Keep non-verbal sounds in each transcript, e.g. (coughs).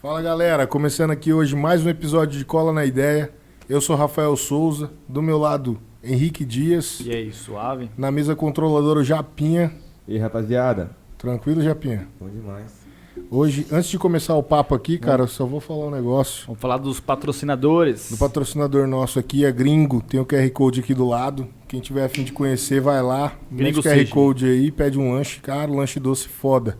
Fala galera, começando aqui hoje mais um episódio de Cola na Ideia. Eu sou Rafael Souza, do meu lado Henrique Dias, E aí, suave? na mesa controladora o Japinha. E aí, rapaziada? Tranquilo, Japinha? Bom demais. Hoje, antes de começar o papo aqui, cara, eu só vou falar um negócio. Vamos falar dos patrocinadores. Do patrocinador nosso aqui é Gringo, tem o QR Code aqui do lado. Quem tiver a fim de conhecer, vai lá, mete Gringo o QR. Code aí, pede um lanche, cara, lanche doce foda.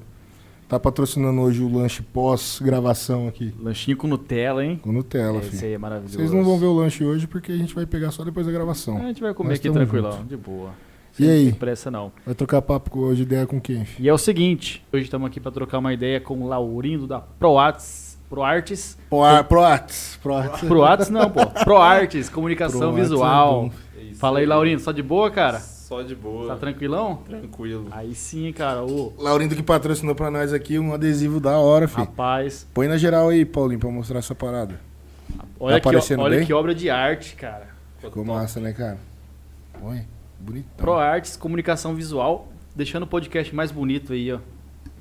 Tá patrocinando hoje o lanche pós-gravação aqui, Lanchinho com Nutella, hein? com Nutella, Esse filho. aí é maravilhoso. Vocês não vão ver o lanche hoje porque a gente vai pegar só depois da gravação. A gente vai comer Nós aqui tranquilão, junto. de boa. E Sem aí? pressa não. Vai trocar papo hoje ideia com quem? filho? E é o seguinte, hoje estamos aqui para trocar uma ideia com o Laurindo da ProArts. ProArts. Proa- Proates. Proates. ProArts não, pô. (laughs) ProArts, comunicação Proates é visual. É isso Fala aí, Laurindo, só de boa, cara? Só de boa. Tá tranquilão? Tranquilo. Aí sim, cara. Ô, Laurindo que patrocinou pra nós aqui um adesivo da hora, filho. rapaz. Põe na geral aí, Paulinho, pra mostrar essa parada. Olha, que, aparecendo olha bem? que obra de arte, cara. Ficou top. massa, né, cara? Põe. Bonitão. ProArts, comunicação visual. Deixando o podcast mais bonito aí, ó.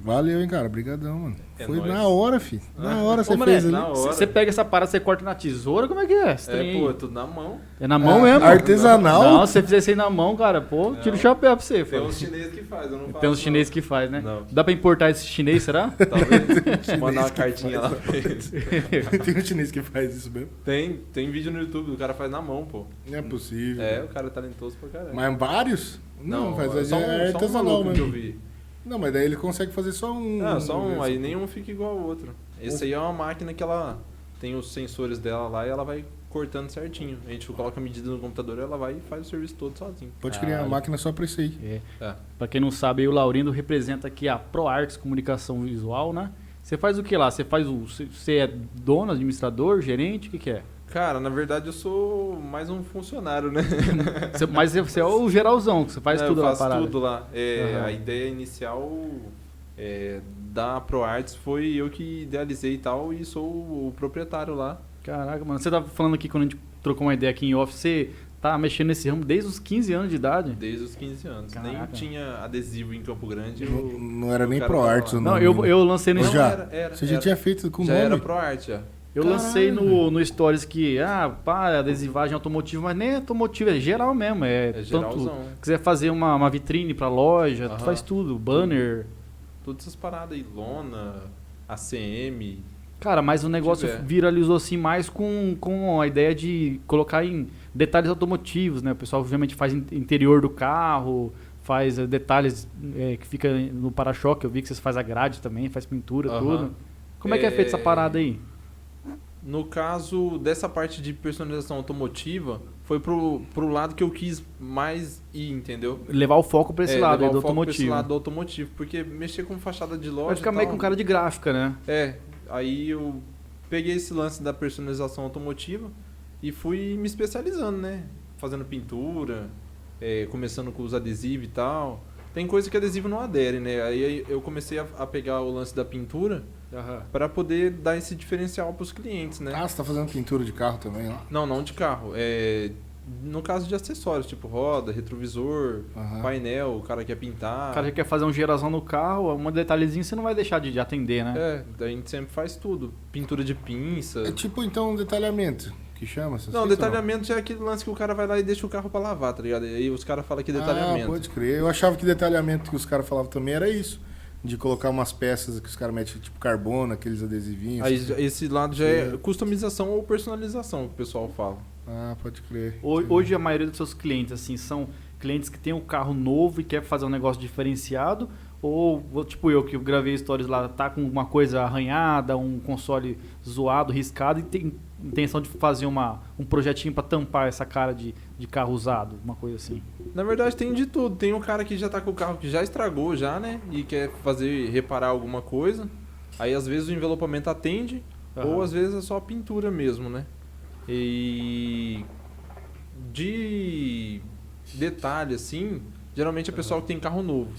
Valeu, hein, cara. Obrigadão, mano. É Foi nóis. na hora, filho. Na Ah. hora Ô, você fez ali. na hora. Você pega essa parada, você corta na tesoura, como é que é? Esse trem É, aí? pô, é tudo na mão. É na mão Ah, mesmo? Artesanal? Não, se você fizer isso aí na mão, cara, pô, tira o Não. chapéu pra você. Tem pô. uns chineses que faz, eu não faço. Tem uns chineses que faz, né? Não. Dá pra importar esse chinês, será? (laughs) Talvez mandar uma cartinha lá pra eles. (laughs) Tem um chinês que faz isso mesmo. Tem, tem vídeo no YouTube, o cara faz na mão, pô. Não é possível. É, o cara é talentoso pra caralho. Mas vários? Não, faz é é, só um, é só um artesanal maluco que eu vi. Não, mas daí ele consegue fazer só um. Não, só um, aí nenhum fica igual ao outro. Esse aí é uma máquina que ela tem os sensores dela lá e ela vai cortando certinho. A gente coloca a medida no computador ela vai e faz o serviço todo sozinho. Pode criar uma Caralho. máquina só pra isso aí. É. É. Pra quem não sabe, aí o Laurindo representa aqui a ProArts Comunicação Visual, né? Você faz o que lá? Você faz o. Você você é dono, administrador, gerente? O que, que é? Cara, na verdade eu sou mais um funcionário, né? (laughs) Você- mas você- é o geralzão, que você faz É, tudo eu lá faço parada. tudo lá. É, Aham. A ideia inicial é, da ProArts foi eu que idealizei e tal, e sou o proprietário lá. Caraca, mano. Você tava falando aqui quando a gente trocou uma ideia aqui em off, você tá mexendo nesse ramo desde os 15 anos de idade? Desde os 15 anos. Nem Caraca. tinha adesivo em Campo Grande. Não, eu- não era o nem cara pro tava arte lá. o Não, nome. eu, eu lancei no. Não, já. era, era, Você já era. tinha feito com Já nome? era ProArt, já. Eu Caralho. lancei no, no Stories que, ah, pá, adesivagem automotiva, mas nem é automotiva, é geral mesmo. É, É tanto. Quiser fazer uma, uma vitrine pra loja, tu Aham. faz tudo, banner. Todas essas paradas aí, lona, ACM. Cara, mas o negócio tiver. viralizou assim mais com, com a ideia de colocar em detalhes automotivos, né? O pessoal obviamente faz in- interior do carro, faz eh, detalhes eh, que fica no para-choque. Eu vi que vocês fazem a grade também, faz pintura, Aham. tudo. Como é que é feita essa É, parada aí? No caso dessa parte de personalização automotiva, foi pro, pro lado que eu quis mais ir, entendeu? Levar o foco pra esse É, lado aí levar do o foco pra automotivo. Esse lado do automotivo, porque mexer com fachada de loja. Vai ficar meio com cara de gráfica, né? É, aí eu peguei esse lance da personalização automotiva e fui me especializando, né? Fazendo pintura, é, começando com os adesivos e tal. Tem coisa que adesivo não adere, né? Aí eu comecei a, a pegar o lance da pintura para poder dar esse diferencial para os clientes, né? Ah, você tá fazendo pintura de carro também lá? Não, não de carro. É, no caso de acessórios, tipo roda, retrovisor, Aham. painel, o cara quer pintar. O cara já quer fazer um geralzão no carro, um detalhezinho você não vai deixar de, de atender, né? É, daí a gente sempre faz tudo. Pintura de pinça. É tipo, então, um detalhamento, que chama? Não, coisas, detalhamento é aquele lance que o cara vai lá e deixa o carro pra lavar, tá ligado? E aí os caras falam que é Ah, detalhamento. pode crer. Eu achava que detalhamento que os caras falavam também era isso. De colocar umas peças que os caras metem, tipo carbono, aqueles adesivinhos. Aí assim. esse lado já é Sim. customização ou personalização que o pessoal fala. Ah, pode crer. Ho- Hoje a maioria dos seus clientes, assim, são clientes que têm um carro novo e quer fazer um negócio diferenciado, ou tipo eu que eu gravei stories lá, tá com uma coisa arranhada, um console zoado, riscado e tem intenção de fazer uma, um projetinho pra tampar essa cara de, de carro usado, uma coisa assim. Na verdade tem de tudo. Tem um cara que já tá com o carro que já estragou já, né? E quer fazer reparar alguma coisa. Aí às vezes o envelopamento atende, Aham. ou às vezes é só a pintura mesmo, né? E de detalhe assim, geralmente é pessoal que tem carro novo.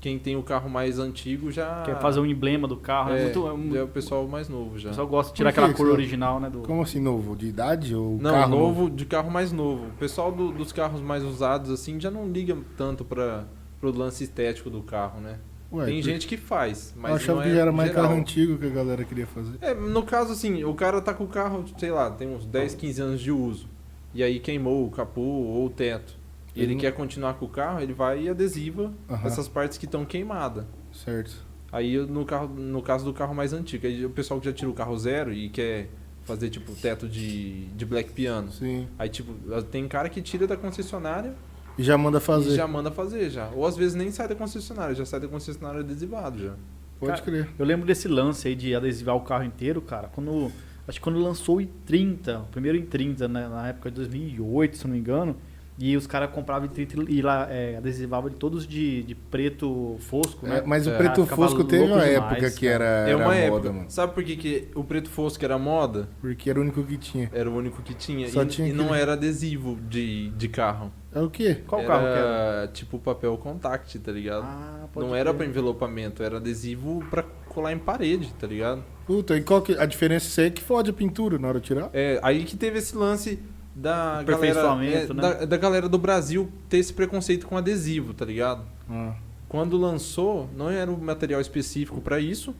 Quem tem o carro mais antigo já Quer fazer um emblema do carro, é, é, muito. é um- é o pessoal mais novo o já. pessoal gosta de tirar que aquela que cor original, né? Do... Como assim, novo? De idade ou Não, carro novo, de carro mais novo. O pessoal do- dos carros mais usados assim já não liga tanto para pro lance estético do carro, né? Ué, Tem por- gente que faz, mas eu achava não que é já era mais geral. carro antigo que a galera queria fazer. É, no caso assim, o cara tá com o carro, sei lá, tem uns 10, 15 anos de uso. E aí queimou o capô ou o teto. E ele Ele não- quer continuar com o carro, ele vai e adesiva essas partes que estão queimadas. Certo. Aí no, carro, no caso do carro mais antigo, aí o pessoal que já tira o carro zero e quer fazer tipo teto de, de black piano. Sim. Aí tipo, tem cara que tira da concessionária E já manda fazer. e já manda fazer já. Ou às vezes nem sai da concessionária, já sai da concessionária adesivado já. Pode Cara, crer. Eu lembro desse lance aí de adesivar o carro inteiro, cara, quando. Acho que quando lançou o i30, o primeiro i30, né, na época de 2008, se não me engano. E os caras compravam i30 e lá é, adesivavam todos de, de preto fosco, né? É, mas o É. preto fusco teve uma demais, época que era, É uma era época. moda, mano. Sabe por que, que o preto fosco era moda? Porque era o único que tinha. Era o único que tinha. Só e tinha e não era adesivo de, de carro. É o quê? Qual era, carro que era? tipo papel contact, tá ligado? Ah, pode não era pra envelopamento, era adesivo pra colar em parede, tá ligado? Puta, e qual que a diferença é que fode a pintura na hora de tirar? É, aí que teve esse lance da galera, é, né? da, da galera do Brasil ter esse preconceito com adesivo, tá ligado? Ah. Quando lançou, não era um material específico pra isso.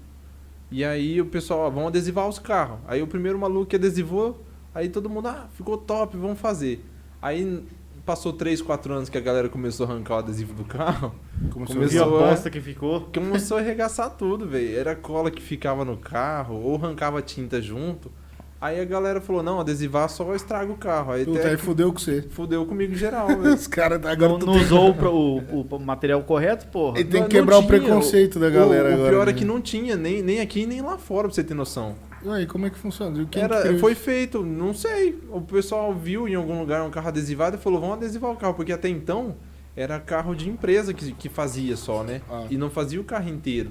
E aí o pessoal, ó, vamos adesivar os carros. Aí o primeiro maluco que adesivou, aí todo mundo, ah, ficou top, vamos fazer. Aí passou 3, 4 anos que a galera começou a arrancar o adesivo do carro. (laughs) Começou, a Começou, é. bosta que ficou? Começou a arregaçar tudo, velho. Era cola que ficava no carro, ou arrancava tinta junto. Aí a galera falou, não, adesivar só estraga o carro. Aí Puta, até aí fudeu com você. fudeu comigo geral, (laughs) velho. Os caras agora Não, tu não tem- usou o, o- o material correto, porra? Ele tem que quebrar o preconceito da galera o, agora. O pior é né? que não tinha, nem, nem aqui nem lá fora, pra você ter noção. Ué, e como é que funciona? Quem que Era, criou foi feito, não sei. O pessoal viu em algum lugar um carro adesivado e falou, vamos adesivar o carro, porque até então era carro de empresa que, que fazia só, né? Ah. E não fazia o carro inteiro.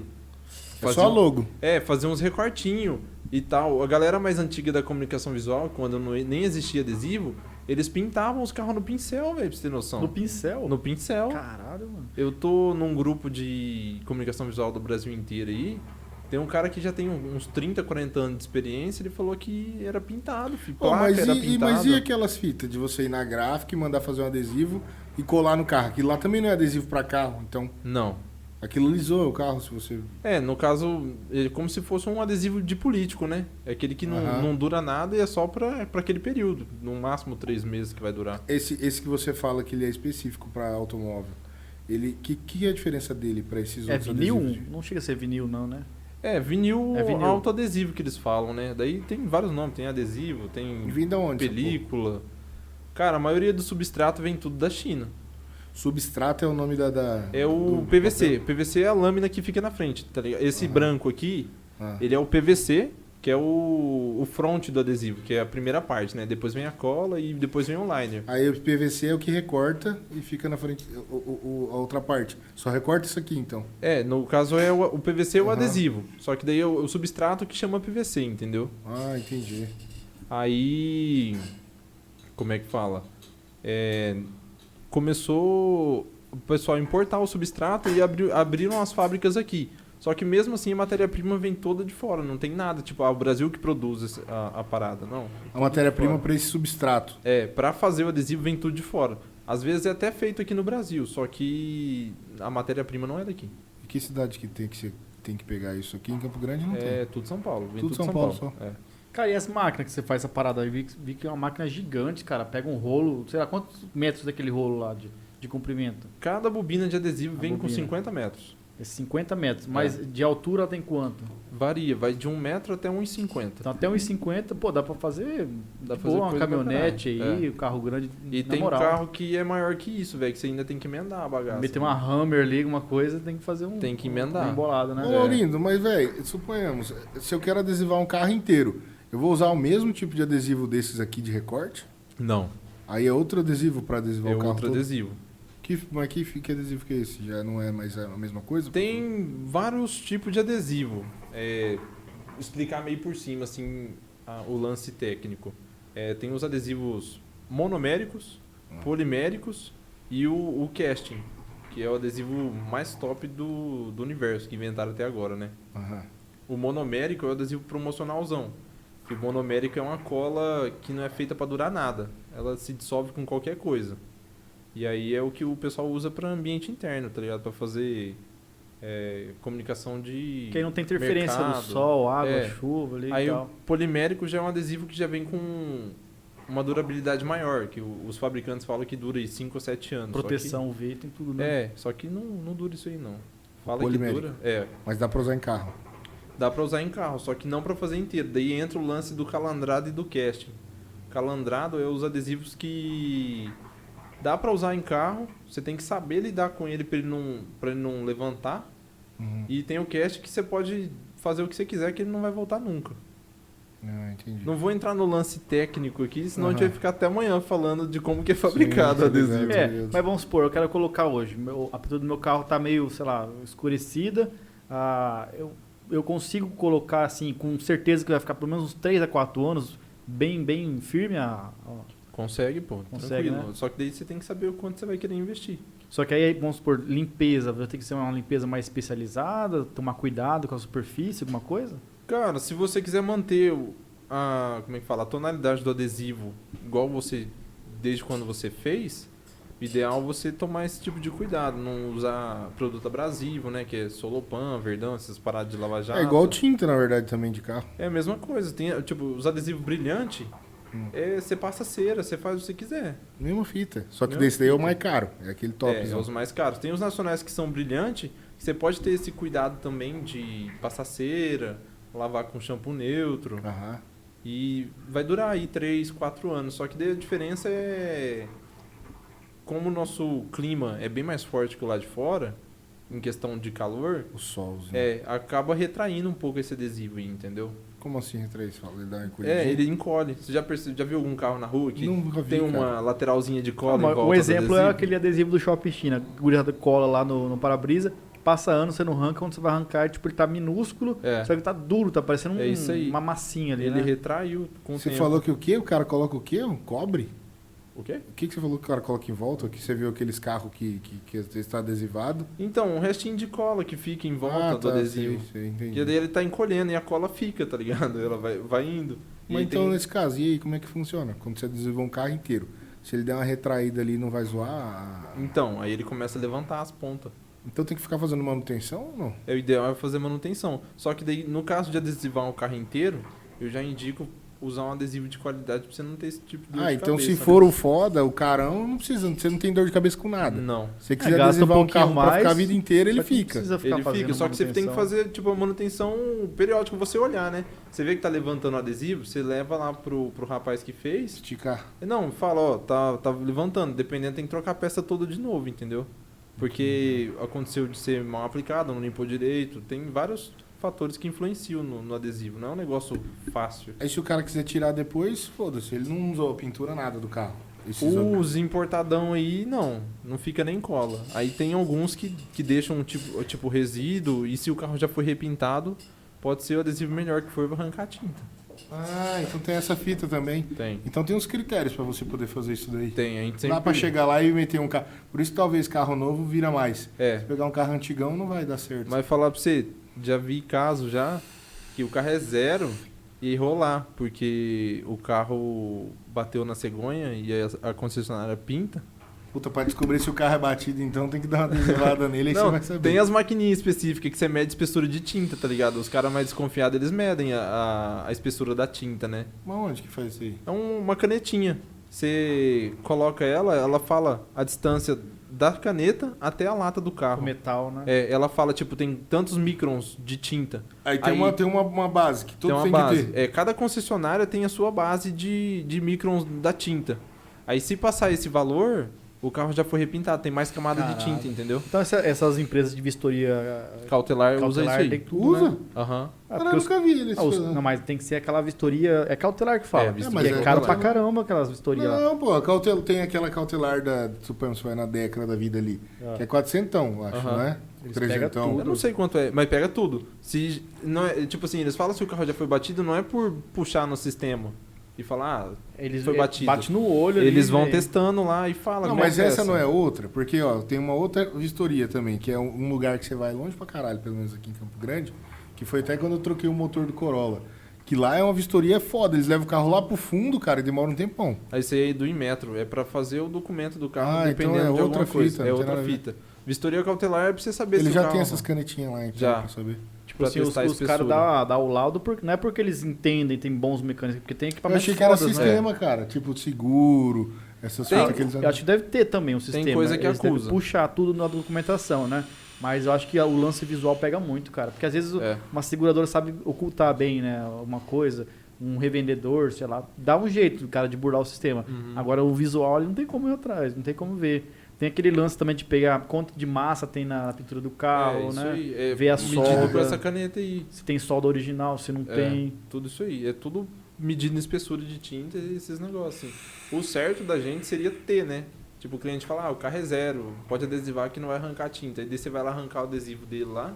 É Fazia só um- logo. É, fazia uns recortinhos e tal. A galera mais antiga da comunicação visual, quando não, nem existia adesivo, eles pintavam os carros no pincel, velho, pra você ter noção. No pincel? No pincel. Caralho, mano. Eu tô num grupo de comunicação visual do Brasil inteiro aí. Tem um cara que já tem uns 30, 40 anos de experiência, ele falou que era pintado, fi, Pô, placa mas, era e, pintada. mas e aquelas fitas de você ir na gráfica e mandar fazer um adesivo e colar no carro? Aquilo lá também não é adesivo pra carro, então Não. Aquilo lisou o carro se você. É, no caso, é como se fosse um adesivo de político, né? É aquele que não, Aham. não dura nada e é só pra, pra aquele período. No máximo três meses que vai durar. Esse, esse que você fala que ele é específico pra automóvel. Ele, que, que é a diferença dele pra esses É outros vinil? adesivos? Não chega a ser vinil, não, né? É, vinil, É vinil. autoadesivo que eles falam, né? Daí tem vários nomes, tem adesivo, tem Vem da onde? película. Cara, a maioria do substrato vem tudo da China. Substrato é o nome da. da É o PVC. PVC é a lâmina que fica na frente, tá ligado? Esse Aham. branco aqui, papel? Ah. ele é o PVC, que é o, o front do adesivo, que é a primeira parte, né? Depois vem a cola e depois vem o liner. Aí o PVC é o que recorta e fica na frente o, o- a outra parte. Só recorta isso aqui então. É, no caso é o, o PVC é o Aham. adesivo. Só que daí é o, o substrato que chama PVC, entendeu? Ah, entendi. Aí. Como é que fala? É, começou o pessoal a importar o substrato e abriu- abriram as fábricas aqui. Só que mesmo assim a matéria-prima vem toda de fora, não tem nada, tipo, ah, o Brasil que produz a, a parada, não. A matéria-prima para esse substrato. É, pra fazer o adesivo vem tudo de fora. Às vezes é até feito aqui no Brasil, só que a matéria-prima não é daqui. E que cidade que tem que, tem que pegar isso aqui? Em Campo Grande não É tudo São Paulo, Tudo tudo, São São Paulo Paulo. É. Cara, e as máquinas que você faz essa parada aí? Vi, que- vi que é uma máquina gigante, cara. Pega um rolo, sei lá, quantos metros daquele rolo lá de, de comprimento? Cada bobina de adesivo A vem com bobina. 50 metros. É 50 metros, mas de altura tem quanto? Varia, vai de 1 metro até 1,50. Então até 1,50, pô, dá pra fazer, Dá pra fazer boa, uma caminhonete aí, o carro grande, E na tem moral. carro que é maior que isso, velho, que você ainda tem que emendar a bagaça. Meter uma Hammer ali, alguma coisa, tem que fazer um... Tem que emendar. Um embolado, né? Ô, Laurindo, mas, velho, suponhamos, se eu quero adesivar um carro inteiro, eu vou usar o mesmo tipo de adesivo desses aqui de recorte? Não, Aí é outro adesivo para adesivar é o carro outro todo? adesivo. Que, mas que, que adesivo que é esse? Já não é mais a mesma coisa? Tem vários tipos de adesivo. É, explicar meio por cima, assim, a- o lance técnico. É, tem os adesivos monoméricos, Hum. poliméricos e o, o casting, que é o adesivo mais top do, do universo que inventaram até agora, né? O monomérico é o adesivo promocionalzão. Que o monomérico é uma cola que não é feita para durar nada. Ela se dissolve com qualquer coisa. E aí é o que o pessoal usa para ambiente interno, tá ligado? Para fazer é, comunicação de. Que aí não tem interferência Mercado. do sol, água, É. chuva ali Aí e o tal. polimérico já é um adesivo que já vem com uma durabilidade maior, que o- os fabricantes falam que dura 5 ou 7 anos. Só que- Proteção, UV, tem tudo, né? é, só que não, não dura isso aí não. Fala que polimérico. dura. É, Mas dá pra usar em carro. Dá pra usar em carro, só que não pra fazer inteiro. Daí entra o lance do calandrado e do casting. Calandrado é os adesivos que dá pra usar em carro, você tem que saber lidar com ele pra ele não, pra ele não levantar. Uhum. E tem o cast que você pode fazer o que você quiser que ele não vai voltar nunca. Ah, entendi. Não vou entrar no lance técnico aqui, senão a gente vai ficar até amanhã falando de como que é fabricado Sim, o (laughs) adesivo. tá É, ligado. mas vamos supor, eu quero colocar hoje. Meu, a pintura do meu carro tá meio, sei lá, escurecida. Ah, eu, eu consigo colocar, assim, com certeza que vai ficar pelo menos uns 3 a 4 anos bem, bem firme. A, a- Consegue, pô. Consegue, tranquilo. né? Só que daí você tem que saber o quanto você vai querer investir. Só que aí, vamos supor, limpeza. Vai ter que ser uma limpeza mais especializada, tomar cuidado com a superfície, alguma coisa? Cara, se você quiser manter a, como é que fala, a tonalidade do adesivo igual você desde quando você fez, o ideal é você tomar esse tipo de cuidado, não usar produto abrasivo, né, que é Solopan, Verdão, essas paradas de lava jato. É igual tinta, na verdade, também de carro. É a mesma coisa, tem tipo os adesivos brilhantes, Hum. é, você passa cera, você faz o que você quiser. Mesma fita. Só que Mesma desse daí é o mais caro. É aquele top. É, é os mais caros. Tem os nacionais que são brilhantes, que você pode ter esse cuidado também de passar cera, lavar com shampoo neutro. Aham. E vai durar aí 3, 4 anos. Só que a diferença é. Como o nosso clima é bem mais forte que o lá de fora, em questão de calor, O solzinho. é, acaba retraindo um pouco esse adesivo aí, entendeu? Como assim, R3? Fala, ele dá uma? É, ele encolhe. Você já, percebe, já viu algum carro na rua que Nunca vi, tem uma cara. lateralzinha de Ah, cola em mas volta um do exemplo é aquele adesivo do Shopping China. Gurizada cola lá no, no para-brisa, passa anos, você não arranca, quando você vai arrancar, tipo, ele tá minúsculo, É. só que tá duro, tá parecendo um- É isso aí. uma massinha ali, Ele né? retraiu com o Você tempo. falou que o quê? O cara coloca o quê? Um cobre? O quê? O que, que você falou que o cara coloca em volta? Que você viu aqueles carros que, que, que está adesivado? Então, um restinho de cola que fica em volta ah, do adesivo. Sei, sei, entendi. Que daí ele tá encolhendo e a cola fica, tá ligado? (laughs) Ela vai, vai indo. E Mas então, tem- nesse caso, e aí, como é que funciona? Quando você adesivou um carro inteiro, se ele der uma retraída ali, não vai zoar? Então, aí ele começa a levantar as pontas. Então tem que ficar fazendo manutenção ou não? É o ideal é fazer manutenção. Só que daí, no caso de adesivar o carro inteiro, eu já indico usar um adesivo de qualidade pra você não ter esse tipo de dor ah, de então cabeça, se né? for o foda, o carão, não precisa, você não tem dor de cabeça com nada. Não. Se você quiser gasta um adesivar um, pouquinho carro pra mais, ficar a vida inteira, ele fica. precisa ficar Ele fica, só que você tem que fazer tipo a manutenção periódica, você olhar, né? Você vê que tá levantando o adesivo, você leva lá pro, pro rapaz que fez. Esticar. Não, fala, ó, tá, tá levantando, dependendo, tem que trocar a peça toda de novo, entendeu? Porque aconteceu de ser mal aplicado, não limpou direito, tem vários fatores que influenciam no, no adesivo, não é um negócio fácil. Aí se o cara quiser tirar depois, foda-se, ele não usou pintura nada do carro. Os importadão aí, não, não fica nem cola. Aí tem alguns que, que deixam tipo, tipo resíduo, e se o carro já foi repintado, pode ser o adesivo melhor que for vai arrancar a tinta. Ah, então tem essa fita também. Tem. Então tem uns critérios pra você poder fazer isso daí. Tem, a gente sempre... Dá pra chegar lá e meter um carro. Por isso talvez carro novo vira mais. É, Se pegar um carro antigão não vai dar certo. Mas falar pra você, já vi caso já que o carro é zero e rolar, porque o carro bateu na cegonha e a, a concessionária pinta. Puta, pra descobrir se o carro é batido, então tem que dar uma adesivada (laughs) nele, aí você vai saber. tem as maquininhas específicas que você mede espessura de tinta, tá ligado? Os caras mais desconfiados, eles medem a, a, a espessura da tinta, né? Mas onde que faz isso aí? É um- uma canetinha. Você coloca ela, ela fala a distância da caneta até a lata do O carro. metal, né? É, ela fala, tipo, tem tantos microns de tinta. Aí tem, Aí- uma, tem uma, uma base que tem todos uma têm base. que ter. É, cada concessionária tem a sua base de, de microns da tinta. Aí se passar esse valor, o carro já foi repintado, tem mais camada de Caralho. tinta, entendeu? Então essa- essas empresas de vistoria eh, Cautelar, usa isso cautelar aí. tem tudo, Usa? né? Aham. Ah, eu nunca vi eles ah, os- fazendo. não, mas tem que ser aquela vistoria. É cautelar que fala. É, É, vistoria mas é é caro pra cautelar. caramba aquelas vistorias lá. Não, pô, cautel, tem aquela cautelar da. Suponhamos, vai na década da vida ali. Ah. Que é 400, eu acho, Aham. não é? Eles Trezentão. Eu não sei quanto é, mas pega tudo. Se não é, tipo assim, eles falam se o carro já foi batido, não é por puxar no sistema e falar, Eles Foi eh, batido. bate no olho ah, ali, eles vão né? testando lá e falam. Não, qual mas é essa não é outra, porque ó, tem uma outra vistoria também, que é um lugar que você vai longe pra caralho, pelo menos aqui em Campo Grande, que foi até quando eu troquei o motor do Corolla. Que lá é uma vistoria foda, eles levam o carro lá pro fundo, cara, e demora um tempão. Aí você aí do Inmetro, é pra fazer o documento do carro, Ah, então dependendo é de outra alguma coisa. fita, é outra fita. Vistoria cautelar é pra você saber Ele já carro... tem essas canetinhas lá, então, Já. pra saber. Tipo Pra assim, os, os caras dão dá o laudo, por, não é porque eles entendem, tem bons mecânicos, porque tem Eu equipamentos achei que era fodas, né? sistema, cara. Tipo, seguro, essas Tem. coisas que eles Eu acho que deve ter também um sistema. coisa que Eles acusa. puxar tudo na documentação, né? Mas eu acho que o lance visual pega muito, cara. Porque às vezes É. uma seguradora sabe ocultar bem, né? Uma coisa, um revendedor, sei lá. Dá um jeito cara de burlar o sistema. Uhum. Agora o visual ele não tem como ir atrás, não tem como ver. Tem aquele lance também de pegar quanto de massa tem na, pintura do carro, é, isso né? aí. É Ver a medido solda. com essa caneta aí. Se tem solda original, se não É. tem. Tudo isso aí. É tudo medindo espessura de tinta e esses negócios. assim. O certo da gente seria ter, né? Tipo, o cliente fala, ah, o carro é zero, pode adesivar que não vai arrancar tinta. Aí daí você vai lá arrancar o adesivo dele lá,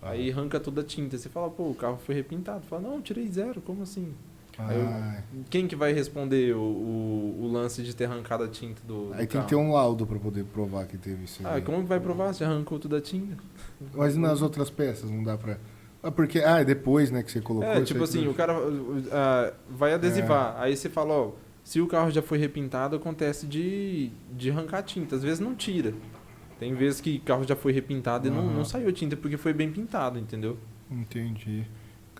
aí arranca toda a tinta. Você fala, pô, o carro foi repintado. Fala, não, eu tirei zero, como assim? Aí eu- Ah, Quem que vai responder o, o, o lance de ter arrancado a tinta do, do aí tem carro? que ter um laudo pra poder provar que teve isso. Ah, aí. como que vai provar se arrancou toda a tinta? Mas nas outras peças não dá pra. Ah, porque. Ah, é depois, né, que você colocou. É, tipo assim, que- o cara uh, ah, vai adesivar. É. Aí você fala, ó, se o carro já foi repintado, acontece de, de arrancar tinta. Às vezes não tira. Tem vezes que o carro já foi repintado e não, não saiu tinta porque foi bem pintado, entendeu? Entendi.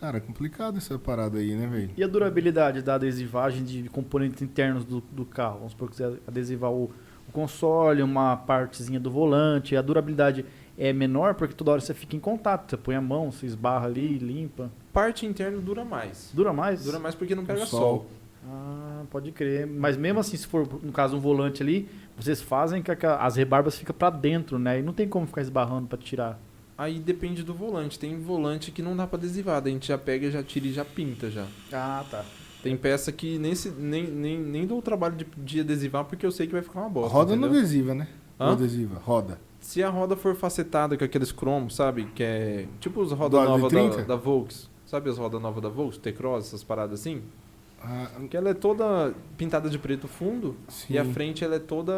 Cara, é complicado essa parada aí, né, velho? E a durabilidade da adesivagem de componentes internos do, do carro? Vamos supor que você adesivar o, o console, uma partezinha do volante. A durabilidade é menor porque toda hora você fica em contato. Você põe a mão, você esbarra ali, limpa. Parte interna dura mais. Dura mais? Dura mais porque não pega sol. sol. Ah, pode crer. Mas mesmo assim, se for, no caso, um volante ali, vocês fazem que as rebarbas ficam pra dentro, né? E não tem como ficar esbarrando pra tirar. Aí depende do volante. Tem volante que não dá pra adesivar. daí a gente já pega, já tira e já pinta já. Ah, tá. Tem peça que nem, se, nem, nem, nem dou o trabalho de, de adesivar porque eu sei que vai ficar uma bosta. roda no entendeu? adesiva, né? Hã? No adesiva, roda. Se a roda for facetada com aqueles cromos, sabe? Que é tipo as rodas novas da, A30? da Volks. Sabe as rodas novas da Volks? T-Cross, essas paradas assim? Ah, Que ela é toda pintada de preto fundo sim. e a frente ela é toda.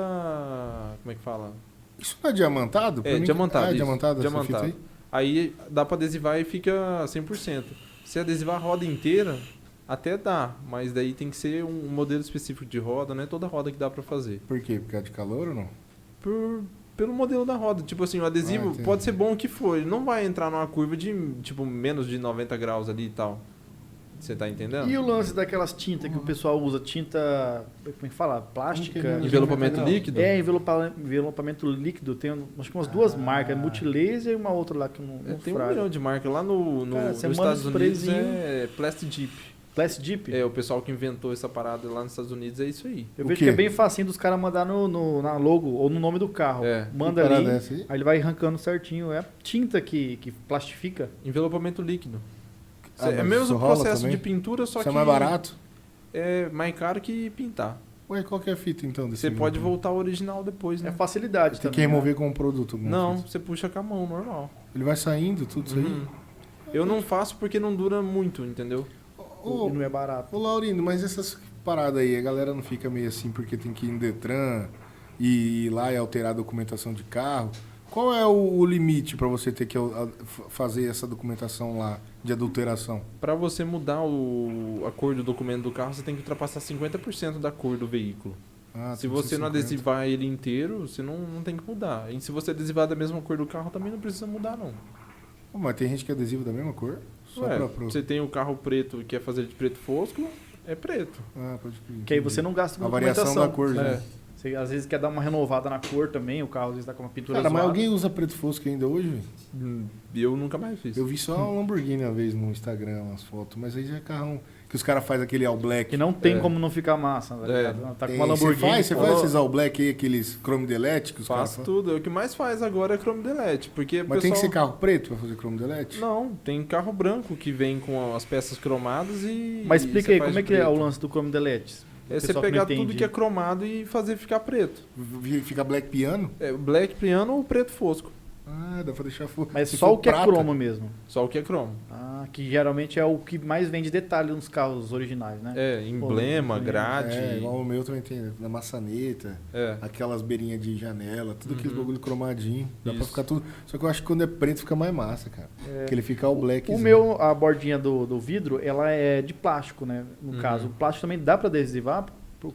Como é que fala? Isso não é diamantado? É, mim- diamantado, Ah, é diamantado, Diamantado. Aí dá pra adesivar e fica 100%. Se adesivar a roda inteira, até dá, mas daí tem que ser um modelo específico de roda, não é toda roda que dá pra fazer. Por quê? Por causa de calor ou não? Por, pelo modelo da roda. Tipo assim, o Ah, adesivo entendi. pode ser bom o que for, ele não vai entrar numa curva de tipo menos de 90 graus ali e tal. Você tá entendendo? E o lance daquelas tintas que o pessoal usa? Tinta. Como é que fala? Plástica? Envelopamento Não. líquido? É, envelopa- envelopamento líquido. Tem acho que umas duas Ah. marcas, Multilaser e uma outra lá que eu não, É, não tem um milhão de marcas. Lá no, no, Cara, nos Estados Unidos é Plastic Jeep. Plastic Jeep? É, o pessoal que inventou essa parada lá nos Estados Unidos é isso aí. Eu O vejo quê? que é bem facinho dos caras mandar no, no- na logo ou no nome do carro. É. Manda ali, aí ele vai arrancando certinho. É a tinta que, que plastifica. Envelopamento líquido. Ah, é o mesmo processo também? de pintura, só Isso que é mais barato? é mais caro que pintar. Ué, qual que é a fita então desse Você pode voltar ao original depois, É né? facilidade Tem também. que remover com o produto. Não, fita. você puxa com a mão, normal. Ele vai saindo, tudo isso aí? Uhum. Eu não faço porque não dura muito, entendeu? né? Ô, E não é barato. Ô, Laurindo, mas essas paradas aí, a galera não fica meio assim porque tem que ir no Detran e ir lá e alterar a documentação de carro. Qual é o, o limite para você ter que fazer essa documentação lá de adulteração? Pra você mudar o, a cor do documento do carro, você tem que ultrapassar 50% da cor do veículo. Ah, se você não 50. adesivar ele inteiro, você não, não tem que mudar. E se você adesivar da mesma cor do carro, também não precisa mudar, não. Pô, mas tem gente que é adesivo da mesma cor? Só Ué, pra, pro... Você tem o carro preto e quer fazer de preto fosco, é preto. Ah, pode crer. Que aí você não gasta com A variação documentação. da cor, É. Você às vezes quer dar uma renovada na cor também, o carro às vezes tá com uma pintura Cara, mas zoada. alguém usa preto fosco ainda hoje, velho? Hum, E eu nunca mais fiz. Eu vi só um Lamborghini uma vez no Instagram, umas fotos, mas aí já é carrão que os caras fazem aquele all black. Que não tem É. como não ficar massa, tá É. ligado? Tá com uma Lamborghini. Você faz, você faz esses all black aí, aqueles chrome delete que os caras Faço fazem? tudo. O que mais faz agora é Chrome Delete. Porque o Mas tem que ser pessoal... carro preto pra fazer chrome delete? Não, tem carro branco que vem com as peças cromadas e. Mas e explica você aí, faz como é que é o preto. lance do Chrome Delete? É você que pegar tudo que é cromado e fazer ficar preto. V- Fica black piano? É black piano ou preto fosco. Ah, dá pra deixar fogo. Mas Se só o que é prata- cromo mesmo. Só o que é cromo. Ah, que geralmente é o que mais vende detalhe nos carros originais, né? É, emblema, Pô, grade. É, igual o meu também tem, na maçaneta, É. aquelas beirinhas de janela, tudo aqueles Uhum. bagulho cromadinho. Dá pra Isso. ficar tudo. Só que eu acho que quando é preto fica mais massa, cara. Porque ele fica all black. O meu, a bordinha do, do vidro, ela é de plástico, né? No Uhum. caso, o plástico também dá pra adesivar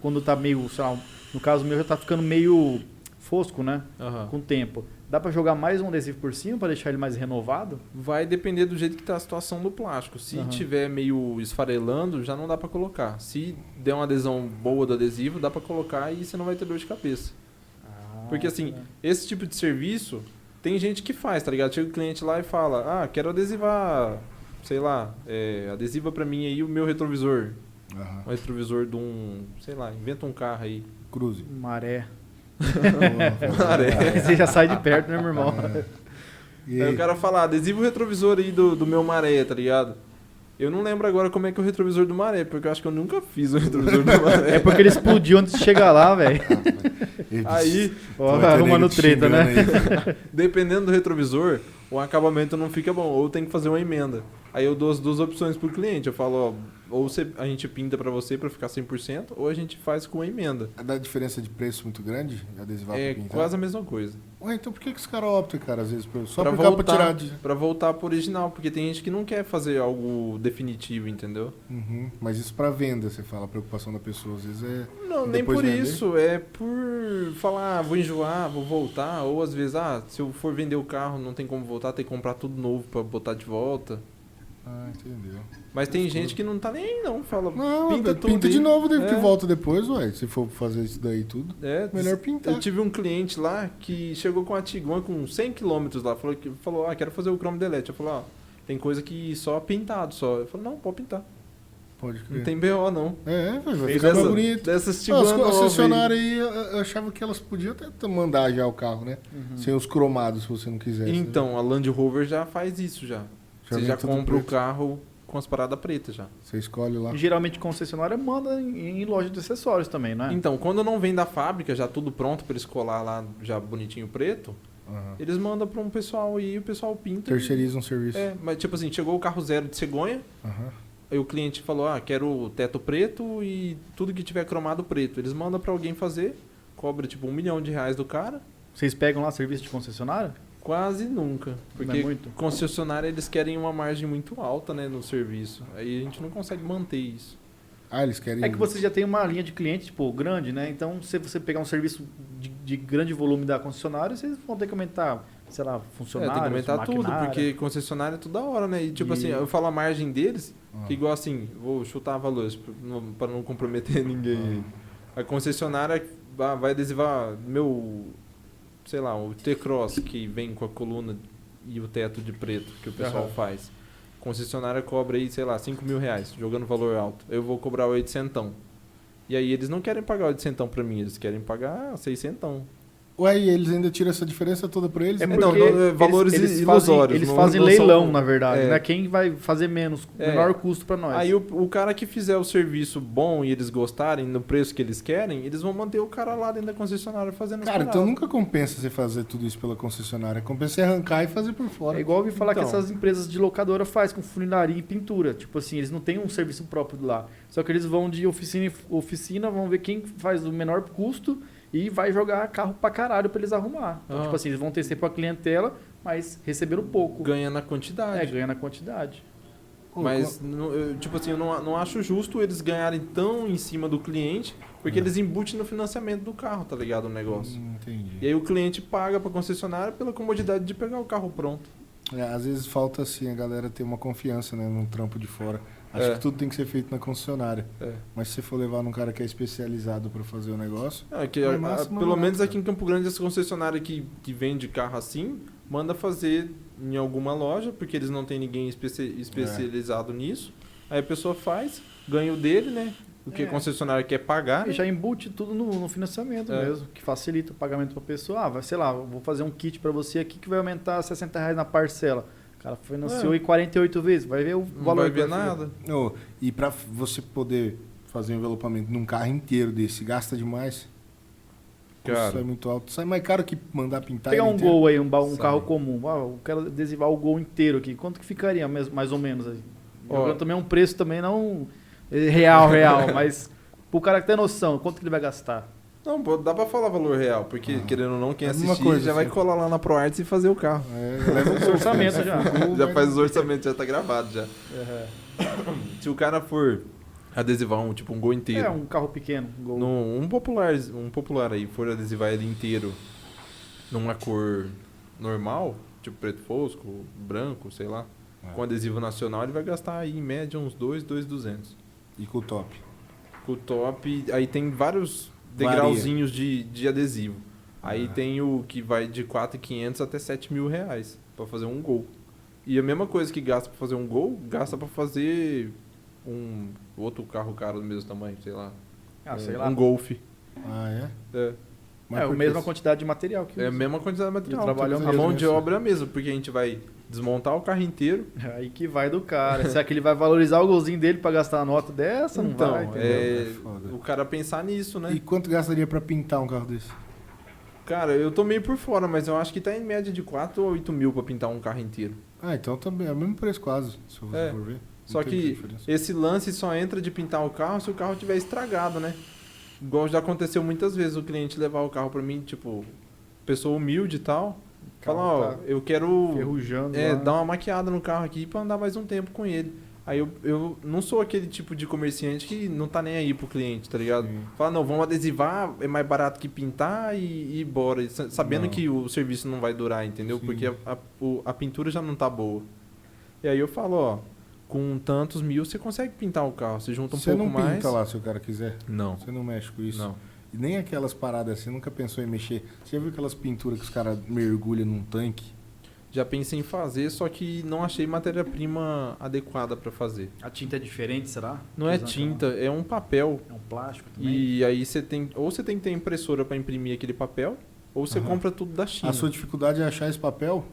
quando tá meio, sei lá, no caso o meu já tá ficando meio fosco, né? Aham. Com o tempo. Dá pra jogar mais um adesivo por cima pra deixar ele mais renovado? Vai depender do jeito que tá a situação do plástico. Se Aham. tiver meio esfarelando, já não dá pra colocar. Se der uma adesão boa do adesivo, dá pra colocar e você não vai ter dor de cabeça. Porque assim, esse tipo de serviço, tem gente que faz, tá ligado? Chega o cliente lá e fala, ah, quero adesivar, sei lá, é, adesiva pra mim aí o meu retrovisor. Aham. Um retrovisor de um, sei lá, inventa um carro aí. Cruze. Maré. (laughs) Maré. Você já sai de perto, né, meu irmão? E Aí aí? o cara fala, ah, adesiva o retrovisor aí do, do meu maré, tá ligado? Eu não lembro agora como é que é o retrovisor do maré, porque eu acho que eu nunca fiz o retrovisor do maré. (laughs) É porque ele explodiu antes de chegar lá, velho. (laughs) Aí, Ó, Arrumando treta, né? dependendo do retrovisor, o acabamento não fica bom, ou tem que fazer uma emenda. Aí eu dou as duas opções pro cliente, eu falo, ó, ou você, a gente pinta pra você pra ficar 100%, ou a gente faz com a emenda. Dá diferença de preço muito grande? Adesivar É quase a mesma coisa. Ué, então por que, que os caras optam, cara, às vezes? Só pra voltar, tirar de... pra voltar pro original, porque tem gente que não quer fazer algo definitivo, entendeu? Uhum. Mas isso pra venda, você fala, a preocupação da pessoa, às vezes é... Não, nem por vender? isso. É por falar, ah, vou enjoar, vou voltar. Ou às vezes, ah, se eu for vender o carro, não tem como voltar, tem que comprar tudo novo pra botar de volta. Ah, entendeu. Mas tem gente que não tá nem aí, não. Fala, Não, pinta pinta, de novo, deve que É. volta depois, ué. Se for fazer isso daí tudo, É, melhor pintar. Eu tive um cliente lá que chegou com a Tiguan com 100 km lá. Falou, que, falou ah, quero fazer o Chrome Delete. Eu falei, ó, tem coisa que só pintado só. Eu falei, não, pode pintar. Pode Não crer. tem BO, não. É, vai Fez ficar essa- bonito. Dessas Ah, Tiguan as novas aí. concessionárias aí, eu, achava que elas podiam até mandar já o carro, né? Sem os cromados, se você não quisesse. Então, a Land Rover já faz isso já. Você vem já compra o carro com as paradas pretas já. Você escolhe lá. Geralmente concessionária manda em, em loja de acessórios também, não é? Então, quando não vem da fábrica, já tudo pronto pra eles colar lá, já bonitinho preto, Aham. eles mandam pra um pessoal e o pessoal pinta. Terceiriza um serviço. É, mas tipo assim, chegou o carro zero de cegonha, Aham. aí o cliente falou, ah, quero o teto preto e tudo que tiver cromado preto. Eles mandam pra alguém fazer, cobra tipo um milhão de reais do cara, Vocês pegam lá serviço de concessionária? Quase nunca. Não Porque é muito? concessionária eles querem uma margem muito alta, né, no serviço. Aí a gente não consegue manter isso. Ah, eles querem. É que você já tem uma linha de cliente, tipo, grande, né? Então, se você pegar um serviço de, de grande volume da concessionária, vocês vão ter que aumentar, sei lá, É, funcionários, tem que aumentar tudo, porque concessionária é toda hora, né? E tipo E- assim, eu falo a margem deles, Ah. que igual assim, vou chutar valores pra não- comprometer (laughs) ninguém. Ah. A concessionária vai vai adesivar meu, sei lá, o T-Cross que vem com a coluna e o teto de preto que o pessoal Aham. faz. Concessionária cobra aí, sei lá, 5 mil reais, jogando valor alto. Eu vou cobrar 800. E aí eles não querem pagar 800 pra mim, eles querem pagar 600. Ué, e eles ainda tiram essa diferença toda pra eles? É não, não, é valores eles, ilusórios, Fazem, eles fazem leilão, são- na verdade, é. né? Quem vai fazer menos, É. menor custo pra nós. Aí o, o cara que fizer o serviço bom e eles gostarem, no preço que eles querem, eles vão manter o cara lá dentro da concessionária fazendo Cara, então nunca compensa você fazer tudo isso pela concessionária. Compensa você arrancar e fazer por fora. É igual eu falar que Então. essas empresas de locadora faz com funilaria e pintura. Tipo assim, eles não têm um serviço próprio lá. Só que eles vão de oficina em oficina, vão ver quem faz o menor custo e vai jogar carro pra caralho pra eles arrumar. Então, Ah. tipo assim, eles vão ter sempre a clientela, mas receberam pouco. Ganha na É, quantidade. ganha na quantidade. Mas, eu, tipo assim, eu não, não acho justo eles ganharem tão em cima do cliente, porque É. eles embutem no financiamento do carro, tá ligado? O negócio. Hum, entendi. E aí o cliente paga pra concessionária pela comodidade de pegar o carro pronto. É, às vezes falta assim a galera ter uma confiança, né, num trampo de fora. Acho É. que tudo tem que ser feito na concessionária. É. Mas se você for levar num cara que é especializado pra fazer o negócio, É, que É a- a- pelo né, menos cara? aqui em Campo Grande, essa concessionária que, que vende carro assim, manda fazer em alguma loja, porque eles não têm ninguém especi- É. especializado nisso. Aí a pessoa faz, ganha o dele, né? O que É. a concessionária quer pagar. E né? já embute tudo no, no financiamento É. mesmo, que facilita o pagamento pra pessoa. Ah, vai, sei lá, vou fazer um kit pra você aqui que vai aumentar 60 reais na parcela. O cara financiou É. em 48 vezes, vai ver o Não valor vai que ver nada. Ô, e pra f- você poder fazer um envelopamento num carro inteiro desse, gasta demais? Cara. é muito alto. Sai mais caro que mandar pintar Pegar um inteiro. gol aí, um, um carro comum. Ah, eu quero adesivar o gol inteiro aqui. Quanto que ficaria mais, mais ou menos aí? Jogando também um preço também não é, real, real, (laughs) mas pro cara que tem noção, quanto que ele vai gastar? Não, pô, dá pra falar valor real, porque Ah. querendo ou não, quem É assistir coisa, já vai assim. colar lá na ProArts e fazer o carro. É, leva (laughs) Esse orçamento já. já faz os orçamentos, já tá gravado já. Se o cara for adesivar um, tipo, um gol inteiro, É um carro pequeno, um gol. num- um popular, um popular aí, for adesivar ele inteiro numa cor normal, tipo preto fosco, branco, sei lá, É. com adesivo nacional, ele vai gastar aí em média uns 2, 2,200. E com o top. Com o top, aí tem vários. Degrauzinhos de, de adesivo. Aí Ah. tem o que vai de 4.500 até 7 mil reais pra fazer um gol. E a mesma coisa que gasta pra fazer um gol, gasta pra fazer um outro carro caro do mesmo tamanho, sei lá. Ah, um, sei lá. Um Golf. Ah, é? É, Mas é a mesma isso? quantidade de material que é a mesma quantidade de material. trabalhão a mesmo, mão de obra é a mesma, porque a gente vai desmontar o carro inteiro. (laughs) Aí que vai do cara. Será que ele vai valorizar o golzinho dele pra gastar a nota dessa? Não então, vai, entendeu? é, É foda. o cara pensar nisso, né? E quanto gastaria pra pintar um carro desse? Cara, eu tô meio por fora, mas eu acho que tá em média de 4 ou 8 mil pra pintar um carro inteiro. Ah, então também é o mesmo preço quase, se você É. for ver. Não Só que diferença. esse lance só entra de pintar o carro se o carro tiver estragado, né? Igual já aconteceu muitas vezes o cliente levar o carro pra mim, tipo, pessoa humilde e tal. Fala, Carro ó, tá eu quero Ferrujando. é, lá. dar uma maquiada no carro aqui pra andar mais um tempo com ele. Aí eu, eu não sou aquele tipo de comerciante que não tá nem aí pro cliente, tá ligado? Sim. Fala, não, vamos adesivar, é mais barato que pintar e, e ir embora. Sa- Sabendo Não. que o serviço não vai durar, entendeu? Sim. Porque a, a, o- a pintura já não tá boa. E aí eu falo, ó, com tantos mil você consegue pintar o carro. Você junta um Você pouco não mais. pinta lá se o cara quiser. Não, Você não mexe com isso. não. E nem aquelas paradas, você nunca pensou em mexer. Você já viu aquelas pinturas que os caras mergulham num tanque? Já pensei em fazer, só que não achei matéria-prima adequada pra fazer. A tinta é diferente, será? Não é tinta, é um papel. É um plástico também? E aí você tem. Ou você tem que ter impressora pra imprimir aquele papel, ou você Aham. compra tudo da China. A sua dificuldade é achar esse papel?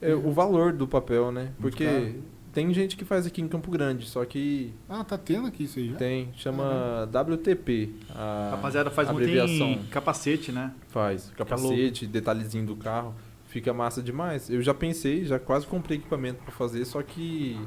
É, o valor do papel, né? Muito Porque caro. Tem gente que faz aqui em Campo Grande, só que Ah, tá tendo aqui isso aí já? tem, chama WTP. A Rapaziada, faz muito abreviação. em capacete, né? Faz, capacete, detalhezinho do carro. Fica massa demais. Eu já pensei, já quase comprei equipamento pra fazer, só que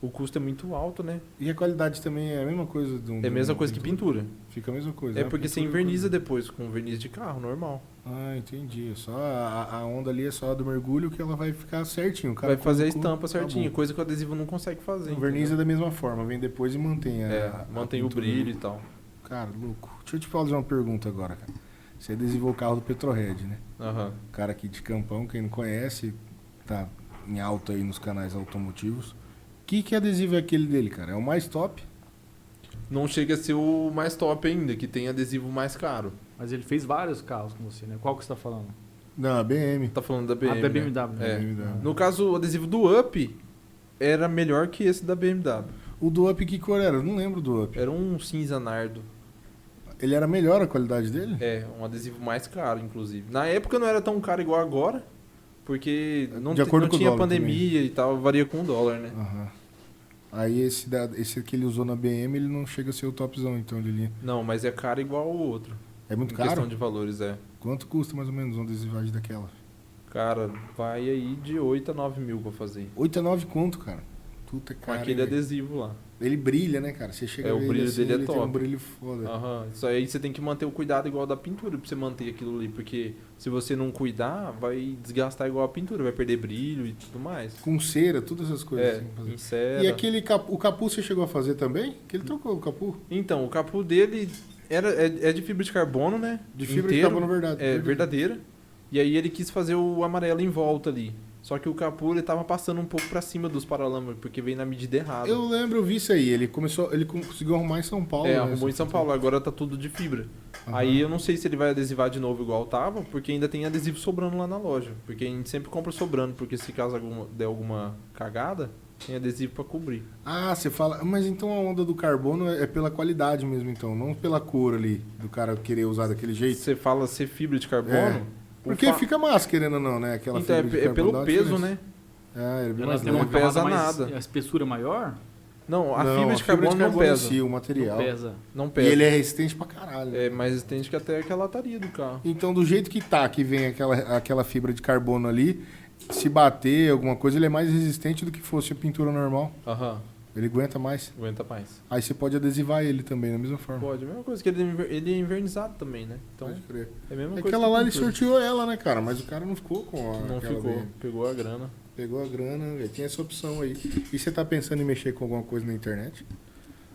o custo é muito alto, né? E a qualidade também é a mesma coisa um. É a mesma coisa que pintura. Fica a mesma coisa. É né? porque você Pintura inverniza depois com verniz de carro, normal. Ah, entendi. Só a, a onda ali é só a do mergulho que ela vai ficar certinho. O cara Vai fazer a estampa certinho, acabou. coisa que o adesivo não consegue fazer. O verniz é da mesma forma, vem depois e mantém a. É, a mantém o pintura. brilho e tal. Cara, louco. Deixa eu te fazer uma pergunta agora, cara. Você adesivou o carro do Petrohead, né? Aham. O cara aqui de Campão, quem não conhece, tá em alta aí nos canais automotivos. Que, que adesivo é aquele dele, cara? É o mais top? Não chega a ser o mais top ainda, que tem adesivo mais caro. Mas ele fez vários carros com você, né? Qual que você tá falando? Não, a BM. Tá falando da BMW. ah, da né? BMW. É. BMW. No caso, o adesivo do Up era melhor que esse da BMW. O do Up, que cor era? Eu não lembro do Up. Era um cinza nardo. Ele era melhor a qualidade dele? É, um adesivo mais caro, inclusive. Na época não era tão caro igual agora, porque não, acordo não com o tinha dólar pandemia e tal, varia com o dólar, né? Aham. Aí esse, da, esse que ele usou na BM, ele não chega a ser o topzão, então, Lili. Não, mas é caro igual o outro. É muito em caro? questão de valores, é. Quanto custa mais ou menos uma adesivagem daquela? Cara, vai aí de 8 a 9 mil pra fazer. 8 a 9 conto, cara. Puta Com cara. aquele hein, velho? adesivo lá. Ele brilha, né, cara? Você chega É, a o brilho assim, dele é ele tem um top. brilho foda. Aham. Isso aí você tem que manter o cuidado igual da pintura pra você manter aquilo ali. Porque se você não cuidar, vai desgastar igual a pintura, vai perder brilho e tudo mais. Com cera, todas essas coisas. É, assim, cera. E aquele capu, o capu você chegou a fazer também? Que ele trocou o capu? Então, o capô dele era, é, é de fibra de carbono, né? De fibra Inteiro. de carbono verdade. É, verdadeira. E aí ele quis fazer o amarelo em volta ali. Só que o capô ele tava passando um pouco pra cima dos paralamas, porque veio na medida errada. Eu lembro, eu vi isso aí. Ele começou, ele conseguiu arrumar em São Paulo. é, né, arrumou em São fita. Paulo, agora tá tudo de fibra. Aham. Aí eu não sei se ele vai adesivar de novo igual tava, porque ainda tem adesivo sobrando lá na loja. Porque a gente sempre compra sobrando, porque se caso alguma, der alguma cagada, tem adesivo pra cobrir. Ah, você fala. Mas então a onda do carbono é é pela qualidade mesmo, então, não pela cor ali, do cara querer usar daquele jeito. Você fala ser fibra de carbono. É. Porque fa- fica massa, querendo ou não, né? Aquela Então, é, fibra de é carbono dá pelo peso, né? É, ele é bem Ela mais tem não uma leve. pesa mais, nada. A espessura maior? Não, a Não, fibra de carbono não em pesa. si, o material. Não pesa. Não E pesa. ele é resistente pra caralho. É mais resistente que até aquela lataria do carro. Então, do jeito que tá, que vem aquela, aquela fibra de carbono ali, se bater alguma coisa, ele é mais resistente do que fosse a pintura normal. Aham, Ele aguenta mais. aguenta mais. Aí você pode adesivar ele também, da mesma forma. Pode, a mesma coisa que ele, é ele é invernizado também, né? Então, Pode crer. é a mesma É coisa. Aquela que lá ele sorteou ela, né, cara? Mas o cara não ficou com a. Não ficou, dele. pegou a grana. Pegou a grana, velho. Tem essa opção aí. E você tá pensando em mexer com alguma coisa na internet?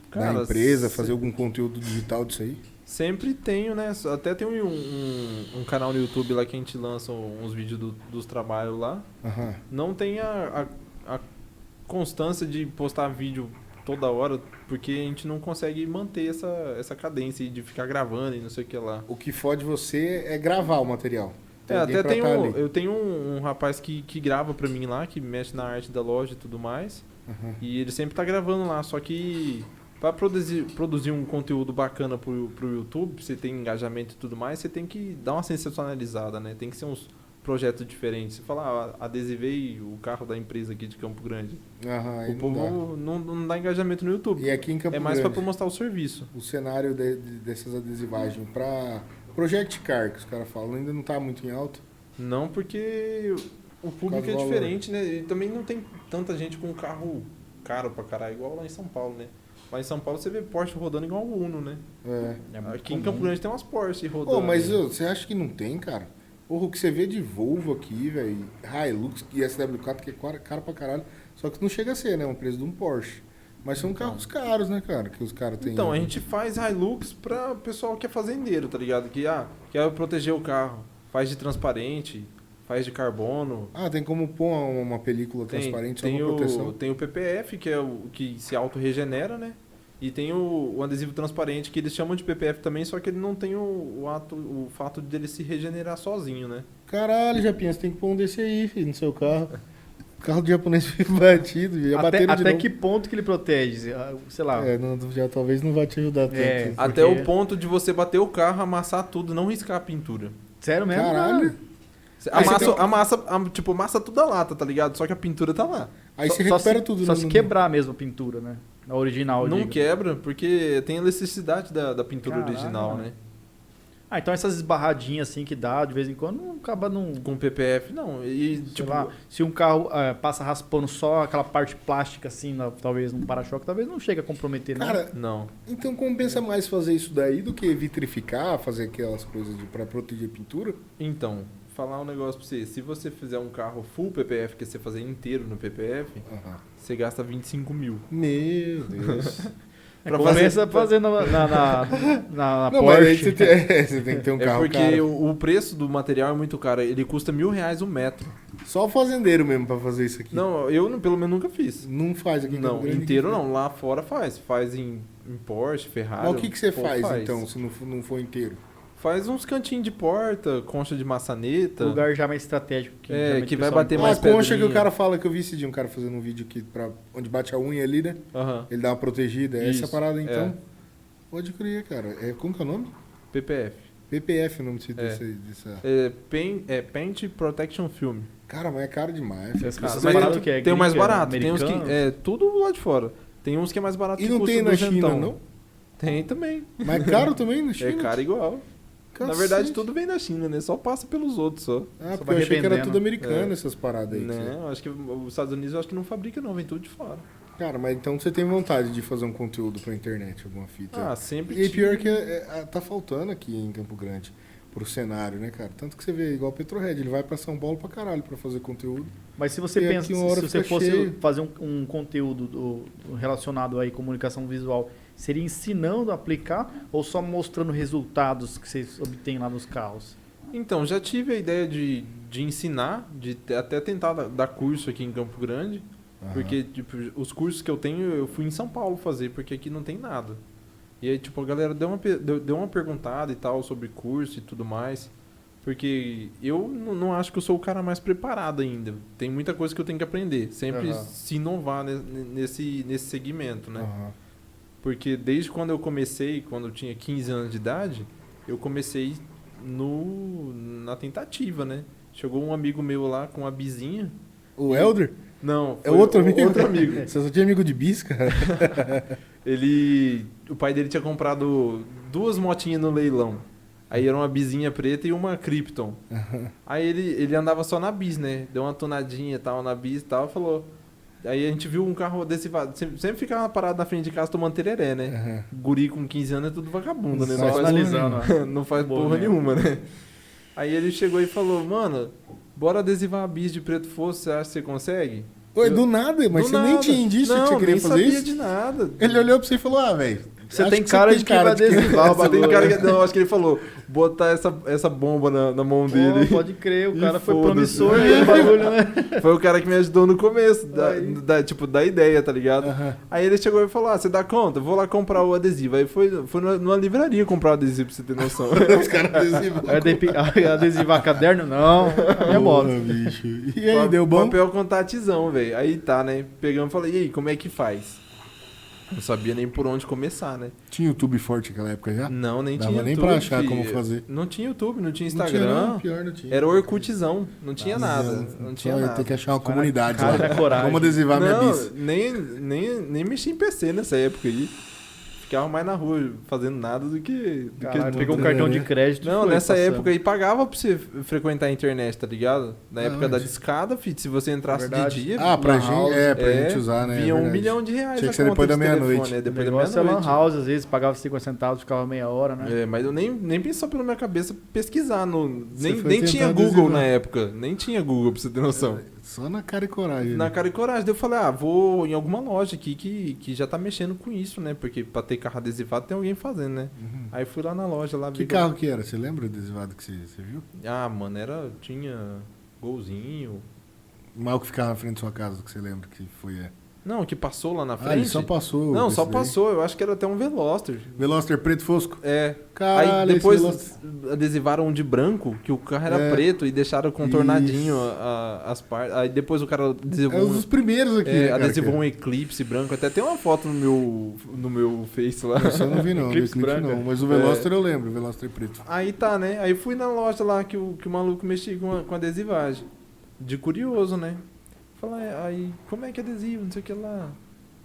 Cara, na empresa, cê- fazer algum conteúdo digital disso aí? Sempre tenho, né? Até tem um, um, um canal no YouTube lá que a gente lança uns vídeos do- dos trabalhos lá. Aham. Não tem a, a, a constância de postar vídeo toda hora, porque a gente não consegue manter essa, essa cadência de ficar gravando e não sei o que lá. O que fode você é gravar o material. Tem É, até tem tá um, eu tenho um, um rapaz que, que grava pra mim lá, que mexe na arte da loja e tudo mais. Aham. E ele sempre tá gravando lá, só que pra produzir, produzir um conteúdo bacana pro, pro YouTube, você ter engajamento e tudo mais, você tem que dar uma sensacionalizada, né? Tem que ser uns projetos diferentes. Você fala, ah, adesivei o carro da empresa aqui de Campo Grande. Aham, o não dá. povo não, não dá engajamento no YouTube. E aqui em Campo é mais Grande, mostrar o serviço. o cenário de- de- dessas adesivagens pra Project Car, que os caras falam, ainda não tá muito em alta. Não porque o público é diferente, né? E também não tem tanta gente com carro caro pra caralho, igual lá em São Paulo, né? Lá em São Paulo você vê Porsche rodando igual o Uno, né? É. É Aqui em comum. Campo Grande tem umas Porsche rodando. Pô, mas você acha que não tem, cara? Porra, o que você vê de Volvo aqui, velho, Hilux e SW4, que é caro caro pra caralho, só que não chega a ser, né? Um preço de um Porsche. Mas são carros caros, né, cara? Que os caras têm. Então, a gente faz Hilux pra pessoal que é fazendeiro, tá ligado? Que ah, quer proteger o carro. Faz de transparente, faz de carbono. Ah, tem como pôr uma, uma película Tem, transparente tem, só proteção. tem o PPF, que é o que se auto-regenera, né? E tem o, o adesivo transparente, que eles chamam de PPF também, só que ele não tem o, o ato, o fato dele se regenerar sozinho, né? Caralho, Japinha, você tem que pôr um desse aí, filho, no seu carro. O (laughs) carro do japonês fica (laughs) batido, já Até, até novo. que ponto que ele protege? Ah, Sei lá. É, não, já talvez não vai te ajudar tanto. É. Porque- Até o ponto de você bater o carro, amassar tudo, não riscar a pintura. Sério mesmo? Caralho. Aí você amassa, tem- amassa, am- tipo, amassa tudo a lata, tá ligado? Só que a pintura tá lá. Aí Só- você só recupera se- tudo. Só no- se quebrar mesmo a pintura, né? A original. não digo. quebra, porque tem a elasticidade da, da pintura Caralho, original, né? Ah, então essas esbarradinhas assim que dá de vez em quando não acaba não. Com PPF, não. E, Sei tipo, lá, se um carro eh, passa raspando só aquela parte plástica assim, na- talvez num para-choque, talvez não chega a comprometer, né? Cara, não. então compensa mais fazer isso daí do que vitrificar, fazer aquelas coisas de, pra proteger pintura? Então, falar um negócio pra você. Se você fizer um carro full PPF, que é você fazer inteiro no PPF, Aham. você gasta 25 mil. Meu Deus. É, (laughs) pra compensa fazer- fazer na, na, na, na não, mas aí Porsche. você tem, (laughs) é, você tem que ter um é carro porque caro. o, o preço do material é muito caro. Ele custa mil reais o metro. Só o fazendeiro mesmo pra fazer isso aqui. Não, eu não- pelo menos nunca fiz. Não faz aqui em Campo Não, inteiro não. Lá fora faz. Faz em, em Porsche, Ferrari. Mas o que, que você pô, faz, então, se não for, não for inteiro? Faz uns cantinhos de porta, concha de maçaneta. lugar já mais estratégico. Que, É, que vai bater mais a concha que pedrinha. o cara fala que eu vi esse dia um cara fazendo um vídeo aqui pra, onde bate a unha ali, né? Aham. Ele dá uma protegida. Essa Isso, é a parada, então. é. Pode crer, cara. É, como que é o nome? PPF. PPF o nome desse, É. dessa... É, paint, é Paint Protection Film. Cara, mas é caro demais. Filho. coisas Mas baratas ele- que é tem o mais barato, tem uns que. americano. É, tudo lá de fora. Tem uns que é mais barato E que não tem na. China, não? Tem também. Mas é caro também na (laughs) China? É caro igual. Na Cacete. verdade, tudo vem da China, né? Só passa pelos outros só. Ah, Só porque vai eu achei que era tudo americano É. essas paradas aí. que Né? Acho que os Estados Unidos eu acho que não fabrica, não, vem tudo de fora. Cara, mas então você tem vontade de fazer um conteúdo pra internet, alguma fita? Ah, sempre. e pior que é, é, tá faltando aqui em Campo Grande pro cenário, né, cara? Tanto que você vê, igual o Petrohead, ele vai pra São Paulo pra caralho pra fazer conteúdo. Mas se você pensa, se você fosse cheio. fazer um, um conteúdo do- do relacionado aí comunicação visual, seria ensinando a aplicar ou só mostrando resultados que vocês obtêm lá nos carros? Então, já tive a ideia de, de ensinar, de até tentar dar- curso aqui em Campo Grande. Porque, tipo, os cursos que eu tenho, eu fui em São Paulo fazer, porque aqui não tem nada. E aí, tipo, a galera deu uma, deu, deu uma perguntada e tal sobre curso e tudo mais. Porque eu não, acho que eu sou o cara mais preparado ainda. Tem muita coisa que eu tenho que aprender. Sempre Aham. se inovar ne- nesse, nesse segmento, né? Aham. Porque desde quando eu comecei, quando eu tinha 15 anos de idade, eu comecei no, na tentativa, né? Chegou um amigo meu lá com uma bizinha. O Elder? Não, É outro amigo? Outro amigo. (laughs) Você só tinha amigo de bis, cara? (laughs) Ele. O pai dele tinha comprado duas motinhas no leilão. Aí era uma bizinha preta e uma Krypton. Aí ele, ele andava só na bis, né? Deu uma tonadinha e tal na bis e tal, falou. Aí a gente viu um carro adesivado. Sempre, sempre ficava parado na frente de casa tomando tereré, né? Aham. Guri com 15 anos é tudo vagabundo, né? Só Não faz, ó. não faz Boa porra merda. nenhuma, né? Aí ele chegou e falou, mano, bora adesivar a bis de preto fosso, você acha que você consegue? Oi, do nada, mas Do você nem nada. tinha indício não, que você queria nem fazer sabia isso? de nada. Ele olhou pra você e falou, ah, velho, Você Acho tem cara tem de que vai cara que- adesivar o bagulho. cara que. Não, acho que ele falou, botar essa, essa bomba na, na mão Pô, dele. pode crer, o cara foi promissor (laughs) aí, bagulho, né? Foi o cara que me ajudou no começo, da, da- tipo, da ideia, tá ligado? Aham. Aí ele chegou e falou: Ah, você dá conta? Vou lá comprar o adesivo. Aí foi, foi numa- livraria comprar o adesivo pra você ter noção. (laughs) Os caras adesivam. Adesivar (laughs) caderno? Não, é bicho. E aí, deu bom? Papel contatizão, velho. Aí tá, né? Pegamos e falei, e aí, como é que faz? Não sabia nem por onde começar, né? Tinha YouTube forte naquela época já? Não, nem Dava tinha nem YouTube. pra achar filho. como fazer. Não tinha YouTube, não tinha Não tinha, Instagram. não, pior não tinha. Era Orkutzão, não tinha nada. Não tinha ia nada. ter que achar uma comunidade cara lá. coragem. Vamos adesivar minha bis. nem, nem, nem mexi em PC nessa época aí. Ficava mais na rua fazendo nada do que. Do Caralho, que pegou um é, cartão né? de crédito. Não, foi nessa passando. época aí pagava pra você frequentar a internet, tá ligado? Na Ah, época da de- discada, fit, se você entrasse Verdade. de dia. Ah, pra Lan gente, house, é, pra é, gente usar, né? vinha é um verdade. milhão de reais. Tinha a que ser depois da de meia-noite. né? O Depois da é lan meia-noite. house, às vezes pagava 50 centavos, ficava meia hora, né? É, mas eu nem, nem pensou pela minha cabeça pesquisar. No, nem nem tinha Google na época. Nem tinha Google, pra você ter noção. Só na cara e coragem. Na né? cara e coragem. Daí eu falei, ah, vou em alguma loja aqui que, que já tá mexendo com isso, né? Porque pra ter carro adesivado tem alguém fazendo, né? Uhum. Aí fui lá na loja lá Que carro que era? Você lembra o adesivado que você, você viu? Ah, mano, era. Tinha golzinho. Mal que ficava na frente da sua casa, que você lembra que foi. É. Não, que passou lá na frente. Ah, ele só passou. Não, só daí. passou. Eu acho que era até um Veloster. Veloster preto fosco? É. Caralho, Aí depois Veloster- adesivaram um de branco, que o carro era É. preto e deixaram contornadinho a- a- as partes. Aí depois o cara adesivou É um dos primeiros aqui. é, né, cara, adesivou que- um eclipse branco. Até tem uma foto no meu, no meu Face lá. Esse eu não vi, não. Eclipse branca. não. Mas o Veloster eu lembro, o Veloster preto. Aí tá, né? Aí fui na loja lá que o, que o maluco mexia com, a- com adesivagem. De curioso, né? Falei, aí, como é que é adesivo? Não sei o que lá.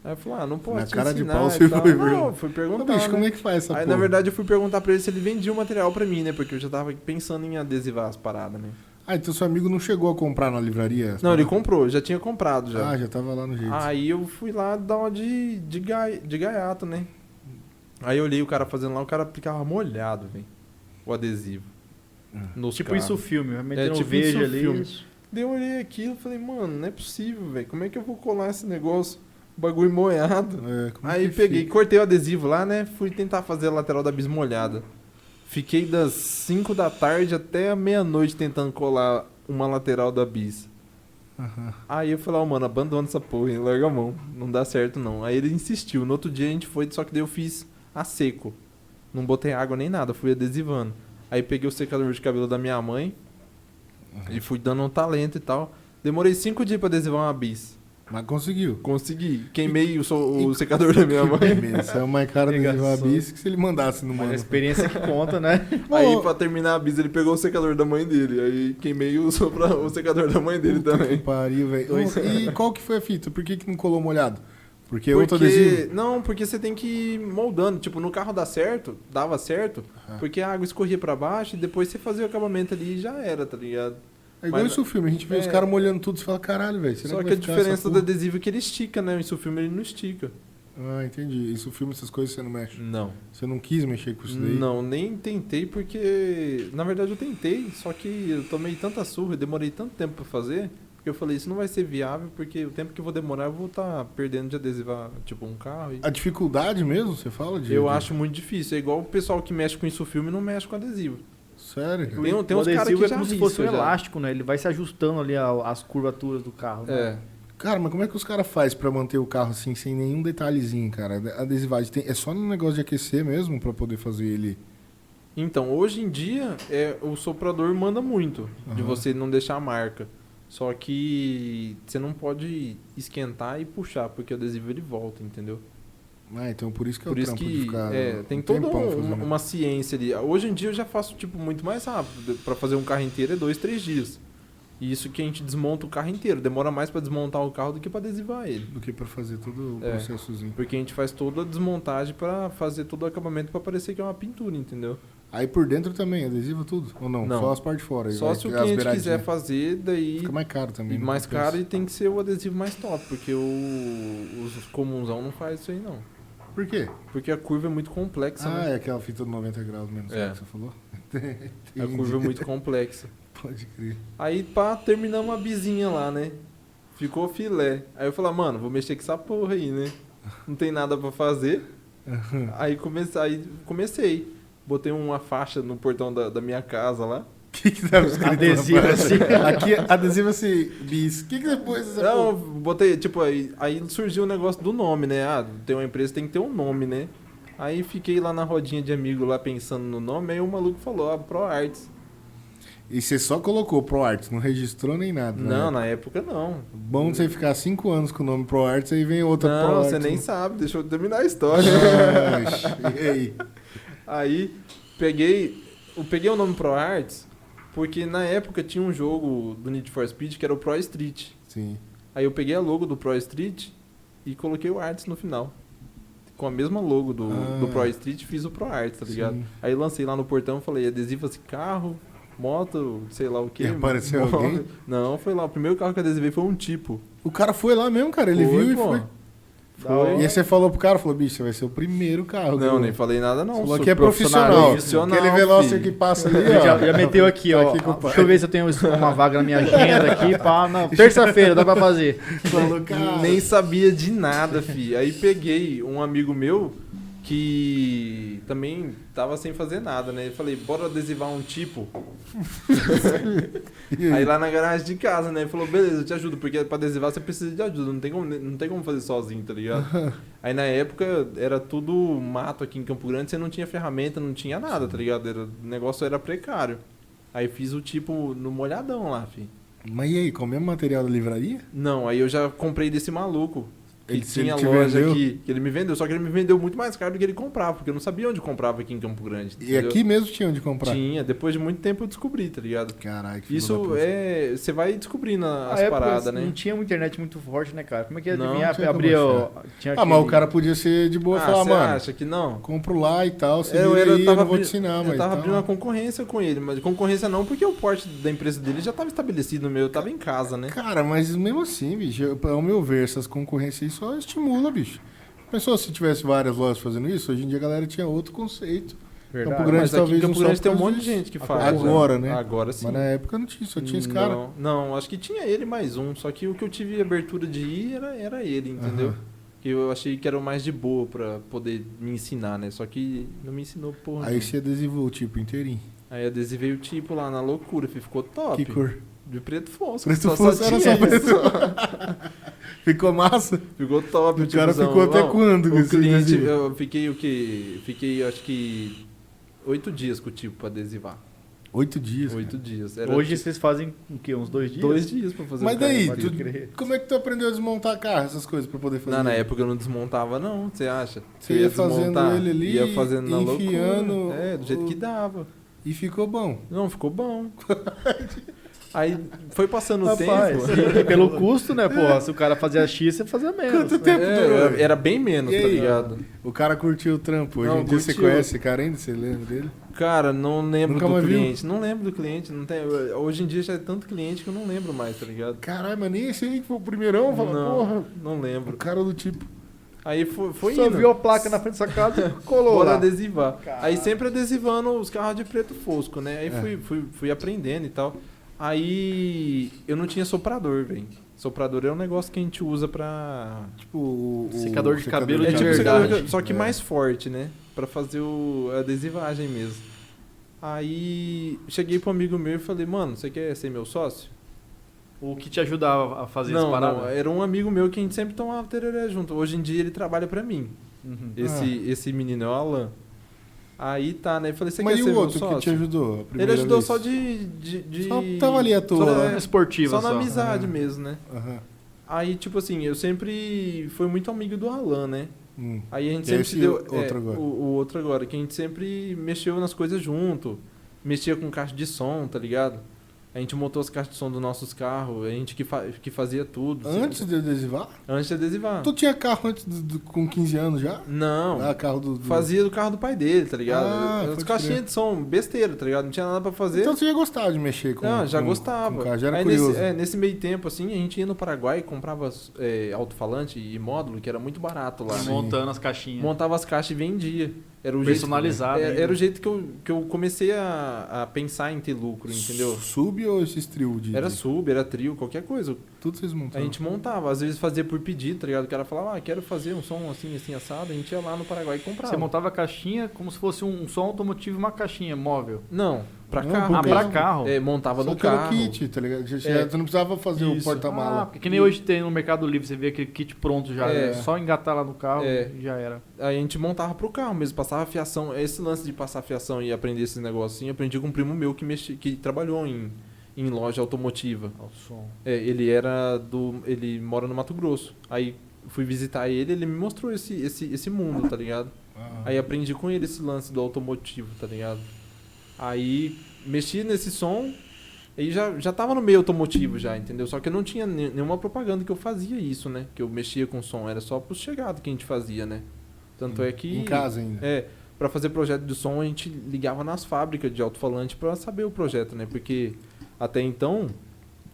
Aí eu falei, ah, não posso Na te cara de pau você foi Não, perguntar. fui Ô, perguntar, bicho, né? como é que faz essa Aí, porra? na verdade, eu fui perguntar pra ele se ele vendia o material pra mim, né? Porque eu já tava pensando em adesivar as paradas, né? Ah, então seu amigo não chegou a comprar na livraria? Não, ele comprou, já tinha comprado já. Ah, já tava lá no jeito. Aí eu fui lá dar uma de, de, gai, de gaiato, né? Aí eu olhei o cara fazendo lá, o cara ficava molhado, velho. O adesivo. Nos Tipo carros. isso o filme, meter É, tipo vejo isso o ali. filme. Daí eu olhei aquilo e falei, mano, não é possível, velho. Como é que eu vou colar esse negócio? Bagulho molhado. É, como Aí que peguei, fica? cortei o adesivo lá, né? Fui tentar fazer a lateral da bis molhada. Fiquei das 5 da tarde até a meia-noite tentando colar uma lateral da bis. Aham. Aí eu falei, ó, mano, abandona essa porra, hein? larga a mão. Não dá certo não. Aí ele insistiu. No outro dia a gente foi, só que daí eu fiz a seco. Não botei água nem nada, fui adesivando. Aí peguei o secador de cabelo da minha mãe e fui dando um talento e tal. Demorei cinco dias pra adesivar uma bis. Mas conseguiu. Consegui. Queimei o, so- o secador da minha (laughs) mãe. Beleza, é mais caro adesivar a bis que se ele mandasse no Mas a mano. experiência que conta, né? (laughs) Aí, pra terminar a bis, ele pegou o secador da mãe dele. Aí queimei o, sopra- o secador da mãe dele puta que também. pariu, velho. E qual que foi a fita? Por que, que não colou molhado? Porque, é outro Porque- adesivo? Não, porque você tem que ir moldando. Tipo, no carro dá certo, dava certo, Aham. porque a água escorria pra baixo e depois você fazia o acabamento ali e já era, tá ligado? É igual Mas- isso o filme, a gente vê os é. caras molhando tudo e fala, caralho, velho. Só que, a diferença do adesivo é que ele estica, né? Isso o filme ele não estica. Ah, entendi. Isso o filme, essas coisas você não mexe. Não. Você não quis mexer com isso daí? Não, nem tentei porque. Na verdade eu tentei, só que eu tomei tanta surra, demorei tanto tempo pra fazer, porque eu falei, isso não vai ser viável, porque o tempo que eu vou demorar eu vou estar perdendo de adesivar, tipo, um carro. e- A dificuldade mesmo, você fala? De, Eu de- acho muito difícil. É igual o pessoal que mexe com isso filme não mexe com adesivo. Sério? cara? Tem- tem o uns cara adesivo que é já como se fosse um elástico, né? Ele vai se ajustando ali as curvaturas do carro. né? É. Cara, mas como é que os caras fazem pra manter o carro assim, sem nenhum detalhezinho, cara? A adesivagem tem... é só no negócio de aquecer mesmo pra poder fazer ele... Então, hoje em dia, é, o soprador manda muito de Aham. você não deixar a marca. Só que você não pode esquentar e puxar, porque o adesivo ele volta, entendeu? Ah, então por isso que é Por o isso que é, tem um toda um- uma, uma ciência ali. Hoje em dia eu já faço tipo muito mais rápido. Pra fazer um carro inteiro é dois, três dias. E isso que a gente desmonta o carro inteiro. Demora mais pra desmontar o carro do que pra adesivar ele. Do que pra fazer todo o É. processozinho. Porque a gente faz toda a desmontagem pra fazer todo o acabamento pra parecer que é uma pintura, entendeu? Aí por dentro também, adesiva tudo? Ou não? Não. Só as partes de fora. Só se o cliente quiser fazer, daí Fica mais caro também. e não mais caro e tem que ser o adesivo mais top, porque o, os comunsão não faz isso aí não. Por quê? Porque a curva é muito complexa, Ah, né? é aquela fita de 90 graus menos É. que você falou? (laughs) A curva é muito complexa. Pode crer. Aí, pá, terminamos a bizinha lá, né? Ficou filé. Aí eu falei, mano, vou mexer com essa porra aí, né? Não tem nada pra fazer. Aí comecei, aí comecei. Botei uma faixa no portão da, da minha casa lá. O (laughs) que que tava escrito? Adesivo assim. Aqui, adesivo assim, bis. O que que depois essa Não, porra? botei, tipo, aí, aí surgiu o negócio do nome, né? Ah, tem uma empresa, tem que ter um nome, né? Aí fiquei lá na rodinha de amigo lá pensando no nome, aí o maluco falou, ah, ProArts. E você só colocou ProArts, não registrou nem nada. né? Não, na época não. Bom você ficar cinco anos com o nome ProArts, aí vem outra Não, ProArts. você nem né? sabe, deixa eu terminar a história. Oxe, e aí? Aí peguei, eu peguei o nome ProArts porque na época tinha um jogo do Need for Speed que era o Pro Street. Sim. Aí eu peguei a logo do Pro Street e coloquei o Arts no final. Com a mesma logo do, Ah. do Pro Street, fiz o Pro Arts, tá ligado? Sim. Aí lancei lá no portão, falei, adesiva-se carro, moto, sei lá o que. E apareceu (laughs) alguém? Não, foi lá. O primeiro carro que eu adesivei foi um tipo. O cara foi lá mesmo, cara. Ele Foi, viu pô. e foi. Foi. E aí você falou pro cara, falou, bicho, você vai ser o primeiro carro. Não, nem falei nada não. Você falou que é profissional. Profissional, Aquele Veloster que passa ali, (laughs) ó. Já, já meteu aqui, Tá ó. aqui. Deixa eu ver se eu tenho uma vaga na minha agenda aqui. Pá, não, terça-feira, dá pra fazer. Falou, cara. Nem sabia de nada, fi. Aí peguei um amigo meu que também tava sem fazer nada, né? Eu falei, bora adesivar um tipo. (laughs) Aí? Aí lá na garagem de casa, né? Ele falou, beleza, eu te ajudo, porque pra adesivar você precisa de ajuda, não tem como, não tem como fazer sozinho, tá ligado? (laughs) Aí na época era tudo mato aqui em Campo Grande, você não tinha ferramenta, não tinha nada, tá ligado? Era, o negócio era precário. Aí fiz o tipo no molhadão lá, fi. Mas e aí, com o mesmo material da livraria? Não, aí eu já comprei desse maluco. Que Ele- tinha ele loja vendeu? aqui, que ele me vendeu, só que ele me vendeu muito mais caro do que ele comprava, porque eu não sabia onde comprava aqui em Campo Grande. E entendeu? aqui mesmo tinha onde comprar. Tinha, depois de muito tempo eu descobri, tá ligado? Caralho, que Isso é. Você vai descobrindo as época, paradas, né? Não tinha uma internet muito forte, né, cara? Como é que ia Não, adivinhar? ó, Tinha Ah, mas o aquele- cara podia ser de boa Ah, falar, você mano, acha que não? compro lá e tal, você Eu, eu tava não vou te ensinar, eu mas tava então- abrindo uma concorrência com ele, mas concorrência não, porque o porte da empresa dele já tava estabelecido, o meu eu tava em casa, né? Cara, mas mesmo assim, bicho, eu- ao meu ver, essas concorrências aí só estimula, bicho. Pensou se tivesse várias lojas fazendo isso, hoje em dia a galera tinha outro conceito. Verdade. Campo Grande mas talvez Campo Grande tem um monte de gente que faz. Agora, né? Agora sim. Mas na época não tinha, só tinha esse cara. Não, não, acho que tinha ele mais um, só que o que eu tive abertura de ir era, era ele, entendeu? Que eu achei que era o mais de boa pra poder me ensinar, né? Só que não me ensinou porra. Aí nenhuma. você adesivou o tipo inteirinho. Aí adesivei o tipo lá na loucura, fi, ficou top. Que cor? De preto fosco. Preto só, fosco só era só preto. (laughs) (laughs) Ficou massa? Ficou top. O cara tiozão. ficou até quando O cliente, adesivo? eu fiquei o quê? Fiquei acho que oito dias com o tipo pra adesivar. Oito dias. Oito dias. Era Hoje vocês fazem o quê? Uns dois dias? dois dias pra fazer Mas cara daí, tu-. Como é que tu aprendeu a desmontar carro, essas coisas, pra poder fazer? Não, na época eu não desmontava, não, você acha? Você Eu ia fazendo desmontar, ele ali, Ia fazendo na enfiando loucura. É, do jeito o- que dava. E ficou bom. Não, ficou bom. (laughs) Aí foi passando o tempo. e, e pelo custo, né, porra? Se o cara fazia X, você fazia menos. Quanto né? tempo É, durou? era- bem menos, E tá aí? ligado? O cara curtiu o trampo. Hoje Não, em dia você curtiu. conhece esse cara ainda? Você lembra dele? Cara, não lembro Nunca do mais viu? cliente. Não lembro do cliente. Não tem, hoje em dia já é tanto cliente que eu não lembro mais, tá ligado? Caralho, mas nem esse aí que foi o primeirão. Fala, não, porra, não o lembro. cara do tipo. Aí foi, foi Só indo. viu a placa na frente da sua casa e (laughs) colou Bora adesivar. Caralho. Aí sempre adesivando os carros de preto fosco, né? Aí É. fui, fui, fui aprendendo e tal. Aí eu não tinha soprador, velho. Soprador é um negócio que a gente usa pra. Tipo, o, o Secador de cabelo É de tipo verdade. secador- só que É. mais forte, né? Pra fazer o, a adesivagem mesmo. Aí cheguei pro amigo meu e falei, mano, você quer ser meu sócio? O que te ajudava a fazer não, essa parada? não, era um amigo meu que a gente sempre tomava tereré junto. Hoje em dia ele trabalha pra mim. Uhum. Esse, esse menino é o Alan. Aí tá, né? Eu falei, você Mas quer e ser o outro que te ajudou? a Ele primeira ajudou vez? só de, de, de- Só tava ali à toa, Só, né? Esportiva só só. na amizade mesmo, né? Aham. Aí, tipo assim, eu sempre fui muito amigo do Alan, né? Hum. Aí a gente E sempre esse se deu. outro é, agora? O, o outro agora, que a gente sempre mexeu nas coisas junto. Mexia com caixa de som, tá ligado? A gente montou as caixas de som dos nossos carros, a gente que, fa- que fazia tudo. Antes de adesivar? Antes de adesivar. Tu tinha carro antes do- do- com 15 anos já? Não. Ah, carro do. do- Fazia do carro do pai dele, tá ligado? Ah, As caixinhas crer. de som, besteira, tá ligado? Não tinha nada pra fazer. Então você já gostava de mexer com Não, já com- gostava. Com carro, já era Aí curioso. nesse, é, nesse meio tempo, assim, a gente ia no Paraguai e comprava é, alto-falante e módulo, que era muito barato lá. E né? Montando as caixinhas. Montava as caixas e vendia. Era o Personalizado Jeito, ainda. é, era o jeito que eu, que eu comecei a, a pensar em ter lucro, entendeu? Sub ou esses trio de. Era sub, era trio, qualquer coisa. Tudo vocês A montaram. gente montava, às vezes fazia por pedido, tá ligado? O cara falava, ah, quero fazer um som assim, assim, assado. A gente ia lá no Paraguai e comprava. Você montava a caixinha como se fosse um som automotivo e uma caixinha móvel. Não, pra Não, carro. Ah, pra carro. É, montava Só no que era carro. kit, tá ligado? Já- É. Você não precisava fazer o Isso. Ah, porta-mala. porque que nem hoje tem no Mercado Livre, você vê aquele kit pronto já. É. né? Só engatar lá no carro É. e já era. Aí a gente montava pro carro mesmo, passava fiação. Esse lance de passar fiação e aprender esses negócios assim, eu aprendi com um primo meu que, mexi, que trabalhou em, em loja automotiva. Ó, o som. É, ele era do. Ele mora no Mato Grosso. Aí fui visitar ele, ele me mostrou esse, esse, esse mundo, tá ligado? Ah. Aí aprendi com ele esse lance do automotivo, tá ligado? Aí mexi nesse som, aí já, já tava no meio automotivo já, entendeu? Só que eu não tinha ne- nenhuma propaganda que eu fazia isso, né? Que eu mexia com som, era só pros chegados que a gente fazia, né? Tanto é que. Em casa ainda. É, pra fazer projeto de som a gente ligava nas fábricas de alto-falante pra saber o projeto, né? Porque até então,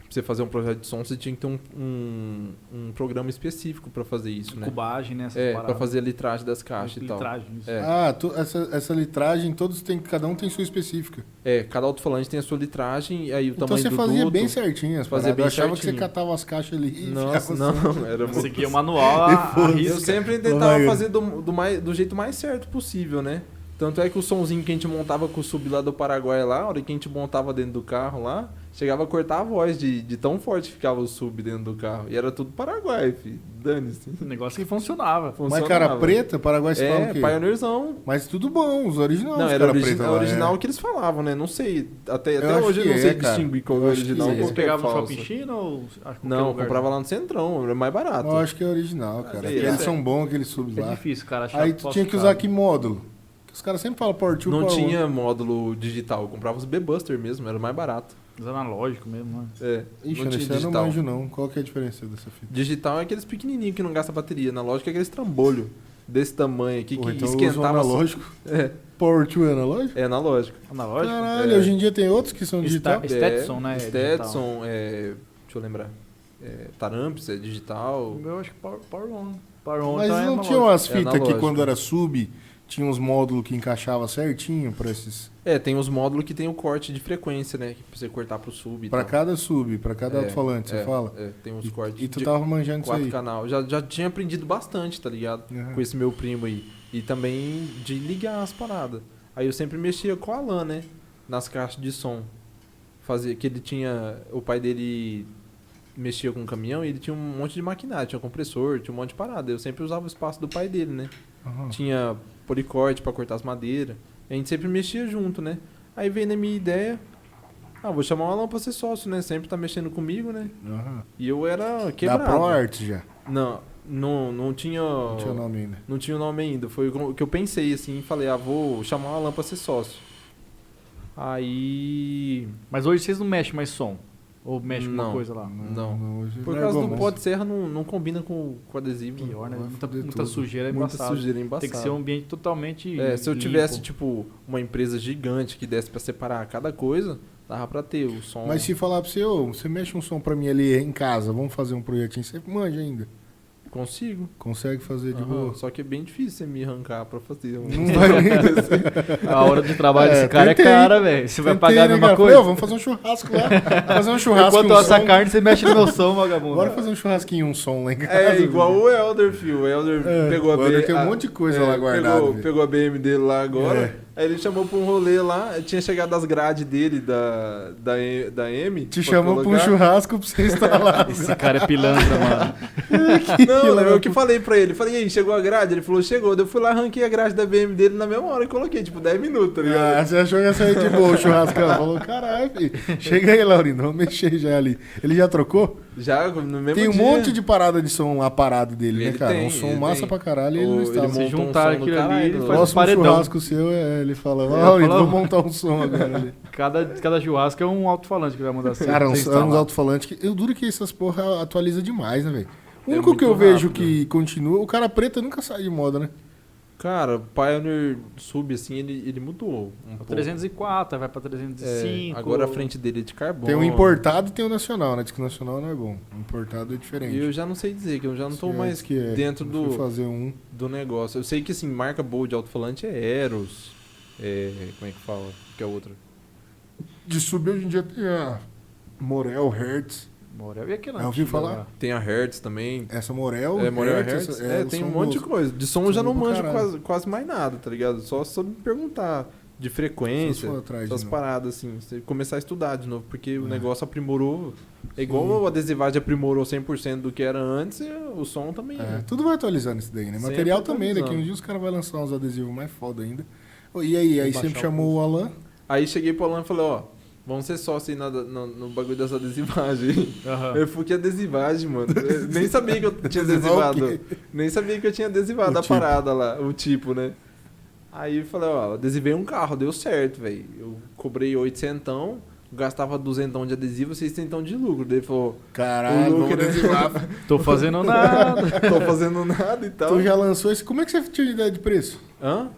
pra você fazer um projeto de som, você tinha que ter um, um, um programa específico pra fazer isso, né? Cubagem, né? É, pra paradas. fazer a litragem das caixas e tal. Litragem, isso. É. Ah, tu- essa, essa litragem, todos têm, cada um tem sua específica. É, cada alto-falante tem a sua litragem e aí o Então tamanho você do fazia duto. bem certinho as Fazia bem Eu achava que certinho. você catava as caixas ali e Nossa, não, assim. era muito... Seguia o manual (laughs) a. Eu sempre tentava fazer do, do, mais, do jeito mais certo possível, né? Tanto é que o somzinho que a gente montava com o sub lá do Paraguai lá, a hora que a gente montava dentro do carro lá, chegava a cortar a voz de, de tão forte que ficava o sub dentro do carro. E era tudo Paraguai, filho. Dane-se. Negócio que funcionava. Mas cara preta, Paraguai se fala o É, quê? Pioneerzão. Mas tudo bom, os originais. Não, era cara origi preta é lá, original é. que eles falavam, né? Não sei. Até, Eu até hoje eu não é, sei cara. distinguir qual é o original. é. e é pegavam no falso. Shopping China ou Não, lugar? comprava lá no Centrão, era mais barato. Eu acho que é original, cara. Eles é. são bons, aqueles subs É lá. difícil, cara. achar Aí tu tinha que usar que módulo? Os caras sempre falam Power 2, Não Power tinha módulo digital, eu comprava os B-Buster mesmo, era mais barato. Os analógicos mesmo, né? É, Ixi, não tinha eu não digital. manjo não. Qual que é a diferença dessa fita? Digital é aqueles pequenininhos que não gasta bateria. Na lógica é aqueles trambolho desse tamanho aqui Porra, que então eu uso esquentava. analógico. É, Power 2 é analógico? é analógico. Analógico? Caralho, É. hoje em dia tem outros que são digital. Está- Stetson, né, é Stetson, é, deixa eu lembrar. É, Taramps é digital. O meu acho que Power, Power On. Power On Mas é não analógico. tinham as É fitas que analógico. quando era sub, tinha uns módulos que encaixava certinho pra esses. É, tem os módulos que tem o corte de frequência, né? Que pra você cortar pro sub Pra tal. cada sub, pra cada É, alto-falante, é, você fala? É, tem uns E, cortes e tu tava manjando isso quatro aí. canal. Já, já tinha aprendido bastante, tá ligado? Aham. com esse meu primo aí. E também de ligar as paradas. Aí eu sempre mexia com a LAN, né? Nas caixas de som. Fazia que ele tinha. O pai dele mexia com o caminhão e ele tinha um monte de maquinário, tinha compressor, tinha um monte de parada. Eu sempre usava o espaço do pai dele, né? Aham. Tinha policorte pra cortar as madeiras. A gente sempre mexia junto, né? Aí veio na minha ideia. Ah, vou chamar o Alan pra ser sócio, né? Sempre tá mexendo comigo, né? Aham. E eu era Da quebrado. ProArt já. Não, não, não tinha. Não tinha nome ainda. Não tinha o nome ainda. Foi o que eu pensei assim, falei, ah, vou chamar o Alan pra ser sócio. Aí. Mas hoje vocês não mexem mais som? Ou mexem com Não. uma coisa lá? Não. hoje Por largou causa do mais. pó de serra não, não combina com, com adesivo. Pior, né? Muita, muita sujeira é Muita embaçado. sujeira embaçada. Tem que ser um ambiente totalmente É, se eu limpo. tivesse, tipo, uma empresa gigante que desse pra separar cada coisa, dava pra ter o som. Mas se falar pra você, ô, você mexe um som pra mim ali em casa, vamos fazer um projetinho, você manja ainda. Consigo. Consegue fazer de Aham, boa. Só que é bem difícil você me arrancar pra fazer. um- (laughs) Não vai (laughs) nem. A hora de trabalho É, desse cara tentei. é cara, velho. Você vai Tentei, pagar a né, mesma cara? coisa? Falei, ô, vamos fazer um churrasco lá. Fazer um churrasco Enquanto um assa a som. carne, você mexe no meu som, vagabundo. Bora fazer um churrasquinho e um som lá em casa. É igual o Elder, filho. O Elder É, pegou a o Elder BM. tem um monte de coisa é, lá guardada. Pegou, velho. pegou a BM dele lá agora. Aí ele chamou pra um rolê lá. Tinha chegado as grades dele da, da, da M. Te chamou pra um churrasco pra você instalar. (laughs) Esse cara é pilantra, mano. (laughs) Não, eu que falei pra ele. Falei, e aí, chegou a grade? Ele falou, chegou. Eu fui lá, arranquei a grade da BM dele na mesma hora e coloquei, tipo, 10 minutos, tá ligado? Ah, você achou que ia sair de boa o churrascão? Falou, caralho, filho. Chega aí, Laurindo, vamos mexer já ali. Ele já trocou? Já no mesmo Tem um dia. monte de parada de som lá parado dele, né, Ele cara? tem, um som massa tem. pra caralho e ele não ele estava. Se um juntar aquilo ali, caralho, ele né? faz um paredão. churrasco seu, é, ele fala, É, Laurindo, falou. vamos montar um som agora ali. (laughs) Cada, cada churrasco é um alto-falante que vai mandar assim. Cara, uns, uns alto-falantes que. Eu duro que essas porra atualiza demais, né, velho? O É único que eu vejo rápido. que continua. O cara preto nunca sai de moda, né? Cara, o Pioneer Sub, assim, ele, ele mudou um pouco. 304, aí vai pra É, 305. agora a frente dele é de carbono. Tem o importado e tem o nacional, né? Diz que o nacional não é bom. O importado é diferente. E eu já não sei dizer, que eu já não tô Se é mais que é. dentro do, fazer um. do negócio. Eu sei que, assim, marca boa de alto-falante é Eros. É, como é que fala? Que é outra? De subir hoje em dia tem a Morel, Hertz. Morel. E aquela ouviu antiga falar? lá? Tem a Hertz também. Essa Morel, É, Morel Hertz, Hertz. essa- É, elas tem um monte de coisa. De som eu já não manjo quase, quase mais nada, tá ligado? Só se me perguntar de Só frequência, essas paradas, assim. Você começar a estudar de novo, porque o É. negócio aprimorou. É igual Sim. o adesivagem aprimorou 100% do que era antes, o som também. É, tudo vai atualizando isso daí, né? Sempre Material também, daqui uns dias os caras vão lançar uns adesivos mais foda ainda. E aí, aí baixar o chamou o Alan. Aí cheguei pro Alan e falei, ó, vamos ser sócio aí na- no, no bagulho das adesivagens. Aham. Eu fui que adesivagem, mano. Eu (laughs) nem sabia que eu tinha adesivado. Nem sabia que eu tinha adesivado O a tipo. parada lá, o tipo, né? Aí eu falei, ó, adesivei um carro, deu certo, velho. Eu cobrei 800, gastava 200 de adesivo, 600 de lucro. Daí ele falou, Caralho, vamos lucro, né? adesivar. (laughs) Tô fazendo nada. (laughs) tô fazendo nada e tal. tu já lançou esse. Como é que você tinha ideia de preço? Hã?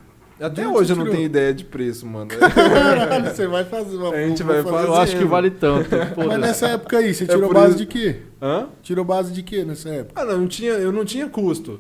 Até De onde hoje eu não tenho ideia de preço, mano. (laughs) Caralho, você vai fazer uma A gente vai fazer fazer. Eu acho que vale tanto. (laughs) Mas nessa época aí, você É tirou por base isso- de quê? Hã? Tirou base de quê nessa época? Ah, não, eu não tinha, eu não tinha custo.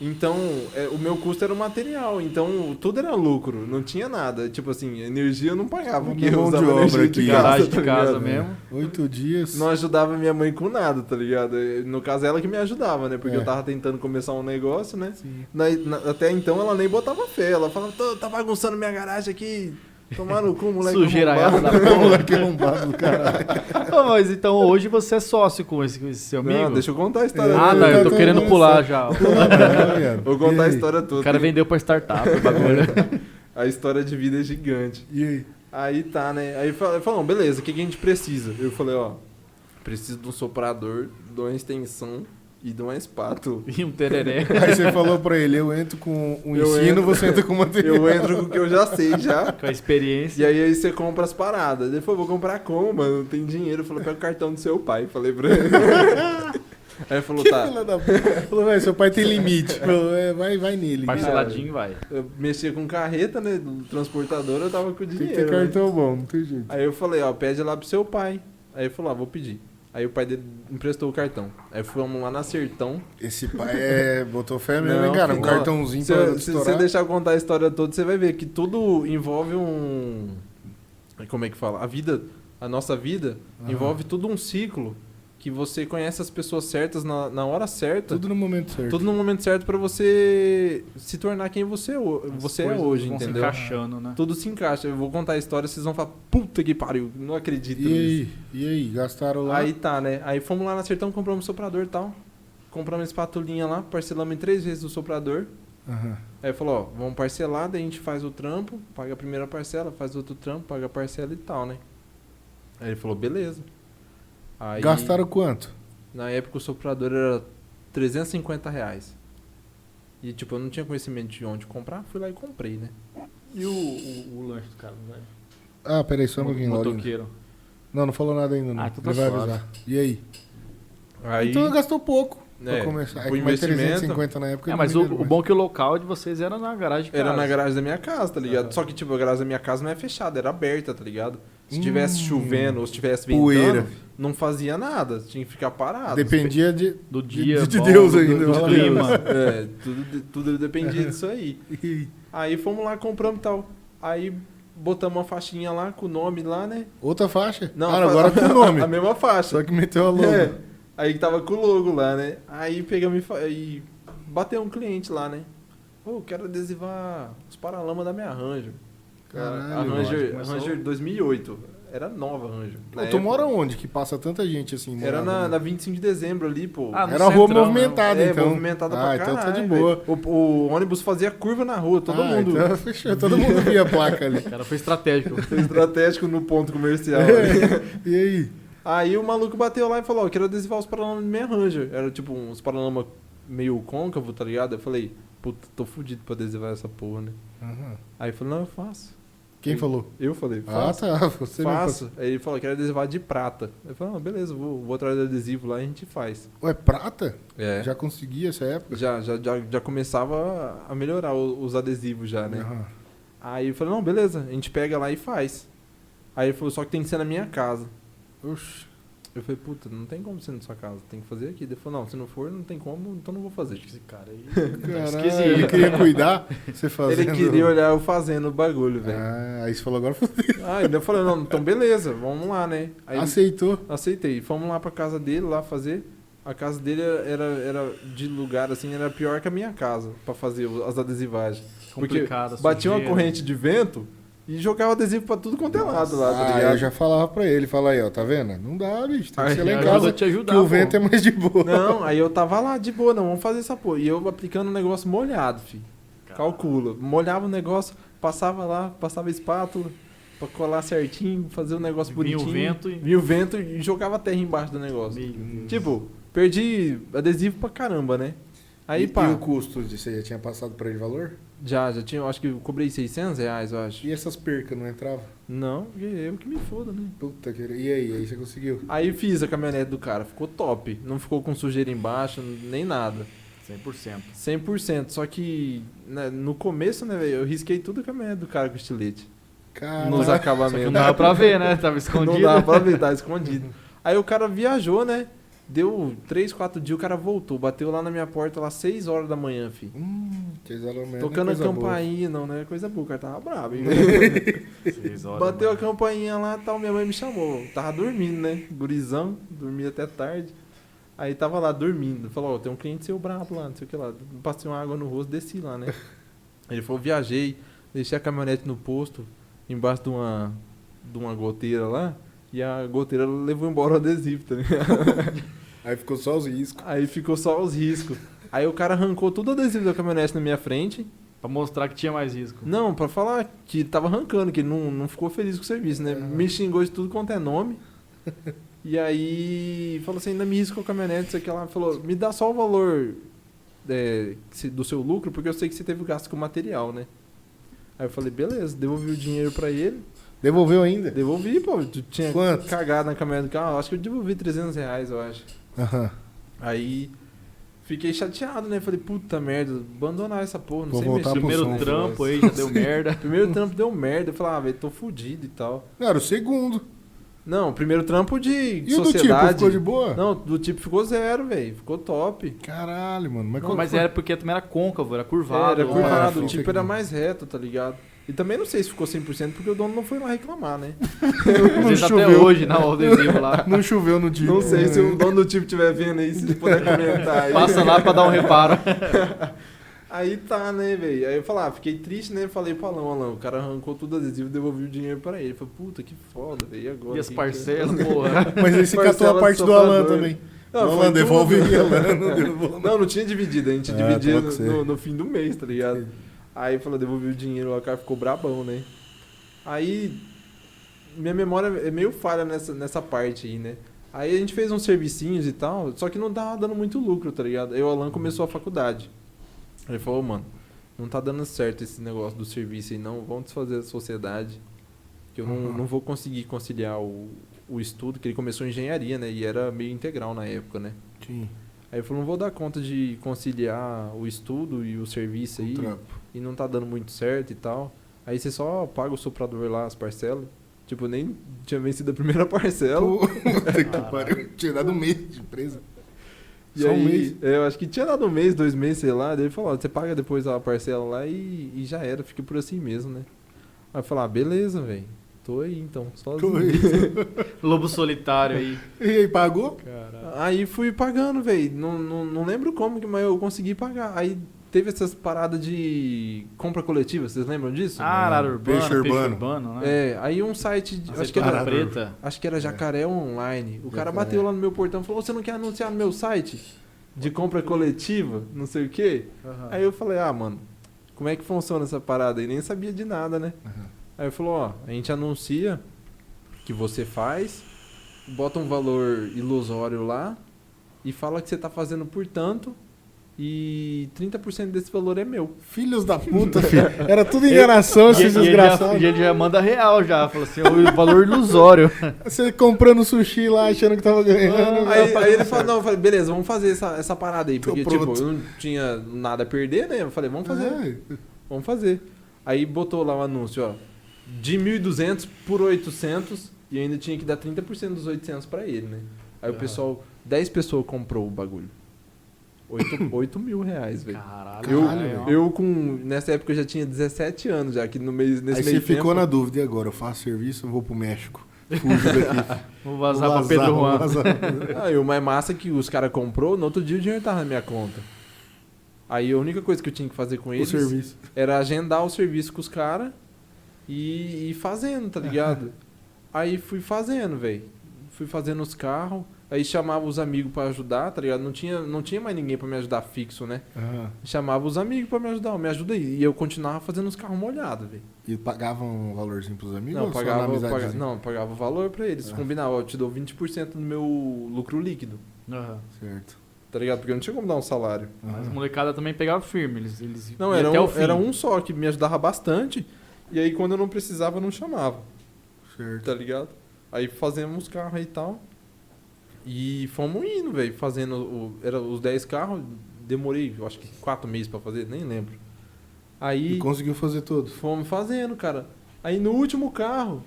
Então, é, o meu custo era o material. Então, tudo era lucro. Não tinha nada. Tipo assim, energia eu não pagava. Porque eu mão de usava obra aqui. de casa, Garagem tá de casa ligado? mesmo. Oito dias. Não ajudava minha mãe com nada, tá ligado? No caso, ela que me ajudava, né? Porque É. eu tava tentando começar um negócio, né? Sim. Na- na- até então, ela nem botava fé. Ela falava, "Tô- tá bagunçando minha garagem aqui. Tomar no cu, moleque. Sujeira arrombado." da porra. (laughs) Moleque arrombado do caralho. Ô, mas então hoje você é sócio com esse, com esse seu amigo? Não, deixa eu contar a história. Ah, Eu não, eu tô querendo pular já. (laughs) Vou contar a história toda. O cara vendeu pra startup o bagulho. (laughs) A história de vida é gigante. E aí? Aí tá, né? Aí fal- falou, beleza, o que, que a gente precisa? Eu falei, ó, preciso de um soprador, de uma extensão e de uma espátula. (laughs) E um tereré. Aí você falou pra ele, eu entro com o Eu ensino, entro- você entra com (laughs) o material. Eu entro com o que eu já sei já. Com a experiência. E aí, aí você compra as paradas. Ele falou, vou comprar como, mano? Não tem dinheiro. Eu falei, pega o cartão do seu pai. Falei pra ele. (laughs) aí ele falou, Que tá. filha da puta. Falou, velho, seu pai tem limite. Falou, é, vai, vai nele. Parceladinho vai. Eu mexia com carreta, né? Do transportador, eu tava com o Tem que dinheiro. ter né? cartão bom, não tem jeito. Aí eu falei, ó, pede lá pro seu pai. Aí ele falou, ah, vou pedir. Aí o pai dele emprestou o cartão. Aí fomos lá na Sertão. Esse pai é. (laughs) Botou fé mesmo, Não, hein, cara? Um filho, cartãozinho Se, pra se você deixar eu contar a história toda, você vai ver que tudo envolve um. Como é que fala? A vida, a nossa vida, envolve tudo um ciclo que você conhece as pessoas certas na, na hora certa. Tudo no momento certo. Tudo no momento certo pra você se tornar quem você, As você é hoje, vão se entendeu? encaixando, né? Tudo se encaixa. Eu vou contar a história, vocês vão falar, puta que pariu, não acredito E nisso. aí? E aí? Gastaram lá? Aí tá, né? Aí fomos lá na Sertão, compramos um soprador e tal. Compramos uma espatulinha lá, parcelamos em três vezes o soprador. Aham. Aí falou, ó, vamos parcelar, daí a gente faz o trampo, paga a primeira parcela, faz outro trampo, paga a parcela e tal, né? Aí ele falou, beleza. Aí, Gastaram quanto? Na época o soprador era 350 reais. E tipo, eu não tinha conhecimento de onde comprar, fui lá e comprei, né? E o, o, o lanche do cara, velho? Ah, peraí, só um pouquinho. Motoqueiro. Não, não falou nada ainda, não. Ah, então tá vai avisar. E aí? Aí, Então gastou pouco pra É, começar. É o que mais investimento- 350 na época. É, mas o, o bom é que o local de vocês era na garagem de Era casa. na garagem da minha casa, tá ligado? Só que, tipo, a garagem da minha casa não é fechada, era aberta, tá ligado? Se Hum. tivesse chovendo ou se tivesse ventando, Poeira. não fazia nada, tinha que ficar parado. Dependia de. Do de- dia, de bom, Deus do- ainda, do, fala clima. É, tudo, de- tudo dependia disso aí. (laughs) Aí fomos lá, compramos e tal. Aí botamos uma faixinha lá com o nome lá, né? Outra faixa? Não, ah, agora com o (laughs) nome. A mesma faixa. Só que meteu a logo. É. Aí tava com o logo lá, né? Aí pegamos e, e bateu um cliente lá, né? Ô, quero adesivar os paralamas da minha Ranger. Caralho, a Ranger, começou- Ranger 2008. Era nova a Ranger. Pô, Na tu época. mora onde que passa tanta gente assim? Era morava, na, né? na 25 de dezembro ali, pô. Ah, Era a rua né? movimentada, é, então. movimentada ah, pra então caralho. tá de boa. O, o ônibus fazia curva na rua, todo Ah, mundo. Então, (laughs) fechou. Todo mundo via a placa ali. O (laughs) cara foi estratégico. (laughs) Foi estratégico no ponto comercial. ali. E aí? Aí o maluco bateu lá e falou, ó, eu quero adesivar os paralamas da minha Ranger. Era tipo uns paralamas meio côncavo, tá ligado? Eu falei, puta, tô fudido pra adesivar essa porra, né? Aham. Aí ele falou, não, eu faço. Quem falou? Eu falei, Ah, faço. tá. (laughs) Você faço. Aí ele falou que era adesivado de prata. Eu falei, ah, beleza, vou, vou atrás do adesivo lá e a gente faz. Ué, prata? É. Já, Já conseguia essa época? já, já, já, começava a melhorar os adesivos já, né? Aham. Aí eu falei, não, beleza, a gente pega lá e faz. Aí ele falou, só que tem que ser na minha casa. Oxi. Eu falei, puta, não tem como ser na sua casa, tem que fazer aqui. Ele falou, não, se não for, não tem como, então não vou fazer. Esse cara aí. Caralho, esquisito. ele queria (laughs) cuidar, você fazendo... Ele queria olhar eu fazendo o bagulho, velho. Ah, aí você falou agora, fodeu. Ah, ainda eu falei, não, então beleza, vamos lá, né? Aí aceitou. aceitei. Fomos lá pra casa dele, lá fazer. A casa dele era, era de lugar, assim, era pior que a minha casa, pra fazer as adesivagens. Porque Complicado. batia uma corrente de vento e jogava adesivo pra tudo quanto é lado lá, tá Ah, eu já falava pra ele, fala aí, ó, tá vendo? Não dá, bicho, tem que Aí ser lá em Ajuda casa, te ajudar, que o pô. vento é mais de boa. Não, aí eu tava lá de boa, não, vamos fazer essa porra. E eu aplicando um negócio molhado, fi. Calcula. Molhava o negócio, passava lá, passava espátula pra colar certinho, fazer o negócio Vinha o bonitinho. vento e- Vinha o vento e jogava terra embaixo do negócio. Tipo, perdi adesivo pra caramba, né? Aí, e, pá, e o custo de você já tinha passado pra ele valor? Já, já tinha, eu acho que eu cobrei 600 reais, eu acho. E essas percas não entravam? Não, eu que me foda, né? Puta que... E aí, aí você conseguiu? Aí fiz a caminhonete do cara, ficou top. Não ficou com sujeira embaixo, nem nada. 100%. 100%. Só que né, no começo, né, velho, eu risquei tudo a caminhonete do cara com estilete. Cara, nos Só que acabamentos. não dava pra ver, né? Tava escondido. (laughs) Não dava pra ver, tá escondido. Aí o cara viajou, né? Deu 3, 4 dias, o cara voltou. Bateu lá na minha porta, lá 6 horas da manhã, fi. Hum, que isolamento, Tocando a coisa boa. campainha, não, não é coisa boa, o cara tava bravo, hein? (laughs) Horas, Bateu a campainha lá e tal, minha mãe me chamou. Tava dormindo, né? Gurizão, dormia até tarde. Aí tava lá dormindo. Falou, ó, tem um cliente seu brabo lá, não sei o que lá. Passei uma água no rosto, desci lá, né? (laughs) Ele falou, viajei, deixei a caminhonete no posto, embaixo de uma, de uma goteira lá. E a goteira levou embora o adesivo, tá ligado? (laughs) Aí ficou só os riscos. Aí ficou só os riscos. Aí o cara arrancou todo o adesivo da caminhonete na minha frente. Pra mostrar que tinha mais risco. Não, pra falar que ele tava arrancando, que ele não, não ficou feliz com o serviço, né? Me xingou de tudo quanto é nome. (laughs) e aí falou assim, ainda me riscou a caminhonete, sei que lá. Falou, me dá só o valor é, do seu lucro, porque eu sei que você teve gasto com material, né? Aí eu falei, beleza, devolvi o dinheiro pra ele. Devolveu ainda? Devolvi, pô, tu tinha Quanto? cagado na caminhonete do carro. Acho que eu devolvi 300 reais, eu acho. Aham. Aí fiquei chateado, né? Falei, puta merda, abandonar essa porra, não Vou sei voltar mexer. pro Primeiro som. trampo aí já deu (laughs) merda. Primeiro trampo deu merda. Eu falei, ah, velho, tô fudido e tal. Não, era o segundo. Não, primeiro trampo de E o do tipo, sociedade. ficou de boa? Não, do tipo ficou zero, velho. Ficou top. Caralho, mano. Mas, Não, mas era porque também era côncavo, era curvado. era curvado, foi o tipo era mais reto, tá ligado? E também não sei se ficou 100% porque o dono não foi lá reclamar, né? não Existe até choveu. hoje, não, o adesivo lá. Não choveu no dia. Não sei se o dono do tipo estiver vendo aí, se puder comentar aí. Passa lá pra dar um reparo. (laughs) Aí tá, né, velho? Aí eu falei, ah, fiquei triste, né? Falei pro Alão, Alão, o cara arrancou tudo adesivo e devolvi o dinheiro pra ele. Ele falou, puta, que foda, velho. E agora? E as Que que- parcelas, (laughs) porra. Mas você Parcela catou a parte do Alan também. Não, o Alan tudo. devolve (laughs) Alan não devolve. Não, não tinha dividido, a gente Ah, dividia no, no- no fim do mês, tá ligado? Aí falou, devolvi o dinheiro, o cara ficou brabão, né? Aí, minha memória é meio falha nessa, nessa parte aí, né? Aí a gente fez uns servicinhos e tal, só que não tava dando muito lucro, tá ligado? Aí o Alan começou a faculdade. Aí ele falou, mano, não tá dando certo esse negócio do serviço aí, não, vamos desfazer a sociedade. Que eu não, Uhum. não vou conseguir conciliar o, o estudo, que ele começou engenharia, né? E era meio integral na época, né? Sim, Aí ele falou, não vou dar conta de conciliar o estudo e o serviço aí, o trampo. E não tá dando muito certo e tal. Aí você só paga o soprador lá, as parcelas. Tipo, nem tinha vencido a primeira (laughs) parcela. Puta que pariu. Tinha dado um mês de empresa. E Só um aí, mês. é, eu acho que tinha dado um mês, dois meses, sei lá. Daí ele falou, ó, você paga depois a parcela lá e, e já era, fica por assim mesmo, né? Aí eu falei, ah, beleza, velho. Tô aí então, sozinho. Tô aí. (laughs) Lobo solitário aí. E aí, pagou? Caralho. Aí fui pagando, velho. Não, não, não lembro como, mas eu consegui pagar. Aí teve essas paradas de compra coletiva, vocês lembram disso? Ah, arara urbana, Peixe peixe, urbano. urbano, né? É, aí um site, de- acho que era, preta. acho que era Jacaré Online. O cara bateu lá no meu portão e falou: Você não quer anunciar no meu site? De compra coletiva? Não sei o quê. Aham. Aí eu falei: Ah, mano, como é que funciona essa parada? E nem sabia de nada, né? Aham. Aí ele falou: Ó, a gente anuncia que você faz, bota um valor ilusório lá e fala que você tá fazendo por tanto e 30% desse valor é meu. Filhos da (laughs) puta, filho. Era tudo enganação, E, esses e já, desgraçados. e ele já manda real já, fala assim, o valor ilusório. (laughs) Você comprando sushi lá, achando que tava ganhando. Aí, aí ele falou, não, eu falei, beleza, vamos fazer essa, essa parada aí. Porque, tipo, eu não tinha nada a perder, né? Eu falei, vamos fazer, É. vamos fazer. Aí botou lá o anúncio, ó, de 1.200 por 800 e ainda tinha que dar 30% dos 800 pra ele, né? Aí o Ah. pessoal, 10 pessoas comprou o bagulho. 8, 8 (coughs) mil reais, velho. Caralho. Eu, Caralho, eu com. Nessa época eu já tinha 17 anos, já que no mês, nesse Aí você meio ficou tempo, na dúvida, e agora? Eu faço serviço ou vou pro México? Fujo daqui. (laughs) Vou vazar Vou pra Pedro Juan. vazar. Ah, e o mais massa é que os caras comprou, no outro dia o dinheiro tava na minha conta. Aí a única coisa que eu tinha que fazer com O eles serviço. era agendar o serviço com os caras e ir fazendo, tá ligado? aí fui fazendo, velho. Fui fazendo os carros, aí chamava os amigos pra ajudar, tá ligado? Não tinha, não tinha mais ninguém pra me ajudar fixo, né? Aham. Chamava os amigos pra me ajudar, me ajuda aí. E eu continuava fazendo os carros molhados, velho. E pagavam um valorzinho pros amigos? Não, ou só na pagava, amizadezinha? paga- não, pagava o valor pra eles. Ah. Combinava, ó, eu te dou 20% do meu lucro líquido, Aham. Certo. tá ligado? Porque eu não tinha como dar um salário. Mas Aham. a molecada também pegava firme, eles, eles Não, era até um, o fim. era um só que me ajudava bastante. E aí quando eu não precisava, eu não chamava, Certo. tá ligado? Aí fazemos os carros aí e tal. E fomos indo, velho, fazendo o, era os 10 carros. Demorei, eu acho que 4 meses pra fazer, nem lembro. E Aí conseguiu fazer tudo. fomos fazendo, cara. Aí no último carro,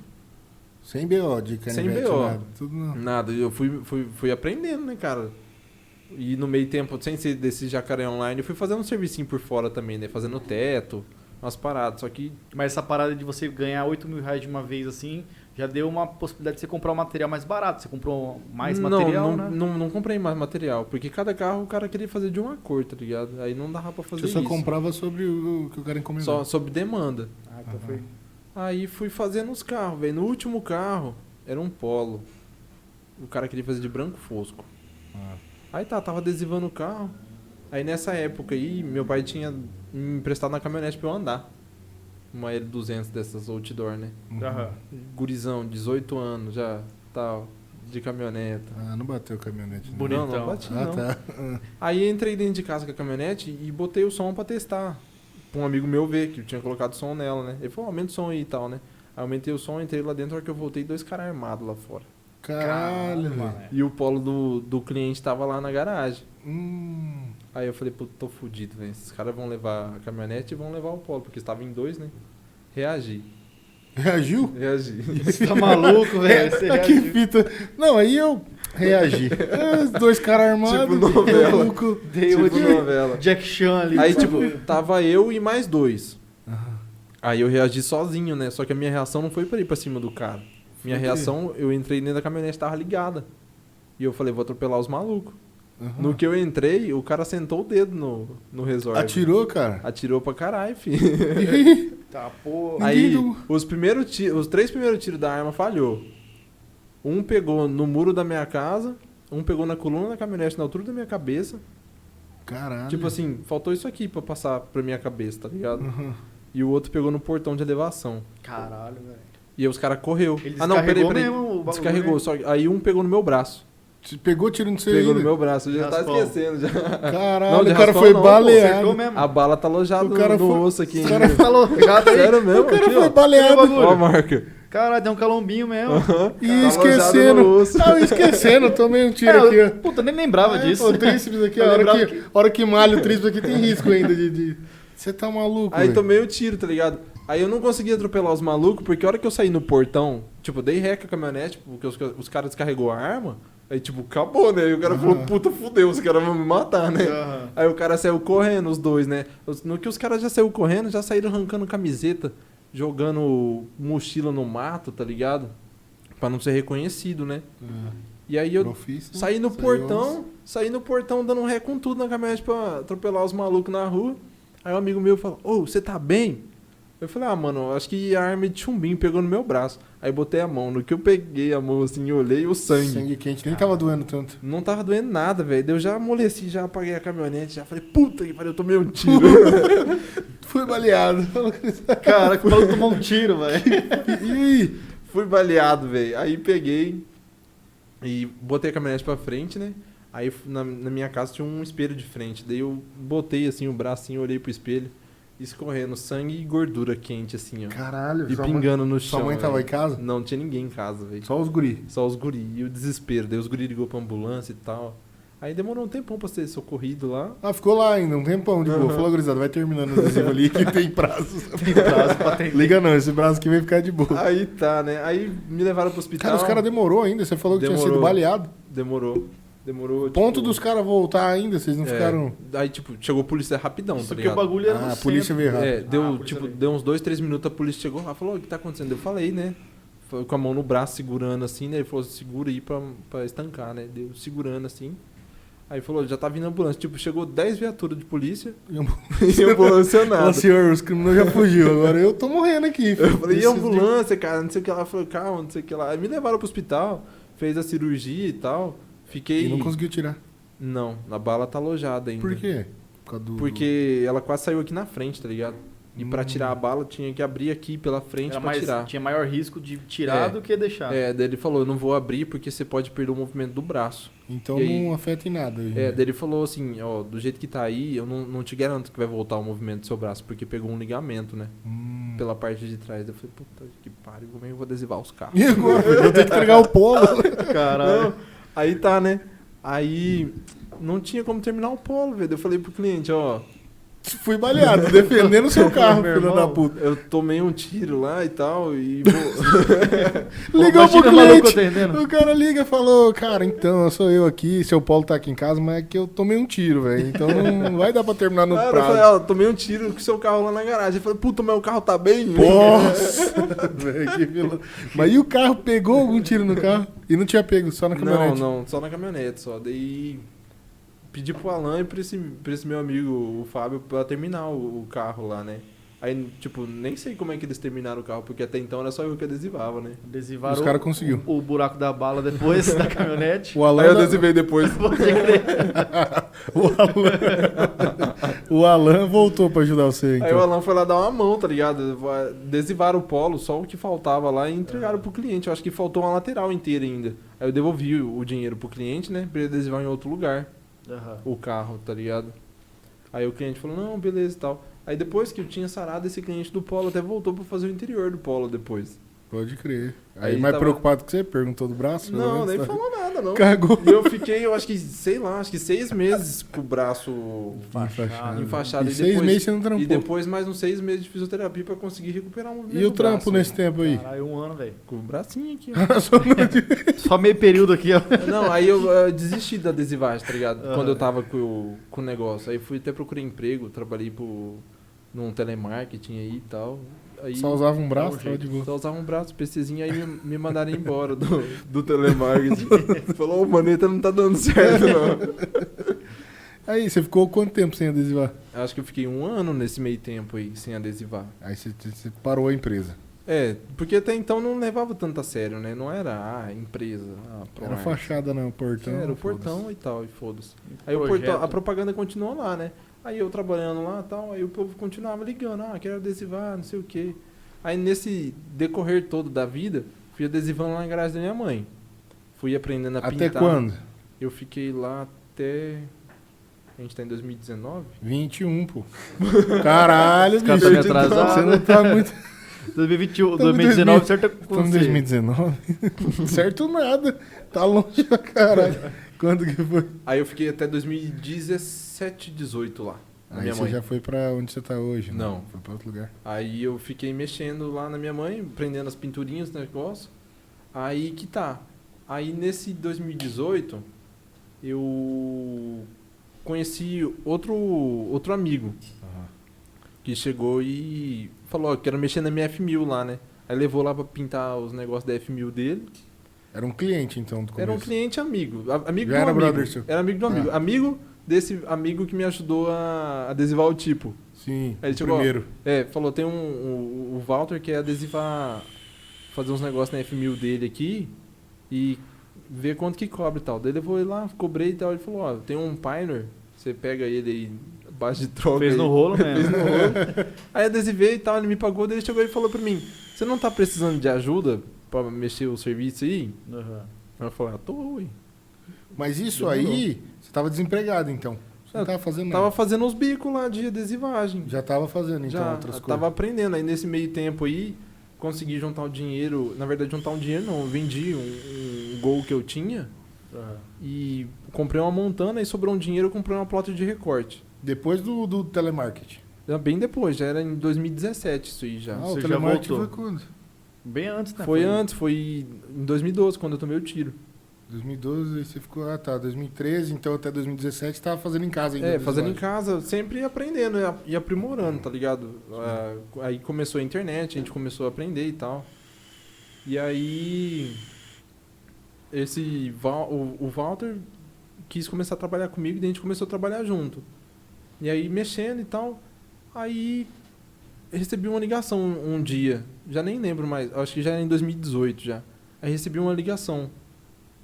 Sem BO, de Sem BO. nada. Tudo não. Nada, eu fui, fui, fui aprendendo, né, cara? E no meio tempo, sem ser desse jacaré online, eu fui fazendo um servicinho por fora também, né? Fazendo teto, umas paradas. Só que Mas essa parada de você ganhar 8 mil reais de uma vez assim, já deu uma possibilidade de você comprar um material mais barato. Você comprou mais não, material, não, né? Não, não comprei mais material, porque cada carro o cara queria fazer de uma cor, tá ligado? Aí não dava pra fazer Você só isso. comprava sobre o o que o cara encomendou. Só sob demanda. Ah, então foi. Aí fui fazendo os carros, velho. No último carro, era um polo. O cara queria fazer de branco fosco. Ah. Aí tá, tava adesivando o carro. Aí nessa época aí, meu pai tinha me emprestado na caminhonete pra eu andar. Uma L200 dessas outdoor, né? Uhum. Aham. Gurizão, 18 anos já, tal, de caminhoneta. Ah, não bateu caminhonete. né? Bonitão. Não, não bati Ah, não. tá. Aí entrei dentro de casa com a caminhonete e botei o som pra testar. Pra um amigo meu ver, que eu tinha colocado som nela, né? Ele falou, aumenta o som aí e tal, né? Aí aumentei o som, entrei lá dentro, a hora que eu voltei, dois caras armados lá fora. Caralho, velho. mano. E o polo do, do cliente tava lá na garagem. Hum. Aí eu falei, pô, tô fudido, velho. Esses caras vão levar a caminhonete e vão levar o polo, porque estava em dois, né? Reagi. Reagiu? Reagi. (laughs) Você tá maluco, velho? Você Ah, que fita. Não, aí eu reagi. É, Os dois caras armados. Tipo novela. maluco. Deu tipo de novela. Jack Chan ali. Aí, tipo, tava eu e mais dois. Aí eu reagi sozinho, né? Só que a minha reação não foi pra ir pra cima do cara. Minha reação, eu entrei dentro da caminhonete, tava ligada. E eu falei, vou atropelar os malucos. No que eu entrei, o cara sentou o dedo no, no resort. Atirou, cara? Atirou pra caralho, filho. (laughs) Tá, porra. Aí, os, primeiros ti- os três primeiros tiros da arma falhou. Um pegou no muro da minha casa, um pegou na coluna da caminhonete, na altura da minha cabeça. Caralho. Tipo assim, faltou isso aqui pra passar pra minha cabeça, tá ligado? Aham. E o outro pegou no portão de elevação. Caralho, velho. E aí os caras correu. Ele ah, não, peraí, peraí. mesmo Descarregou. né? Só aí um pegou no meu braço. Te Pegou tiro no seu pegou no meu braço. Eu já tá Raspão. esquecendo já. Caralho, Não, o cara foi não, baleado. mesmo. A bala tá alojada no, foi- osso aqui. o cara tá aí. Sério mesmo? O cara Aqui, foi ó. baleado. Ó a marca. Caralho, tem um calombinho mesmo. E Tá alojado esquecendo. Ah, eu esquecendo. Tomei um tiro É, aqui, eu- ó. Puta, nem lembrava É, disso. pô, O tríceps aqui, (laughs) a hora que, a hora que malha o tríceps aqui tem risco ainda de... de- Você tá maluco, Aí tomei o tiro, tá ligado? Aí eu não consegui atropelar os malucos, porque a hora que eu saí no portão, tipo, dei ré com a caminhonete, porque os, os caras descarregou a arma, aí tipo, acabou, né? Aí o cara falou, Aham. puta, fudeu, os caras vão me matar, né? Aham. Aí o cara saiu correndo, os dois, né? No que os caras já saiu correndo, já saíram arrancando camiseta, jogando mochila no mato, tá ligado? Pra não ser reconhecido, né? E aí eu Profício, saí no portão, saí no portão dando ré com tudo na caminhonete pra atropelar os malucos na rua. Aí um amigo meu falou, ô, você tá bem? Eu falei, ah, mano, acho que a arma de chumbinho pegou no meu braço. Aí botei a mão. No que eu peguei a mão assim e olhei o sangue. Sangue quente, nem tava doendo tanto. Não tava doendo nada, velho. Daí Eu já amoleci, já apaguei a caminhonete, já falei, puta que pariu, eu tomei um tiro. (laughs) Fui baleado. (laughs) Cara, que o maluco tomou um tiro, velho. (laughs) E? Fui baleado, velho. Aí peguei e botei a caminhonete pra frente, né? Aí na, na minha casa tinha um espelho de frente. Daí eu botei assim o bracinho, olhei pro espelho, escorrendo sangue e gordura quente, assim, ó. Caralho, E sua mãe- pingando no chão. Sua mãe tava velho. em casa? Não, não tinha ninguém em casa, velho. Só os guri. Só os guri. E o desespero. Daí os guri ligou pra ambulância e tal. Aí demorou um tempão pra ser socorrido lá. Ah, ficou lá ainda, um tempão de boa. Aham. Falou, gurizada, vai terminando o adesivo ali que tem prazo. (laughs) Tem prazo pra atender. Liga não, esse braço aqui vai ficar de boa. Aí tá, né? Aí me levaram pro hospital. Cara, os caras demorou ainda. Você falou que tinha Demorou. sido baleado. Demorou. Demorou. Ponto tipo, dos caras voltar ainda, vocês não é, ficaram. Aí, tipo, chegou a polícia rapidão, Isso tá porque o ligado? bagulho era Ah, no a polícia veio errado. É, deu, Ah, tipo, veio. deu uns dois, três minutos, a polícia chegou lá falou, o que tá acontecendo? Eu falei, né? Foi com a mão no braço, segurando assim, né? Ele falou, segura aí pra, pra estancar, né? Deu segurando assim. Aí falou, já tá vindo a ambulância. Tipo, chegou 10 viaturas de polícia (laughs) E ambulância- (laughs) e Falou, nada. senhor, os criminosos já fugiu, agora eu tô morrendo aqui. Eu filho. falei, e de- ambulância, cara? Não sei o que lá. Falei, calma, não sei o que lá. Aí me levaram pro hospital, fez a cirurgia e tal. Fiquei. E não conseguiu tirar. Não, a bala tá alojada ainda. Por quê? Por causa do... Porque ela quase saiu aqui na frente, tá ligado? E pra Hum. tirar a bala tinha que abrir aqui pela frente Era pra mais, tirar. tinha maior risco de tirar É. do que deixar. É, daí ele falou, eu não vou abrir porque você pode perder o movimento do braço. Então E aí- não afeta em nada. em É, dia. daí ele falou assim, ó, do jeito que tá aí, eu não, não te garanto que vai voltar o movimento do seu braço, porque pegou um ligamento, né? Hum. Pela parte de trás. Eu falei, puta que pariu, como é que eu vou adesivar os carros? (laughs) E agora? Eu vou ter que entregar o polo. (laughs) Caralho. Não, aí tá, né? Aí não tinha como terminar o polo, velho. Eu falei pro cliente, ó, Fui baleado, defendendo o seu carro, filho irmão. da puta. eu tomei um tiro lá e tal, e. (laughs) Ligou pro cliente. O cara liga e falou, cara, então, sou eu aqui, seu Paulo tá aqui em casa, mas é que eu tomei um tiro, velho. Então não vai dar pra terminar no Cara, eu prazo. falei, ó, tomei um tiro com o seu carro lá na garagem. Eu falei, puta, meu carro tá bem? Nossa, (laughs) velho, que vilão. Mas e o carro pegou algum tiro no carro? E não tinha pego, só na Não, caminhonete. não, só na caminhonete, só. Daí pedi pro Alan e pra esse, pra esse meu amigo, o Fábio, pra terminar o, o carro lá, né? Aí, tipo, nem sei como é que eles terminaram o carro, porque até então era só eu que adesivava, né? Adesivaram Os cara conseguiu. o, o buraco da bala depois da caminhonete. (laughs) O Alan, eu adesivei depois. (laughs) (laughs) O, Alan... o Alan voltou pra ajudar você, Aí o então. Alan foi lá dar uma mão, tá ligado? Adesivaram o polo, só o que faltava lá e entregaram pro cliente. Eu acho que faltou uma lateral inteira ainda. Aí eu devolvi o o dinheiro pro cliente, né? Pra ele adesivar em outro lugar. Aham. o carro, tá ligado? Aí o cliente falou, não, beleza e tal. Aí depois que eu tinha sarado, esse cliente do Polo até voltou pra fazer o interior do Polo depois. Pode crer. Aí, Aí mais tava- preocupado que você? Perguntou do braço? não, nem tá? falou nada, não. Cagou. E eu fiquei, eu acho que, sei lá, acho que seis meses com o braço Enfaixado. enfaixado. E E, seis depois, meses você não trampou. e depois mais uns seis meses de fisioterapia pra conseguir recuperar o movimento E o trampo braço, nesse tempo aí? Caralho, um ano, velho. Com o bracinho aqui, ó. (laughs) (laughs) Só meio período aqui, ó. Não, aí eu eh, desisti da adesivagem, tá ligado? Aham. Quando eu tava com, o- com o negócio. Aí fui até procurei emprego, trabalhei pro, num telemarketing aí e tal. Aí, Só usava um braço, tava jeito. de boa. Só usava um braço, PCzinho, aí me, me mandaram embora do, do telemarketing. (laughs) Falou, ô, maneta não tá dando certo, não. (laughs) Aí, você ficou quanto tempo sem adesivar? Acho que eu fiquei um ano nesse meio tempo aí, sem adesivar. Aí você, você parou a empresa. É, porque até então não levava tanto a sério, né? Não era, ah, empresa, ah, Era fachada, não, o portão. Era o portão e tal, e foda-se. Aí o portão, a propaganda continuou lá, né? Aí eu trabalhando lá e tal, aí o povo continuava ligando, ah, quero adesivar, não sei o quê. Aí nesse decorrer todo da vida, fui adesivando lá na garagem da minha mãe. Fui aprendendo a Até pintar. quando? Eu fiquei lá até. A gente tá em 2019? 21, pô. Caralho, Os caras bicho. tá meio atrasado. Você não tá muito... 2021, Estamos em 2019, certo? Estamos em 2019. (laughs) certo nada. Tá longe pra caralho. Quando que foi? Aí eu fiquei até 2017, 18 lá. Aí minha você mãe. já foi pra onde você tá hoje, né? Não. Foi pra outro lugar. Aí eu fiquei mexendo lá na minha mãe, prendendo as pinturinhas do negócio. Aí que tá. Aí nesse 2018, eu conheci outro, outro amigo que chegou e falou: ó, quero mexer na minha F1000 lá, né? Aí levou lá pra pintar os negócios da F1000 dele. Era um cliente, então, do começo. Era um cliente amigo. Amigo Já do era amigo. brother seu? Era amigo do amigo. Ah. Amigo desse amigo que me ajudou a adesivar o tipo. Sim, Aí o chegou, ó, primeiro. É, falou, tem um, um- o Walter que é adesivar, fazer uns negócios na F1000 dele aqui e ver quanto que cobra e tal. Daí ele foi lá, cobrei e tal, ele falou, ó, tem um Pioneer, você pega ele aí, base de troca Fez aí. no rolo (laughs) Fez mesmo. no rolo. aí adesivei e tal, ele me pagou, daí ele chegou e falou pra mim, você não tá precisando de ajuda pra mexer o serviço aí? Aí eu falei, ah, tô, ué. Mas isso Demorou. aí, você tava desempregado então. Você não Eu tava fazendo nada. Tava fazendo uns bicos lá de adesivagem. Já tava fazendo então Já, outras coisas. tava aprendendo. Aí nesse meio tempo aí, consegui juntar o dinheiro. Na verdade, juntar um dinheiro não. Eu vendi um, um gol que eu tinha e comprei uma montana e sobrou um dinheiro eu comprei uma plota de recorte. Depois do, do telemarketing. Já Bem depois, já era em 2017 isso aí já. Ah, Você o já telemarketing foi voltou. quando? Bem antes, né? Foi antes, foi em 2012, quando eu tomei o tiro. 2012, aí você ficou, ah tá, 2013, então até 2017 você tava fazendo em casa ainda. É, fazendo em casa, sempre aprendendo e a- e aprimorando, tá ligado? Ah, aí começou a internet, a gente começou a aprender e tal. E aí. Esse. O, o Walter quis começar a trabalhar comigo e a gente começou a trabalhar junto. E aí mexendo e tal. Aí recebi uma ligação um, um dia. Já nem lembro mais. Acho que já era em 2018 já. Aí recebi uma ligação.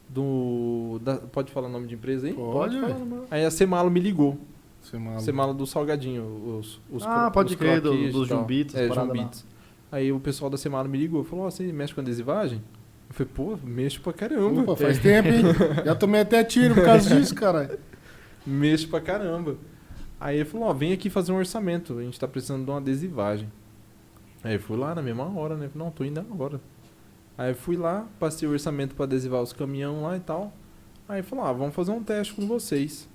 Do. da- pode falar o nome de empresa aí? Pode, falar, velho. mano. Aí a Semalo me ligou. Você é maluco. Semala do Salgadinho, os, os Ah, cro- pode os crer, do- dos. Jumbitos, É, lá. Aí o pessoal da Semala me ligou, falou, ó, você mexe com adesivagem? Eu falei, pô, mexo pra caramba. Opa, faz tempo, hein? (laughs) Já tomei até tiro por causa disso, cara. Mexo pra caramba. Aí ele falou, ó, vem aqui fazer um orçamento, a gente tá precisando de uma adesivagem. Aí fui lá na mesma hora, né? Não, tô indo agora. Aí fui lá, passei o orçamento pra adesivar os caminhão lá e tal. Aí falou, ah, vamos fazer um teste com vocês.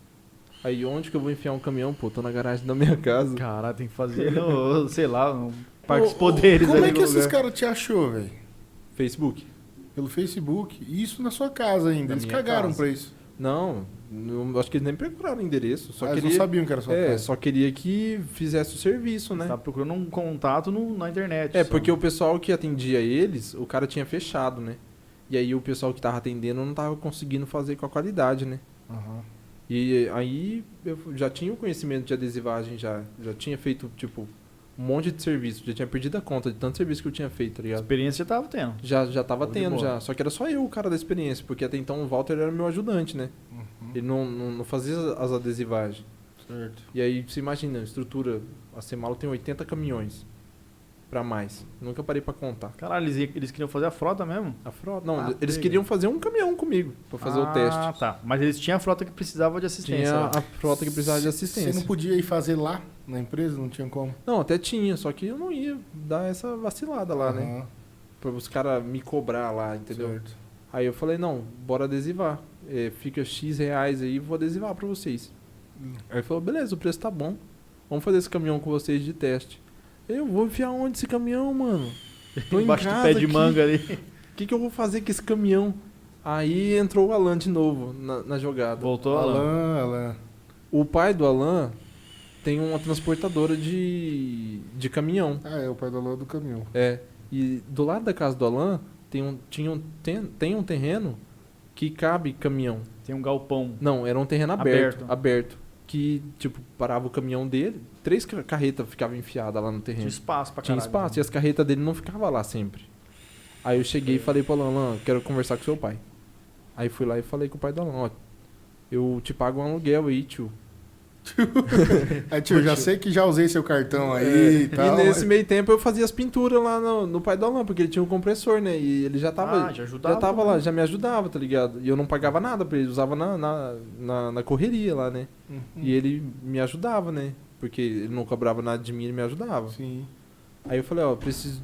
Aí onde que eu vou enfiar um caminhão? Pô, tô na garagem da minha casa. Caralho, tem que fazer no, sei lá, no (laughs) Parque dos Poderes Como ali é que esses caras te achou, velho? Facebook. Pelo Facebook. E isso na sua casa ainda. Na Eles cagaram casa. pra isso. Não, não- acho que eles nem procuraram o endereço. Só Ah, eles queria, não sabiam que era sua é, casa. só queria que fizesse o serviço, né? Tá procurando um contato no- na internet. É, só. porque o pessoal que atendia eles, o cara tinha fechado, né? E aí o pessoal que tava atendendo não tava conseguindo fazer com a qualidade, né? Aham. E aí eu já tinha o conhecimento de adesivagem, já, já tinha feito, tipo, um monte de serviço. Já tinha perdido a conta de tanto serviço que eu tinha feito, tá ligado? experiência você tava tendo. Já, já tava tendo, já. Só que era só eu o cara da experiência, porque até então o Walter era meu ajudante, né? Uhum. Ele não, não, não fazia as adesivagens. Certo. E aí, você imagina, a estrutura, a Semalo tem 80 caminhões. Pra mais. Nunca parei pra contar. Caralho, eles, eles queriam fazer a frota mesmo? A frota. Não, Ah, eles queriam fazer um caminhão comigo pra fazer ah, o teste. tá. Mas eles tinham a frota que precisava de assistência. Tinha lá. a frota que precisava de Você assistência. não podia ir fazer lá na empresa? Não tinha como? Não, até tinha, só que eu não ia dar essa vacilada lá, né? Aham, Pra os caras me cobrar lá, entendeu? Certo. Aí eu falei, não, bora adesivar. É, fica X reais aí, vou adesivar pra vocês. Hum. Aí ele falou, beleza, o preço tá bom. Vamos fazer esse caminhão com vocês de teste. Eu vou enfiar onde esse caminhão, mano? Tô em Embaixo do pé de aqui. manga ali. O (laughs) que, que eu vou fazer com esse caminhão? Aí entrou o Alan de novo na, na jogada. Voltou lá. Alan, Alan. O pai do Alan tem uma transportadora de, de caminhão. Ah, é o pai do Alan do caminhão. É. E do lado da casa do Alan tem um, tinha um, tem, tem um terreno que cabe caminhão. Tem um galpão. Não, era um terreno aberto. Aberto. Aberto. Que, tipo, parava o caminhão dele, três ca- carretas ficavam enfiadas lá no Tinha terreno. espaço pra Tinha caralho. espaço, e as carretas dele não ficavam lá sempre. Aí eu cheguei e falei pro Alan, Alan, quero conversar com seu pai. Aí fui lá e falei com o pai do Alan, ó, eu te pago um aluguel aí, tio. Aí, tio, já sei que já usei seu cartão aí e tal. É, e nesse mas- meio tempo eu fazia as pinturas lá no, no pai do Alan, porque ele tinha um compressor, né? E ele já tava, Ah, já ajudava já tava lá, já me ajudava, tá ligado? E eu não pagava nada pra ele, usava na, na, na, na correria lá, né? Uhum. E ele me ajudava, né? Porque ele não cobrava nada de mim, ele me ajudava. Sim. Aí eu falei, ó, preciso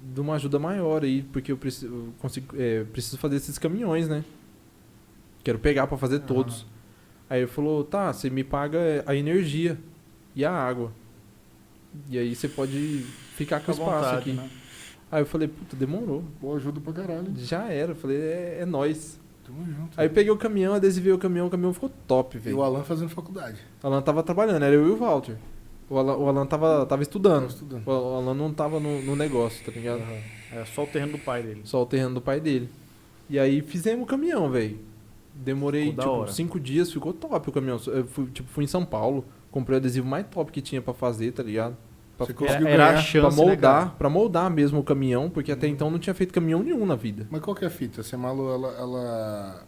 de uma ajuda maior aí, porque eu preciso, eu consigo, é, preciso fazer esses caminhões, né? Quero pegar pra fazer Aham. todos. Aí ele falou, tá, você me paga a energia e a água. E aí você pode ficar com o Fica espaço vontade, aqui. né? Aí eu falei, puta, demorou. Pô, ajuda pra caralho. Já era. Eu falei, é, é nóis. Tamo junto. Aí eu peguei o caminhão, adesivei o caminhão, o caminhão ficou top, E velho. o Alan fazendo faculdade. O Alan tava trabalhando, era eu e o Walter. O Alan, o Alan tava, tava Tava estudando. estudando. O Alan não tava no, no negócio, tá ligado? É só o terreno do pai dele. Só o terreno do pai dele. E aí fizemos o caminhão, velho. Demorei, tipo, hora. cinco dias, ficou top o caminhão. Eu fui, tipo, fui em São Paulo, comprei o adesivo mais top que tinha pra fazer, tá ligado? Pra, Você pra- conseguiu Era, era a ganhar chance, pra né, moldar, cara? pra moldar mesmo o caminhão, porque até então não tinha feito caminhão nenhum na vida. Mas qual que é a fita? Você malu, ela, ela,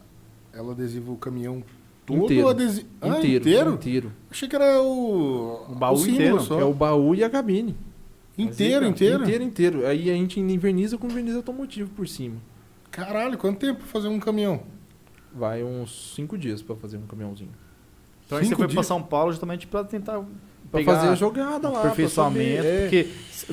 ela adesiva o caminhão todo Inteiro. adesi... Ah, inteiro, inteiro? inteiro. Achei que era o... O baú símbolo inteiro. Só. É o baú e a cabine. Inteiro, inteiro? Inteiro, inteiro. Aí a gente inverniza com verniz automotivo por cima. Caralho, quanto tempo pra fazer um caminhão? Vai uns 5 dias pra fazer um caminhãozinho. Então aí você foi pra São Paulo justamente pra tentar Pra pegar fazer a jogada lá. aperfeiçoamento, é, porque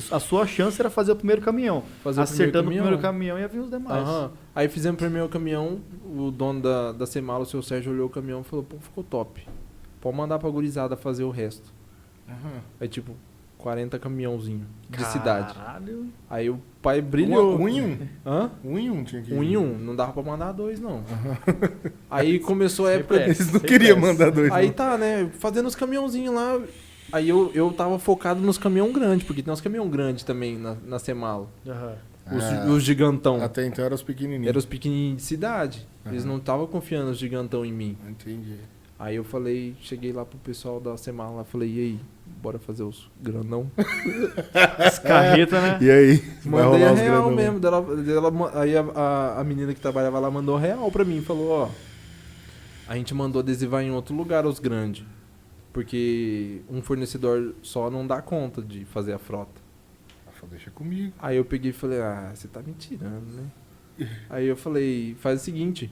a sua chance era fazer o primeiro caminhão. fazer Acertando o primeiro caminhão ia vir os demais. Aham. Aí fizemos o primeiro caminhão, o dono da, da Semala, o seu Sérgio, olhou o caminhão e falou, pô, ficou top. Pode mandar pra gurizada fazer o resto. Aí tipo, 40 caminhãozinho de cidade. Caralho. Aí o pai brilhou. Um, um em um. Hã? Um em um tinha que ir. Um em um, não dava pra mandar dois, não. (laughs) Aí começou a época. Eles não queriam mandar dois. Aí não. tá, né? Fazendo os caminhãozinhos lá. Aí eu, eu tava focado nos caminhão grandes, porque tem uns caminhão grandes também na, na Semala. Aham. Os, Ah. os gigantão. Até então eram os pequenininhos. Eram os pequenininhos de cidade. Eles não estavam confiando os gigantão em mim. Entendi. Aí eu falei, cheguei lá pro pessoal da Semala lá, falei, e aí, bora fazer os grandão? (laughs) As carretas, né? E aí? Mandei a real mesmo. Dela, dela- aí a, a, a menina que trabalhava lá mandou real pra mim. Falou, ó. A gente mandou adesivar em outro lugar os grandes. Porque um fornecedor só não dá conta de fazer a frota. Ah, falou, Deixa comigo. Aí eu peguei e falei, ah, você tá me tirando, né? (laughs) Aí eu falei, faz o seguinte.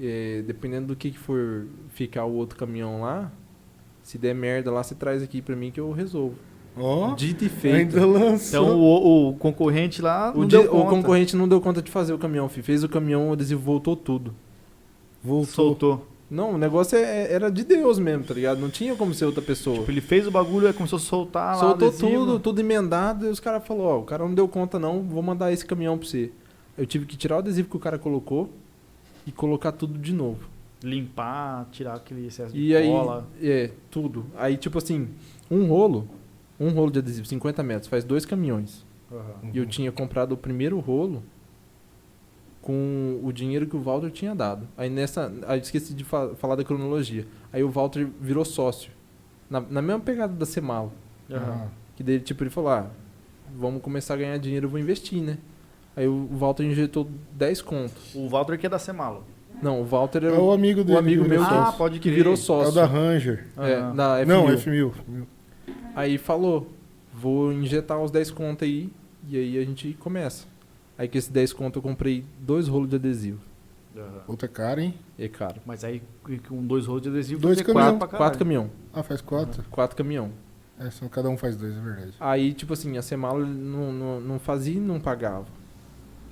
É, dependendo do que, que for ficar o outro caminhão lá, se der merda lá, você traz aqui pra mim que eu resolvo. Ó, Dito e feito. ainda lançou. Então o, o concorrente lá O, di- o concorrente não deu conta de fazer o caminhão, fi. fez o caminhão, o adesivo voltou tudo. Voltou. soltou. Não, o negócio é- era de Deus mesmo, tá ligado? Não tinha como ser outra pessoa. Tipo, ele fez o bagulho e começou a soltar lá Soltou o adesivo. tudo, tudo emendado, e os caras falaram, ó, o cara não deu conta não, vou mandar esse caminhão pra você. Eu tive que tirar o adesivo que o cara colocou e colocar tudo de novo. Limpar, tirar aquele excesso E de aí, cola. é, tudo. Aí, tipo assim, um rolo, um rolo de adesivo, 50 metros, faz dois caminhões. Aham. E eu tinha comprado o primeiro rolo com o dinheiro que o Walter tinha dado. Aí nessa. Aí esqueci de fa- falar da cronologia. Aí o Walter virou sócio. Na, na mesma pegada da Semalo. Aham. Que dele, tipo, ele falou: ah, vamos começar a ganhar dinheiro, eu vou investir, né? Aí o Walter injetou 10 contos. O Walter que é da Semalo. Não, o Walter É era o amigo dele. amigo que meu virou Ah, sócio. pode que virou É o sócio. da Ranger. É, Aham. da F1000. Não, F1000. Aí falou, vou injetar os 10 contos aí e aí a gente começa. Aí com esses 10 contos eu comprei dois rolos de adesivo. Aham. Outra cara, hein? É caro. Mas aí com dois rolos de adesivo Dois caminhão. quatro pra Quatro, caminhão. Ah, faz quatro. Quatro caminhão. É, só cada um faz dois, é verdade. Aí, tipo assim, a Semala não, não, não fazia e não pagava.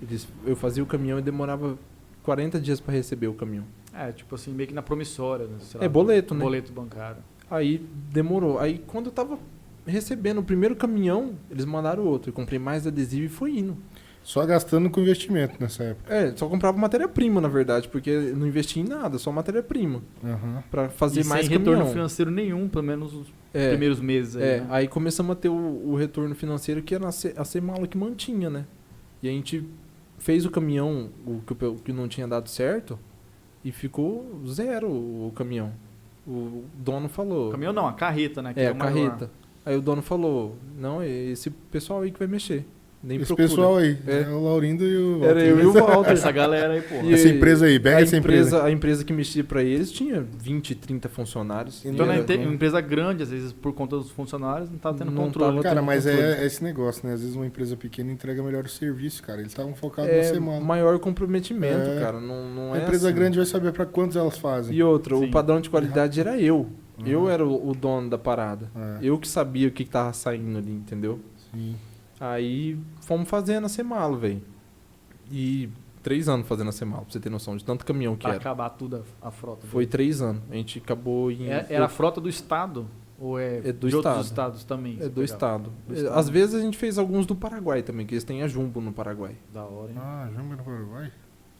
Eles, eu fazia o caminhão e demorava 40 dias pra receber o caminhão. É, tipo assim, meio que na promissória. Né? Sei lá, É boleto, né? Boleto bancário. Aí demorou. Aí quando eu tava recebendo o primeiro caminhão, eles mandaram outro. Eu comprei mais adesivo e foi indo. Só gastando com investimento nessa época. É, só comprava matéria-prima, na verdade, porque eu não investia em nada, só matéria-prima. Pra fazer e mais sem retorno caminhão. financeiro nenhum, pelo menos os É, primeiros meses aí. é, né? aí começamos a ter o, o retorno financeiro que era a Se- a Semala que mantinha, né? E a gente fez o caminhão, o que, o que não tinha dado certo, e ficou zero o caminhão. O dono falou. Caminhão não, a carreta, né? É, o a maior. carreta. Aí o dono falou: Não, é esse pessoal aí que vai mexer. Nem Esse procura. pessoal aí. É. É. o Laurindo e o. Era eu e o Walter. (laughs) Essa galera aí, pô. E- Essa empresa aí, pega a essa empresa. empresa. A empresa que mexia pra eles tinha 20, 30 funcionários. Então, E na era- uma empresa grande, às vezes, por conta dos funcionários, não tá tendo Não controle. tava Cara, tendo mas controle. é, é esse negócio, né? Às vezes uma empresa pequena entrega melhor o serviço, cara. Eles estavam focados na é semana. maior comprometimento, É. cara. Não, não a é empresa assim. grande vai saber pra quantos elas fazem. E outra, Sim. o padrão de qualidade era eu. Eu Uhum. era o, dono da parada. É, Eu que sabia o que, que tava saindo ali, entendeu? sim. Aí fomos fazendo a Semalo, velho. E três anos fazendo a Semalo, pra você ter noção de tanto caminhão que Pra era. acabar tudo a, a frota. Foi três anos. A gente acabou em. É- Era a frota do Estado? Ou é, É do de outros Estado. estados também? É do estado. Do estado. Às vezes a gente fez alguns do Paraguai também, que eles têm a Jumbo no Paraguai. Da hora, hein? Ah, Jumbo no Paraguai?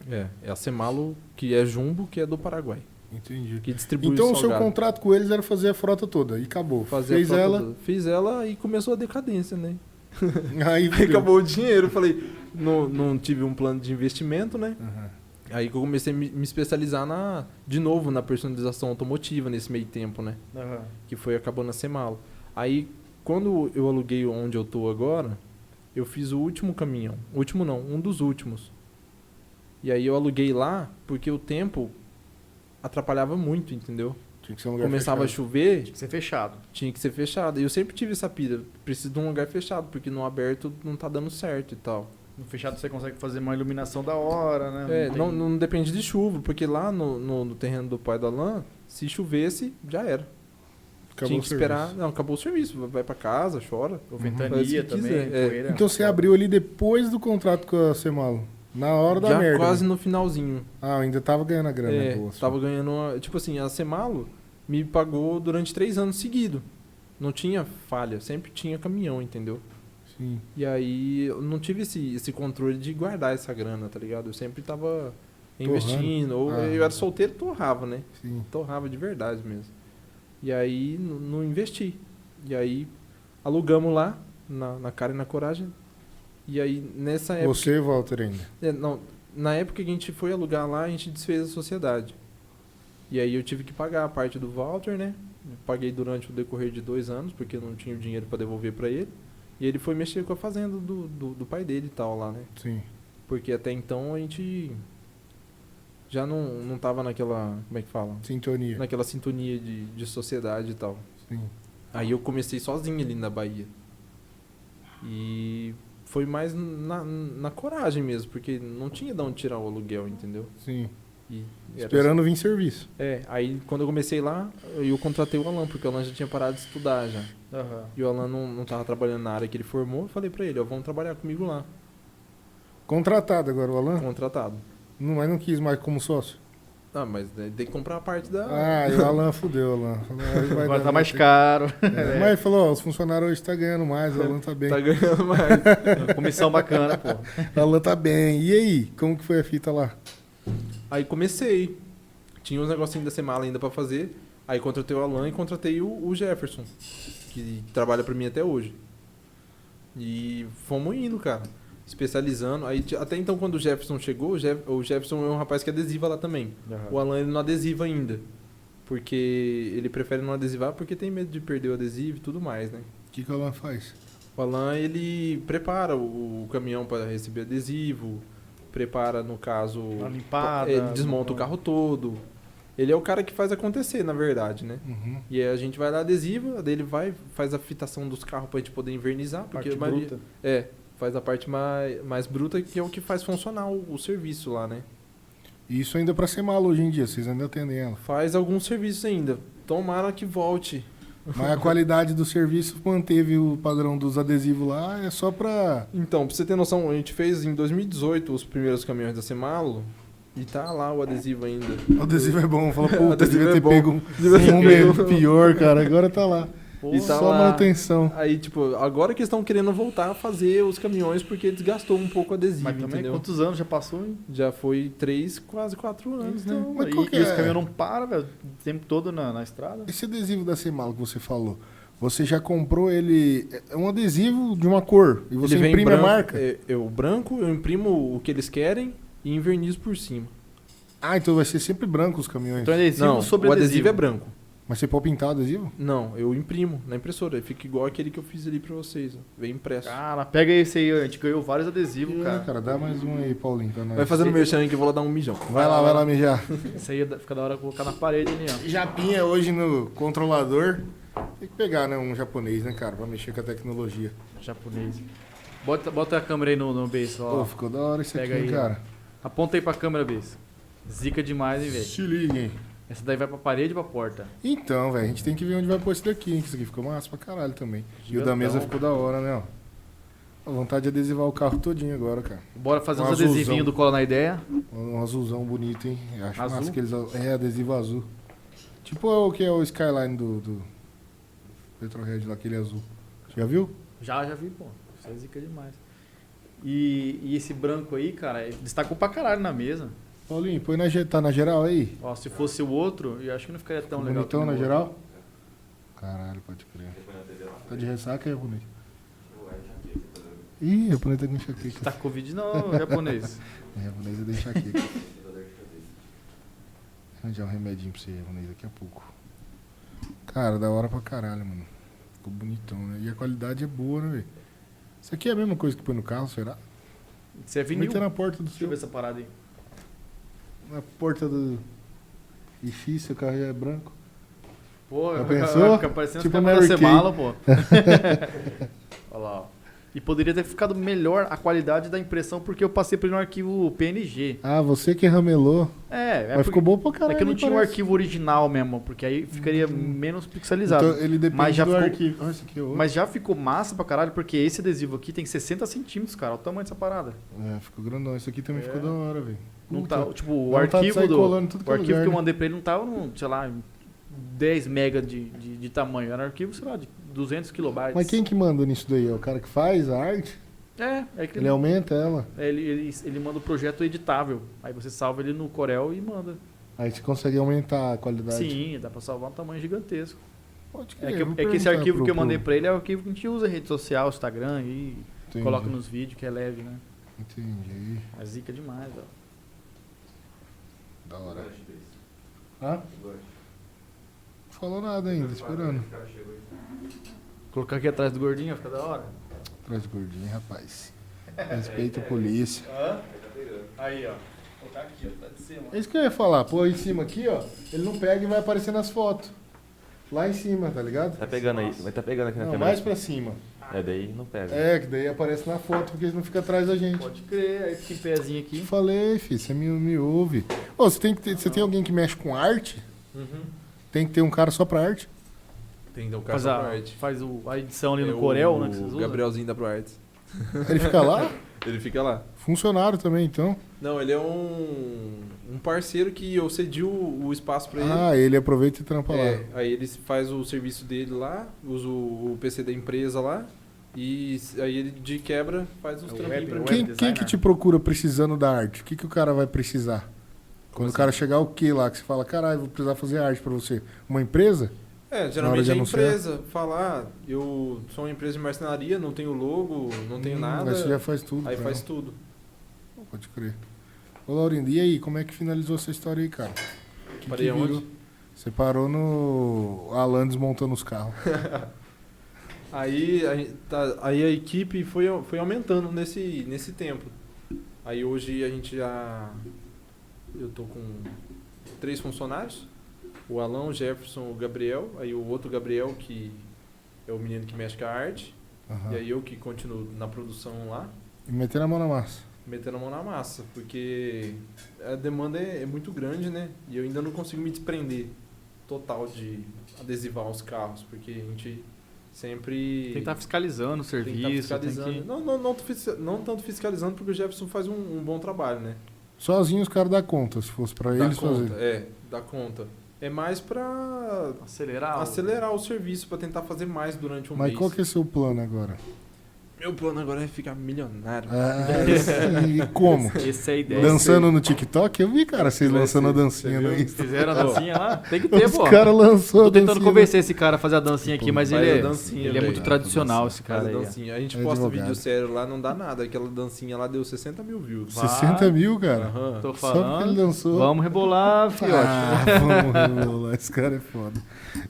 É, é a Semalo que é Jumbo, que é do Paraguai. Entendi. Que distribui Então o seu contrato com eles era fazer a frota toda. E acabou. Fazer a Fez frota ela, toda. Fiz ela e começou a decadência, né? (laughs) aí, Aí acabou o dinheiro, eu falei, não, não tive um plano de investimento, né? Aham. Aí que eu comecei a me, especializar na, de novo na personalização automotiva nesse meio tempo, né? Aham. Que foi acabando a Semalo. Aí, quando eu aluguei onde eu tô agora, eu fiz o último caminhão. O último não, um dos últimos. E aí eu aluguei lá porque o tempo atrapalhava muito, entendeu? Tinha que ser um lugar Começava a fechado. chover, Tinha que ser fechado. tinha que ser fechado. E eu sempre tive essa pira, preciso de um lugar fechado, porque no aberto não tá dando certo e tal. No fechado você consegue fazer uma iluminação da hora, né? É, tem- não, não depende de chuva, porque lá no, no, no terreno do pai do Alan, se chovesse, já era. Acabou Tinha que esperar. serviço. Não, acabou o serviço. Vai pra casa, chora. Ou ventania também, é. Então você abriu ali depois do contrato com a Semalo. Na hora da já merda. quase né? no finalzinho. Ah, ainda tava ganhando a grana É, boa. tava ganhando. uma- tipo assim, a Semalo me pagou durante três anos seguidos. Não tinha falha, sempre tinha caminhão, entendeu? Sim. E aí eu não tive esse, esse controle de guardar essa grana, tá ligado? Eu sempre tava investindo. Ou Ah. eu era solteiro, torrava, né? Sim. Torrava de verdade mesmo. E aí não investi. E aí alugamos lá, na, na cara e na coragem. E aí nessa época. Você, Walter, ainda. É, não, na época que a gente foi alugar lá, a gente desfez a sociedade. E aí eu tive que pagar a parte do Walter, né? Eu paguei durante o decorrer de dois anos, porque eu não tinha o dinheiro para devolver para ele. E ele foi mexer com a fazenda do, do, do pai dele e tal lá, né? Sim. Porque até então a gente já não, não tava naquela. Como é que fala? Sintonia. Naquela sintonia de, de sociedade e tal. Sim. Aí eu comecei sozinho ali na Bahia. E foi mais na, na coragem mesmo, porque não tinha de onde tirar o aluguel, entendeu? Sim. E era- Esperando vir serviço. É, aí quando eu comecei lá, eu contratei o Alan, porque o Alan já tinha parado de estudar já. Aham. E o Alan não, não tava trabalhando na área que ele formou, eu falei pra ele, ó, vamos trabalhar comigo lá, Contratado agora o Alan. contratado. Não, mas não quis mais como sócio. Ah, mas né, tem que comprar a parte da... Ah, e o Alan fudeu, Alan. (laughs) Ah, vai Agora dar tá mais caro. É, Mas ele falou, ó, os funcionários hoje tá ganhando mais, o Alan tá bem. (laughs) Tá ganhando mais. Comissão bacana, pô. O (laughs) Alan tá bem. E aí, como que foi a fita lá? Aí comecei. Tinha uns negocinhos da semana ainda pra fazer. Aí contratei o Alan e contratei o, o Jefferson, que trabalha pra mim até hoje. E fomos indo, cara. Especializando. Aí, até então, quando o Jefferson chegou, o, Jef- o Jefferson é um rapaz que adesiva lá também. O Alan ele não adesiva ainda. Porque ele prefere não adesivar porque tem medo de perder o adesivo e tudo mais, né? O que, que o Alan faz? O Alan, ele prepara o, o caminhão para receber adesivo, prepara, no caso... A limpada. Ele desmonta o carro todo. Ele é o cara que faz acontecer, na verdade, né? Uhum. E aí a gente vai lá adesiva, daí ele vai, faz a fitação dos carros pra gente poder invernizar, porque Parte maioria- bruta. é, faz a parte mais, mais bruta, que é o que faz funcionar o, o serviço lá, né? E isso ainda pra ser malo hoje em dia, vocês ainda atendem ela. Faz alguns serviços ainda. Tomara que volte. Mas a qualidade do serviço manteve o padrão dos adesivos lá, é só pra. Então, pra você ter noção, a gente fez em 2018 os primeiros caminhões da Semalo e tá lá o adesivo ainda. O adesivo é bom. Fala, (laughs) O puta, adesivo devia é ter bom. pego um, momento pior, cara. Agora tá lá. E tá só lá. manutenção. Aí, tipo, agora que eles estão querendo voltar a fazer os caminhões porque desgastou um pouco o adesivo, Mas também entendeu? quantos anos já passou, hein? Já foi três, quase quatro anos, né? Então, Mas e, qual que e esse é? caminhão não para, velho, o tempo todo na, na estrada. Esse adesivo da Semalo que você falou, você já comprou ele. É um adesivo de uma cor. E você Ele vem imprime branco, a marca? É, eu branco, eu imprimo o que eles querem e invernizo por cima. Ah, então vai ser sempre branco os caminhões. Então é adesivo Não, sobre o adesivo. adesivo é branco. Mas você pode pintar o adesivo? Não, eu imprimo na impressora. Fica igual aquele que eu fiz ali pra vocês. Ó. Vem impresso. Cara, pega esse aí, a gente ganhou vários adesivos, É, cara. cara, dá mais um aí, Paulinho, pra nós. Vai fazendo merchan aí que eu vou lá dar um mijão. Vai lá, vai lá mijar. Esse aí fica da hora colocar na parede ali, ó. Japinha hoje no controlador. Tem que pegar, né, um japonês, né, cara, pra mexer com a tecnologia. Japonês. Bota, bota a câmera aí no, no beijo, ó. Pô, ficou da hora isso Pega aqui, aí, cara. Aponta aí pra câmera, beijo. Zica demais, hein, velho. Se liguem. Essa daí vai pra parede e pra porta. Então, velho, a gente tem que ver onde vai pôr esse daqui, hein, que isso aqui ficou massa pra caralho também. E o da mesa ficou da hora, né, ó. A vontade de adesivar o carro todinho agora, cara. Bora fazer Um uns azulzão. adesivinhos do Cola na Ideia. Um azulzão bonito, hein? Eu Acho Azul? massa aqueles... É, adesivo azul. Tipo o que é o Skyline do... do Petrohead lá, aquele azul. Já viu? Já, já vi, pô. Isso é zica demais. E, e esse branco aí, cara, destacou pra caralho na mesa. Paulinho, põe na, tá na geral aí? Ó, se fosse o outro, eu acho que não ficaria tão legal. Bonitão na geral? Caralho, pode crer. Tá de ressaca japonês? Ih, japonês tá com enxaqueca. Tá com Covid não, japonês. (laughs) É, japonês é da enxaqueca. Arranjar um remedinho pra você, japonês, daqui a pouco. Cara, da hora pra caralho, mano. Ficou bonitão, né? E a qualidade é boa, né, velho? Isso aqui é a mesma coisa que põe no carro, será? Isso é vinil. Meter na porta do Deixa eu seu. ver essa parada aí. Na porta do. Ixi, seu carro já é branco. Pô, Já (laughs) pensou? Fica parecendo Tipo Mary mala, pô. (laughs) Olha lá, ó. E poderia ter ficado melhor a qualidade da impressão, porque eu passei por ele no arquivo PNG. Ah, você que ramelou. É, é Mas porque- ficou bom pra caralho. É que eu não tinha o parece. arquivo original mesmo, porque aí ficaria menos pixelizado. Então ele depende Mas já do ficou- arquivo. Esse aqui é. Mas já ficou massa pra caralho, porque esse adesivo aqui tem 60 centímetros, cara. Olha o tamanho dessa parada. É, ficou grandão. Esse aqui também É. ficou da hora, velho. Não tá, tipo, o de arquivo do. colando que O é arquivo lugar, que eu né? mandei pra ele não tava, no, sei lá, em 10 mega de, de, de tamanho. Era um arquivo, sei lá, de 200 kilobytes. Mas quem que manda nisso daí? É o cara que faz a arte? É, é que Ele aumenta ela. é, ele, ele, ele manda o projeto editável. Aí você salva ele no Corel e manda. Aí você consegue aumentar a qualidade. Sim, dá pra salvar um tamanho gigantesco. Pode É que, é que esse arquivo pro- que eu mandei pra ele é o arquivo que a gente usa em rede social, Instagram e Entendi. coloca nos vídeos, que é leve, né? Entendi. É zica demais, ó. Da hora. Hã? Não falou nada ainda, esperando. Colocar aqui atrás do gordinho, fica da hora. Atrás do gordinho, rapaz. (laughs) Respeita a polícia. Aí, ó. Colocar aqui, ó, tá de cima. É isso que eu ia falar. Pô, em cima aqui, ó. Ele não pega e vai aparecer nas fotos. Lá em cima, tá ligado? Tá pegando aí, vai tá pegando aqui na Não, câmera. mais pra cima. É, daí não pega. É, que daí aparece na foto, porque ele não fica atrás da gente. Pode crer, aí fica em pezinho Te aqui. falei, filho, você me, me ouve. Ô, você tem, que ter- você tem alguém que mexe com arte? Uhum. Tem que ter um cara só pra arte? Tem dar um Faz, cara a, faz o, a edição ali É no o Corel, né? Que vocês usam. Gabrielzinho da ProArts. Ele fica lá? (laughs) Ele fica lá. Funcionário também, então. Não, ele é um, um parceiro que eu cedi o, o espaço pra ele. Ah, ele aproveita e trampa É, lá. aí ele faz o serviço dele lá, usa o, o PC da empresa lá, e aí ele de quebra faz uns É o trampinhos pra o mim. Quem, quem que te procura precisando da arte? O que, que o cara vai precisar? Quando o cara chegar o que lá? Que você fala, caralho, vou precisar fazer arte pra você. Uma empresa? É, geralmente de a empresa fala, ah, eu sou uma empresa de marcenaria, não tenho logo, não tenho Hum, nada, Aí você já faz tudo. aí faz ela. tudo. Pode crer. Ô, Laurindo, e aí? Como é que finalizou essa história aí, cara? Que Parei que aonde? Você parou no Alan desmontando os carros. (laughs) Aí a, tá- aí a equipe foi, foi aumentando nesse, nesse tempo. Aí hoje a gente já. Eu tô com três funcionários. O Alan, o Jefferson, o Gabriel. Aí o outro Gabriel, que é o menino que mexe com a arte. Aham. E aí eu que continuo na produção lá, E metendo a mão na massa. metendo a mão na massa. Porque a demanda é, é muito grande, né? E eu ainda não consigo me desprender total de adesivar os carros. Porque a gente sempre. Tem que estar fiscalizando o Tem que tá serviço. Tem fiscalizando. que... Não, não, não, não tanto fiscalizando, porque o Jefferson faz um, um bom trabalho, né? Sozinho os caras dão conta, se fosse pra Dá eles conta, fazer. é, dá conta. É mais pra Acelerar. o- acelerar o serviço, pra tentar fazer mais durante um Mas mês. qual que é seu plano agora? Meu plano agora é ficar milionário. Ah, (laughs) e como? Essa é a ideia. Dançando no TikTok? Eu vi, cara, vocês Vai lançando a dancinha você no? Insta. Fizeram a dancinha lá? Tem que ter, Os pô. caras lançou Tô tentando convencer esse cara a fazer a dancinha aqui, mas faz ele, a é, dancinha, ele é muito tradicional, esse cara a aí. dancinha. A gente É posta advogado. vídeo sério lá, não dá nada. Aquela dancinha lá deu 60 mil views. Vai. 60 mil, cara. Aham. Tô Só porque ele falando. dançou. Vamos rebolar, fiote. Ah, vamos rebolar. Esse cara é foda.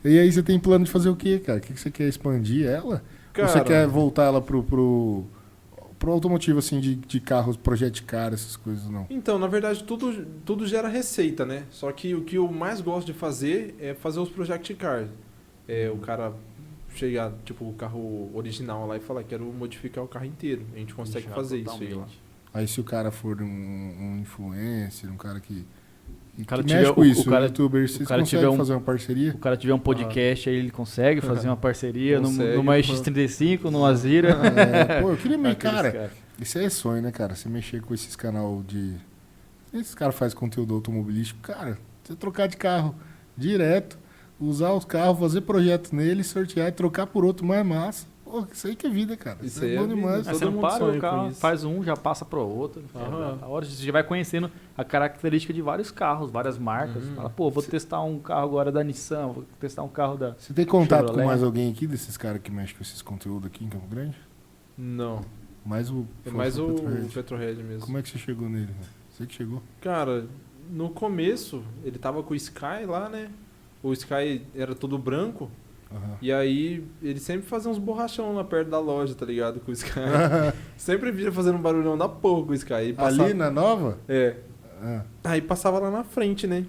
E aí você tem plano de fazer o quê, cara? O que que você quer expandir ela? Ou você Cara, quer voltar ela pro, pro, pro automotivo, assim, de, de carros, projeto car, essas coisas, não? Então, na verdade, tudo, tudo gera receita, né? Só que o que eu mais gosto de fazer é fazer os project cars. É o cara chegar, tipo, o carro original lá e falar, quero modificar o carro inteiro. A gente consegue Já fazer isso aí lá. totalmente. Aí se o cara for um, um influencer, um cara que, que, cara que tiver- mexe com o- isso, o cara- youtuber, vocês cara tiver um- fazer uma parceria? O cara tiver um podcast aí, ele consegue fazer uma parceria Consegue, numa mano. X35, numa Zira. É, (laughs) pô, eu queria meio, cara, cara. isso aí é sonho, né, cara? Você mexer com esses canal de... Esses caras fazem conteúdo automobilístico, cara, você trocar de carro direto, usar os carros, fazer projeto nele, sortear e trocar por outro mais massa. Pô, isso aí que é vida, cara. Isso, Isso é bom é vida. demais. Todo você não mundo para sonha o com carro, isso. faz um, já passa pro outro. Aham. A hora você já vai conhecendo a característica de vários carros, várias marcas. Uhum. Fala, pô, vou testar um carro agora da Nissan, vou testar um carro da. Você tem contato Chevrolet. com mais alguém aqui, desses caras que mexem com esses conteúdos aqui em Campo Grande? Não, Mais o... é mais o Petrohead. Petrohead mesmo. Como é que você chegou nele? Você que chegou? Cara, no começo, ele tava com o Sky lá, né? O Sky era todo branco. Aham. E aí, ele sempre fazia uns borrachão lá perto da loja, tá ligado? Com o Sky. (laughs) sempre via fazendo um barulhão da porra com o Sky. E passava- Ali na nova? É. Ah. Aí passava lá na frente, né?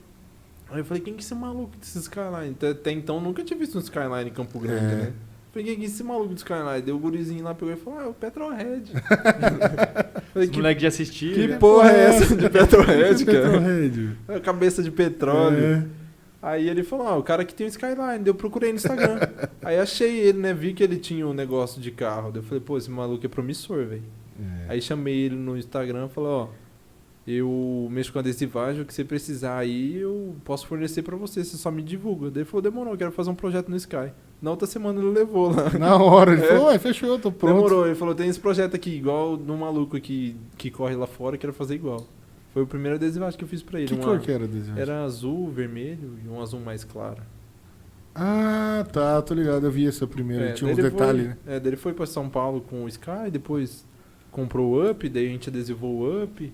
Aí eu falei, quem que é esse maluco desse Skyline? Até, até então nunca tinha visto um Skyline em Campo Grande, É. né? Falei, quem que é esse maluco do Skyline? Deu o gurizinho lá, pegou e falou, ah, é o Petrohead. (laughs) Falei, Os que, moleques de assistir. que né? porra é essa de Petrohead, (laughs) cara? Petrohead. É Cabeça de petróleo. É. Aí ele falou, ah, o cara que tem o Skyline. Eu procurei no Instagram. (laughs) Aí achei ele, né? Vi que ele tinha um negócio de carro. Daí eu falei, pô, esse maluco é promissor, velho. É. Aí chamei ele no Instagram e falei, ó, eu mexo com adesivagem, o que você precisar aí, eu posso fornecer pra você, você só me divulga. Daí ele falou, demorou, eu quero fazer um projeto no Sky. Na outra semana ele levou lá. (laughs) Na hora, ele É. falou, ué, fechou, tô pronto. Demorou, ele falou, tem esse projeto aqui, igual no maluco aqui que corre lá fora, eu quero fazer igual. Foi o primeiro adesivagem que eu fiz pra ele. Que uma- cor que era desse? Era azul, vermelho e um azul mais claro. Ah, tá, tô ligado, eu vi essa primeira. É, Tinha uns detalhes, foi, né? É, daí ele foi pra São Paulo com o Sky, depois comprou o Up, daí a gente adesivou o Up.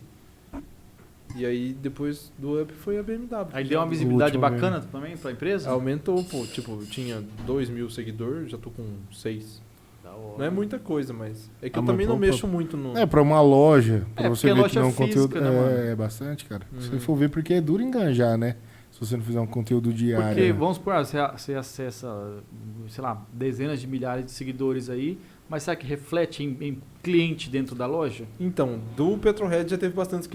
E aí depois do Up foi a BMW. Aí deu uma visibilidade bacana também pra empresa? Aumentou, pô. Tipo, eu tinha 2 mil seguidores, já tô com 6. Não é muita coisa, mas. É que Ah, eu também não pra- mexo muito no. É, pra uma loja, pra É, você ver loja que não é um física, conteúdo. né, é, é bastante, cara. Se Uhum. você for ver, porque é duro enganjar, né? Se você não fizer um conteúdo diário. Porque, vamos supor, você, você acessa, sei lá, dezenas de milhares de seguidores aí, mas será que reflete em, em cliente dentro da loja? Então, do Petrohead já teve bastante,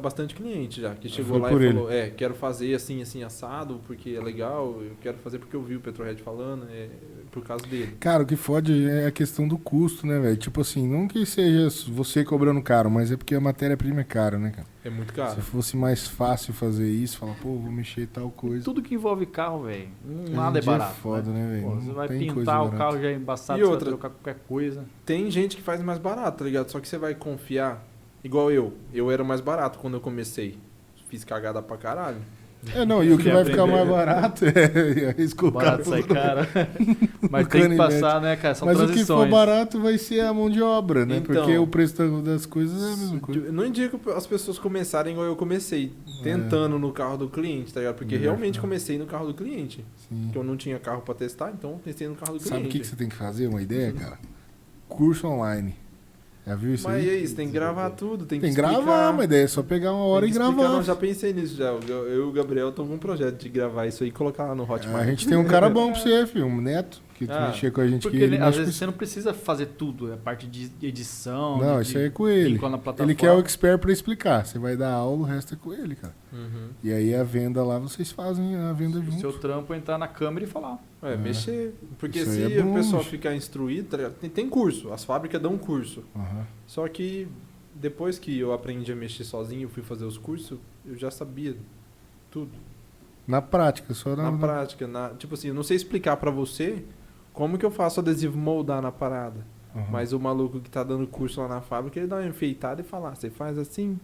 bastante cliente já, que chegou lá por e ele. falou, é, quero fazer assim, assim, assado, porque é legal, eu quero fazer porque eu vi o Petrohead falando, é por causa dele. Cara, o que fode é a questão do custo, né, velho? Tipo assim, não que seja você cobrando caro, mas é porque a matéria-prima é cara, né, cara? É muito caro. Se fosse mais fácil fazer isso, falar, pô, vou mexer tal coisa. Tudo que envolve carro, velho, em nada é dia barato. foda, né, velho? Você vai pintar o barata. carro já é embaçado, E você outra? vai trocar qualquer coisa. Tem gente que faz mais barato, tá ligado? Só que você vai confiar, igual eu. Eu era mais barato quando eu comecei. Fiz cagada pra caralho. É, não, e o que vai ficar aprender. mais barato é, (laughs) é escolher. Barato sai cara. (laughs) Mas No tem que passar, né, cara? São Mas o que transições. for barato vai ser a mão de obra, né? Então- Porque o preço da- das coisas é a mesma coisa. Eu não indico as pessoas começarem igual eu comecei, tentando no carro do cliente, tá ligado? Porque É, realmente comecei no carro do cliente. Sim. Porque eu não tinha carro pra testar, então testei no carro do Sabe o cliente. que, que você tem que fazer? Uma ideia, cara? Curso online. Já viu isso Mas aí? e aí, você tem que gravar tudo, tem que Tem que explicar. gravar, mas daí é só pegar uma hora Tem e explicar, gravar. Não, já pensei nisso já. Eu eu e o Gabriel estamos com um projeto de gravar isso aí e colocar lá no Hotmart. A gente tem um cara bom pra (laughs) você, filho, um neto, que Ah, mexer com a gente Porque que ele ele- às vezes isso. você não precisa fazer tudo, é a parte de edição. Não, de, isso aí é com ele. vincular na plataforma. Ele quer o expert pra explicar. Você vai dar aula, o resto é com ele, cara. Uhum. E aí a venda lá, vocês fazem a venda O junto. seu trampo é entrar na câmera e falar. É, É. mexer. Porque Isso se é o pessoal ficar instruído, tá tem, tem curso. As fábricas dão curso. Aham. Só que depois que eu aprendi a mexer sozinho, eu fui fazer os cursos, eu já sabia tudo. Na prática, só na, Na prática, na, tipo assim, eu não sei explicar pra você como que eu faço adesivo moldar na parada. Aham. Mas o maluco que tá dando curso lá na fábrica, ele dá uma enfeitada e fala, ah, você faz assim.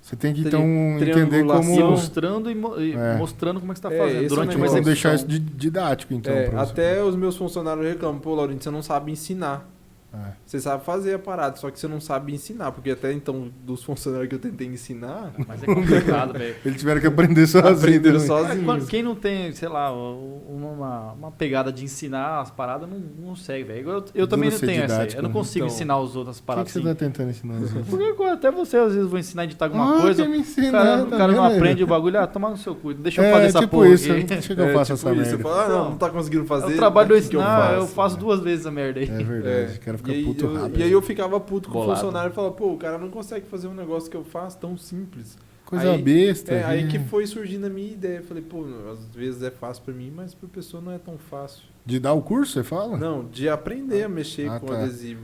Você tem que Tri- então entender triangulação. E como, mostrando, e, mo- e É. mostrando como é que você tá É, fazendo. é Durante uma como execução. deixar isso di- didático, então. É, até os meus funcionários reclamam, pô, Laurindo, você não sabe ensinar. É. Você sabe fazer a parada, só que você não sabe ensinar. Porque até então, dos funcionários que eu tentei ensinar, Mas é complicado, velho. (laughs) Eles tiveram que aprender sozinho. aprenderam também. É, sozinhos. Quem não tem, sei lá, uma, uma pegada de ensinar as paradas, não, não segue, velho. Eu, eu também não tenho essa didático, Eu não né? consigo Então, ensinar os outros as O que, paradas que você assim. tá tentando ensinar os (laughs) outros? Porque até você, às vezes, vou ensinar a editar alguma Ah, coisa. me O ensinar, cara, o tá cara não aí? aprende o bagulho, ah, toma no seu cu. Deixa eu É, fazer essa tipo porra isso, eu sei (laughs) que eu É, faço tipo essa isso, merda. Você fala, ah, não, não tá conseguindo fazer. O trabalho do o que ensinar, eu faço? duas vezes a merda aí. É verdade, É, o cara fica e aí, puto eu, rápido. E aí eu ficava puto com o Bolado. funcionário e falava, pô, o cara não consegue fazer um negócio que eu faço tão simples. Coisa aí- besta. É, aí né? que foi surgindo a minha ideia. Eu falei, pô, às vezes é fácil pra mim, mas pra pessoa não é tão fácil. De dar o curso, você fala? Não, de aprender a mexer Ah, com tá. adesivo.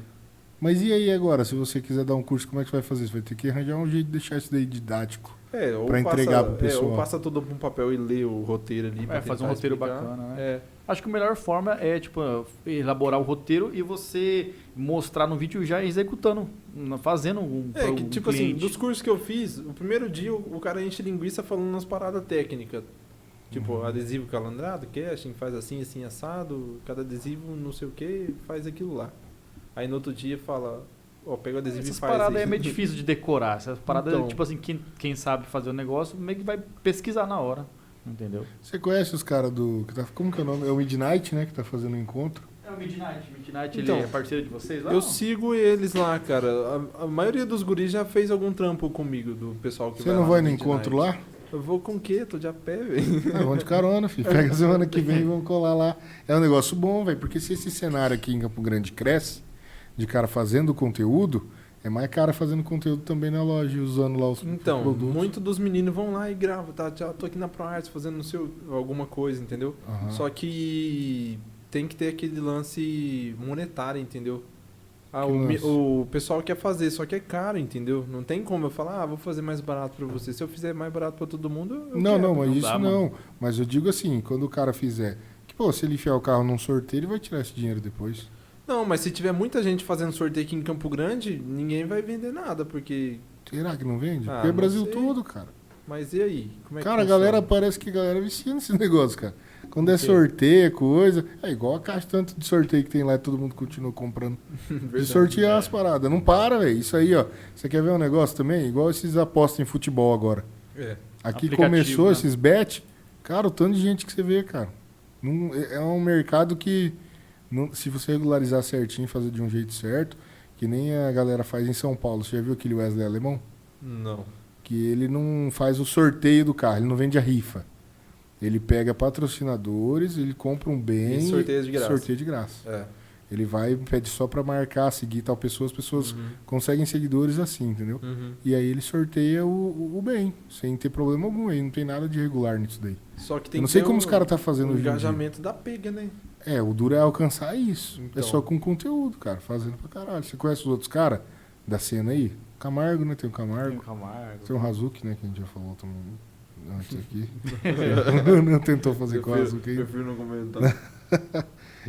Mas e aí agora, se você quiser dar um curso, como é que você vai fazer? Você vai ter que arranjar um jeito de deixar isso daí didático. É, ou Pra entregar passa, pro é, pessoal. ou passa tudo pra um papel e lê o roteiro ali. pra É, fazer um roteiro explicar. bacana, né? É. Acho que a melhor forma é, tipo, elaborar o roteiro e você mostrar no vídeo já executando, fazendo um, É, que tipo assim, cliente. dos cursos que eu fiz, o primeiro dia o, o cara enche linguiça falando nas paradas técnicas. Tipo, Uhum. adesivo calandrado, casting, faz assim, assim, assado, cada adesivo não sei o que, faz aquilo lá. Aí no outro dia fala, ó, pega o adesivo Essas e faz paradas aí é meio (laughs) difícil de decorar. Essas paradas, Então. tipo assim, quem, quem sabe fazer o negócio meio que vai pesquisar na hora. Entendeu? Você conhece os caras do. tá- como que é o nome? É o Midnight, né? Que tá fazendo o encontro. É o Midnight. Midnight Então, ele é parceiro de vocês lá? Eu não? sigo eles lá, cara. A, a maioria dos guris já fez algum trampo comigo, do pessoal que Você vai não lá vai no Midnight. encontro lá? Eu vou com o quê? Tô de a pé, velho. Ah, vamos de carona, filho. Pega semana que vem e vamos colar lá. É um negócio bom, velho, porque se esse cenário aqui em Campo Grande cresce, de cara fazendo conteúdo, é mais cara fazendo conteúdo também na loja, usando lá os Então, produtos. muitos dos meninos vão lá e gravam, tá? Já tô aqui na ProArts fazendo no seu, alguma coisa, entendeu? Aham. Só que tem que ter aquele lance monetário, entendeu? Ah, o, lance? o pessoal quer fazer, só que é caro, entendeu? Não tem como eu falar, ah, vou fazer mais barato pra você. Se eu fizer mais barato pra todo mundo, eu Não, quero. não, mas não isso dá, não. Mas eu digo assim, quando o cara fizer. Que, pô, se ele enfiar o carro num sorteio, ele vai tirar esse dinheiro depois. Não, mas se tiver muita gente fazendo sorteio aqui em Campo Grande, ninguém vai vender nada, porque... Será que não vende? Ah, Porque é Brasil sei. todo, cara. Mas e aí? Como é que Cara, a galera parece que a galera vicia nesse (laughs) negócio, cara. Quando é sorteio, coisa. É igual a caixa tanto de sorteio que tem lá e todo mundo continua comprando. (laughs) De Verdade. sortear é. as paradas. Não para, velho. Isso aí, ó. Você quer ver um negócio também? Igual esses apostas em futebol agora. É. Aqui Aplicativo, começou né? esses bet. Cara, o tanto de gente que você vê, cara. Não- é é um mercado que, não- se você regularizar certinho, fazer de um jeito certo, que nem a galera faz em São Paulo. Você já viu aquele Wesley Alemão? Não. Que ele não faz o sorteio do carro, ele não vende a rifa. Ele pega patrocinadores, ele compra um bem E sorteia de graça. sorteia de graça. É. Ele vai e pede só pra marcar, seguir tal pessoa, as pessoas Uhum. conseguem seguidores assim, entendeu? Uhum. E aí ele sorteia o, o- o bem, sem ter problema algum. Aí não tem nada de regular nisso daí. Só que tem Eu não sei como o- os caras tá fazendo o dia. engajamento da pega, né? É, o duro é alcançar isso. É Então. só com conteúdo, cara. Fazendo pra caralho. Você conhece os outros caras da cena aí? Camargo, né? Tem o Tem Camargo. o Camargo. Tem o Hazuki, né? Que a gente já falou também antes aqui. (laughs) (laughs) não tentou fazer com o Hazuki aí. Prefiro não comentar. (laughs)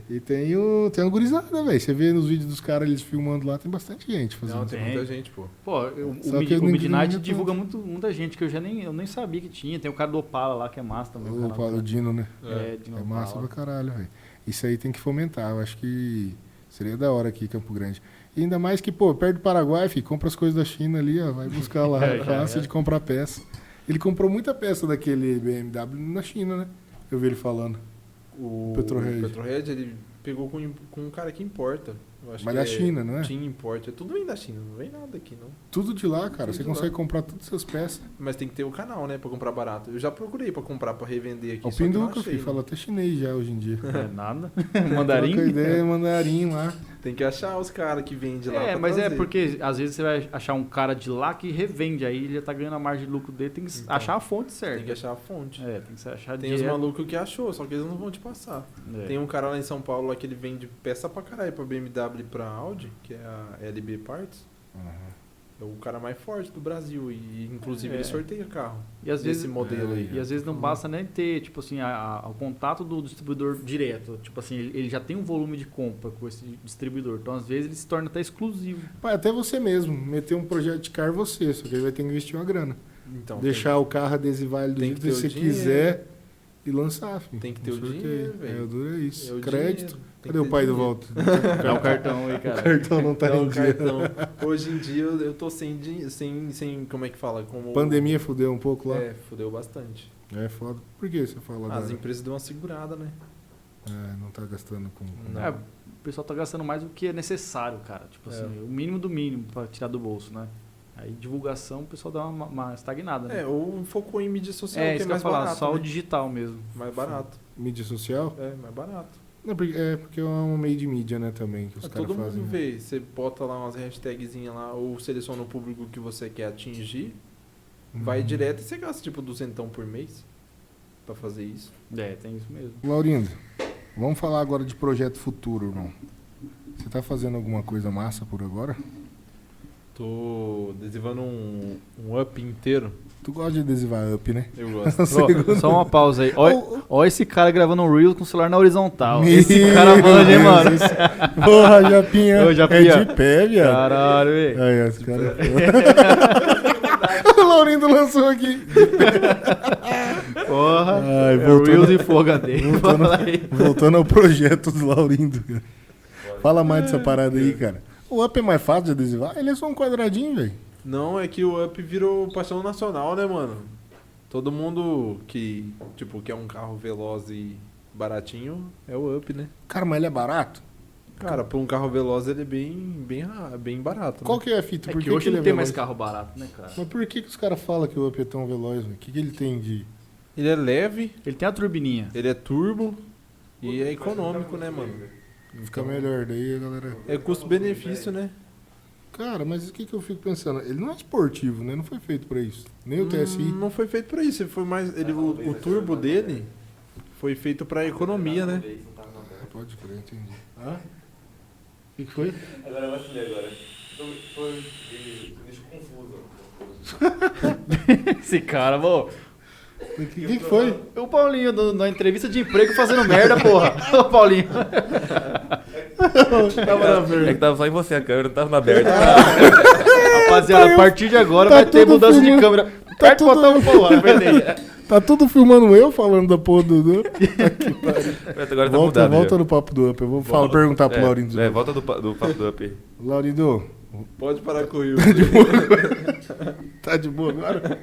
E tem o, tem o gurizada, velho. Você vê nos vídeos dos caras eles filmando lá, tem bastante gente fazendo. Não, tem Tem. muita gente, pô. Pô, eu- o, que Mid- o Midnight divulga muito, muita gente que eu já nem, eu nem sabia que tinha. Tem o cara do Opala lá, que é massa também. o O Paulo dele. Dino, né? É, É Opala. massa pra caralho, velho. Isso aí tem que fomentar. Eu acho que seria da hora aqui em Campo Grande. E ainda mais que, pô, perto do Paraguai, filho, compra as coisas da China ali, ó. Vai buscar lá. (laughs) É, É, já fácil é. de comprar peça. Ele comprou muita peça daquele BMW na China, né? Eu vi ele falando. O Petrohead. o Petrohead, ele pegou com, com um cara que importa. Mas que da é China, não é? China importa. Tudo vem da China, não vem nada aqui, não. Tudo de lá, cara. Tudo Você consegue lá. comprar todas essas peças. Mas tem que ter o canal, né, pra comprar barato. Eu já procurei pra comprar, pra revender aqui. O que não Pinduca, filho, né? fala até chinês já hoje em dia. (laughs) É nada. (laughs) Mandarim. Troca ideia, mandarim lá. Tem que achar os caras que vendem lá É, pra mas é trazer. porque às vezes você vai achar um cara de lá que revende, aí ele já tá ganhando a margem de lucro dele, tem que Então, achar a fonte Tem certa. que achar a fonte. É, tem que achar Tem os malucos que achou, só que eles não vão te passar. É. Tem um cara lá em São Paulo lá que ele vende peça pra caralho pra BMW e pra Audi, que é a LB Parts. É o cara mais forte do Brasil e inclusive É. ele sorteia carro. E às vezes, Esse modelo aí. E às vezes não Uhum. basta nem ter, tipo assim, a, a- o contato do distribuidor direto. Tipo assim, ele, ele já tem um volume de compra com esse distribuidor. Então, às vezes, ele se torna até exclusivo. Pai, até você mesmo, meter um projeto de carro você, só que aí vai ter que investir uma grana. Então, Deixar o carro adesivar ele do tem jeito que que você dinheiro. quiser e lançar, filho. Tem que ter Um o sorteio. dinheiro, velho. É, o duro é tem- isso. é o Crédito. Cadê o pai do. Volta? (laughs) É o cartão aí, (laughs) O cara. cartão não tá É em o dia. cartão. (laughs) Hoje em dia eu eu tô sem, sem, sem como é que fala? Como Pandemia fudeu um pouco lá. É, fudeu bastante. É, foda. Por que você fala As empresas dão uma segurada, né? É, não tá gastando com... Não. É, o pessoal tá gastando mais do que é necessário, cara. Tipo É. assim, o mínimo do mínimo pra tirar do bolso, né? Aí divulgação, o pessoal dá uma, uma estagnada, né? É, ou focou em mídia social, É, que isso é que eu ia mais falar, barato. só o né? digital mesmo. Mais barato. Mídia social? É, mais barato. Não, porque, é porque é um meio de mídia, né, também, que os Mas caras todo fazem. mundo vê. Você bota lá umas hashtagzinhas lá, ou seleciona o público que você quer atingir, vai Uhum. direto e você gasta tipo duzentão por mês pra fazer isso. É, tem isso mesmo. Laurindo, vamos falar agora de projeto futuro, irmão. Você tá fazendo alguma coisa massa por agora? Tô adesivando um, um up inteiro. Tu gosta de adesivar up, né? Eu (laughs) gosto. Ó, só uma pausa aí. Olha, olha esse cara gravando um Reel com o celular na horizontal. Meu Esse cara manja, hein, mano? Porra, Japinha. Ô, Japinha. É de pé, viado. Caralho, velho. Aí, esse cara. (laughs) o Laurindo lançou aqui. Porra. Ai, é Reels e HD. voltando-. Voltando ao projeto do Laurindo. cara. Fala mais dessa parada aí, cara. O up é mais fácil de adesivar? Ele é só um quadradinho, velho. Não, é que o up virou paixão nacional, né, mano? Todo mundo que, tipo, quer um carro veloz e baratinho é o up, né? Cara, mas ele é barato? Cara, pra um carro veloz ele é bem, bem, bem barato. né? Qual que é a fita? É Por que hoje ele não é tem veloz? mais carro barato, né, cara? Mas por que, que os caras falam que o Up é tão veloz? velho? O que, que ele tem de. Ele é leve, Ele tem a turbininha. ele é turbo e é econômico, né, mano? Fica melhor, daí a galera. É custo-benefício, né? Cara, mas o que, que eu fico pensando? Ele não é esportivo, né? Não foi feito pra isso. Nem o TSI. Hum, Não foi feito pra isso, ele foi mais. Ele, o, o turbo dele foi feito pra economia, né? Pode crer, entendi. Hã? O que, que foi? Agora eu vacilei agora. Me deixa confuso. (laughs) Esse cara, pô. O que, que, que foi? O Paulinho, do- na entrevista de emprego, fazendo merda, porra. (laughs) Ô, Paulinho. Tava na É que tava só em você a câmera, não tava na aberta. Rapaziada, a partir de agora tá vai ter mudança de filmando. câmera. Tá Perto tudo- botar o porra. Tá tudo filmando eu falando da porra do. do... (laughs) Agora tá volta mudado. volta no papo do Up. Eu vou falar, perguntar pro é, Laurindo. É, volta do, do papo do up. Laurindo, Pode parar com o Rio. (laughs) tá de boa agora?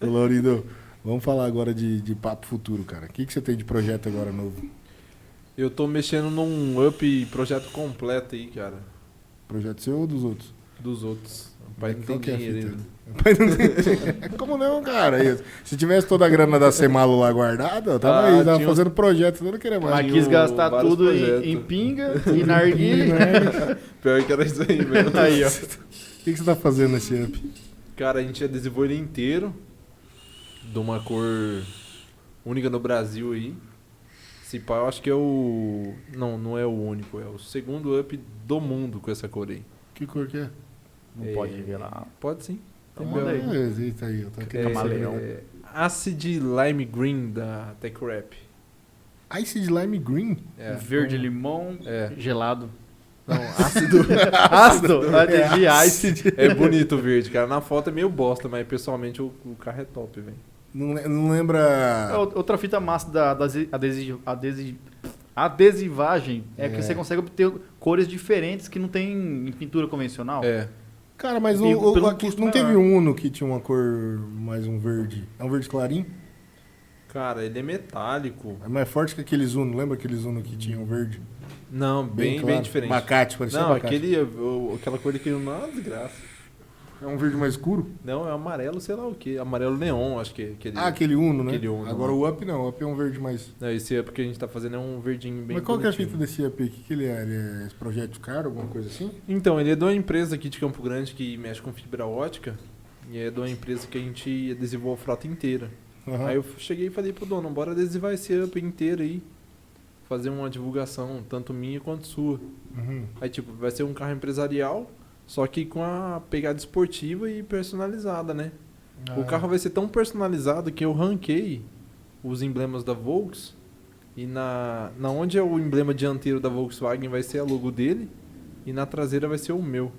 Ô, Laurindo, vamos falar agora de, de papo futuro, cara. O que, que você tem de projeto agora novo? Eu tô mexendo num up projeto completo aí, cara. Projeto seu ou dos outros? Dos outros. O (laughs) pai não tem é dinheiro ainda. Pai não tem- Como não, cara? Isso. Se tivesse toda a grana da Semalo lá guardada, eu tava Ah, aí, tava fazendo projeto, eu não queria mais. Mas quis gastar tudo em, em pinga e narguilha. (laughs) Pior que era isso aí mesmo. Aí, ó. O que, que você tá fazendo nesse up? Cara, a gente adesivou ele inteiro. De uma cor única no Brasil aí. Esse pá, eu acho que é o. Não, não é o único. É o segundo up do mundo com essa cor aí. Que cor que é? Não É, pode revelar. Pode sim. Então manda aí. eu tô aqui. É, Camaleão. é, Acid Lime Green da Tech Rap. Ice Lime Green? É. Verde limão É. gelado. Não, ácido. (laughs) Ácido. Ah, entendi, ice. é bonito o verde, cara. Na foto é meio bosta, mas pessoalmente o, o carro é top, velho. Não, le- não lembra. É, Outra fita massa da, da adesi- adesi- adesi- adesivagem é, que É. você consegue obter cores diferentes que não tem em pintura convencional. É. Cara, mas o, o- aqui não maior. teve um Uno que tinha uma cor mais um verde. É um verde clarinho? Cara, ele é metálico. É mais forte que aqueles Uno. Lembra aqueles Uno que tinham verde? Não, bem, bem, claro. diferente. Abacate, parecia Não, abacate. aquele, o- aquela cor que não é uma desgraça. É um verde mais escuro? Não, é amarelo, sei lá o que. Amarelo neon, acho que é aquele. Ah, aquele Uno, né? Aquele Uno, Agora né? o Up não. O Up é um verde mais... Não, esse up que a gente tá fazendo é um verdinho bem mas qual que é a bonitinho. fita desse Up? O que, que ele é? Ele é esse projeto caro, alguma coisa assim? Então, ele é de uma empresa aqui de Campo Grande que mexe com fibra ótica. E é de uma empresa que a gente adesivou a frota inteira. Aham. Aí eu cheguei e falei pro dono, bora adesivar esse up inteiro aí. Fazer uma divulgação, tanto minha quanto sua. Uhum. Aí, tipo, vai ser um carro empresarial, só que com a pegada esportiva e personalizada, né? O Ah. carro vai ser tão personalizado que eu ranquei os emblemas da Volks e na, na onde é o emblema dianteiro da Volkswagen vai ser a logo dele e na traseira vai ser o meu.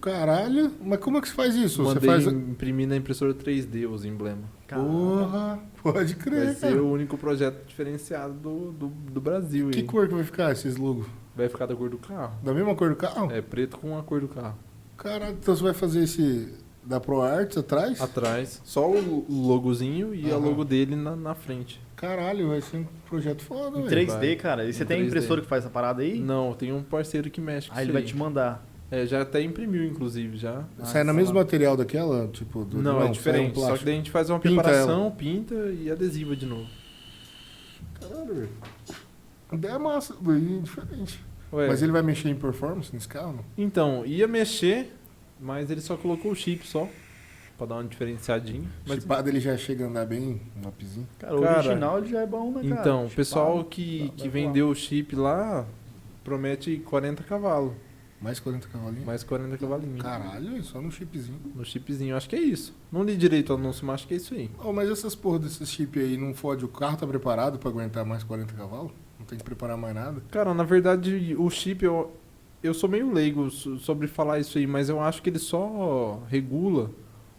Caralho, mas como é que você faz isso? Mandei você faz. imprimir na impressora 3D os emblemas. Porra, pode crer. Vai ser cara. o único projeto diferenciado do, do, do Brasil. Que cor que vai ficar esses logos? Vai ficar da cor do carro. Da mesma cor do carro? É preto com a cor do carro. Caralho, então você vai fazer esse da ProArts atrás? Atrás, só o logozinho e a logo dele na, na frente. Caralho, vai ser um projeto foda, Em velho. 3D, vai. cara. E você Em tem 3D. impressora que faz essa parada aí? Não, tem um parceiro que mexe com Aí ele isso vai aí. te mandar. É, já até imprimiu, inclusive, já. Sai no mesmo material daquela, tipo... Do, Não, é sai um diferente. só que plástico. daí a gente faz uma Pinta preparação, pinta e adesiva de novo. Caralho, velho. A ideia é massa, bem diferente. Ué, Mas ele vai mexer em performance nesse carro? não? Então, ia mexer, mas ele só colocou o chip só. Pra dar uma diferenciadinha. Mas, Chipado ele já chega a andar bem, um upzinho. Cara, o Cara, original ele já é bom, né, cara? então, o pessoal que, vai que voar. vendeu o chip lá promete 40 cavalos. Mais 40 cavalinhos. Mais 40 cavalinhos. Caralho, só no chipzinho. No chipzinho, acho que é isso. Não li direito o anúncio, mas acho que é isso aí. Oh, mas essas porra desses chip aí não fode? O carro tá preparado pra aguentar mais 40 cavalos? Tem que preparar mais nada? Cara, na verdade, o chip, eu, eu sou meio leigo so- sobre falar isso aí, mas eu acho que ele só regula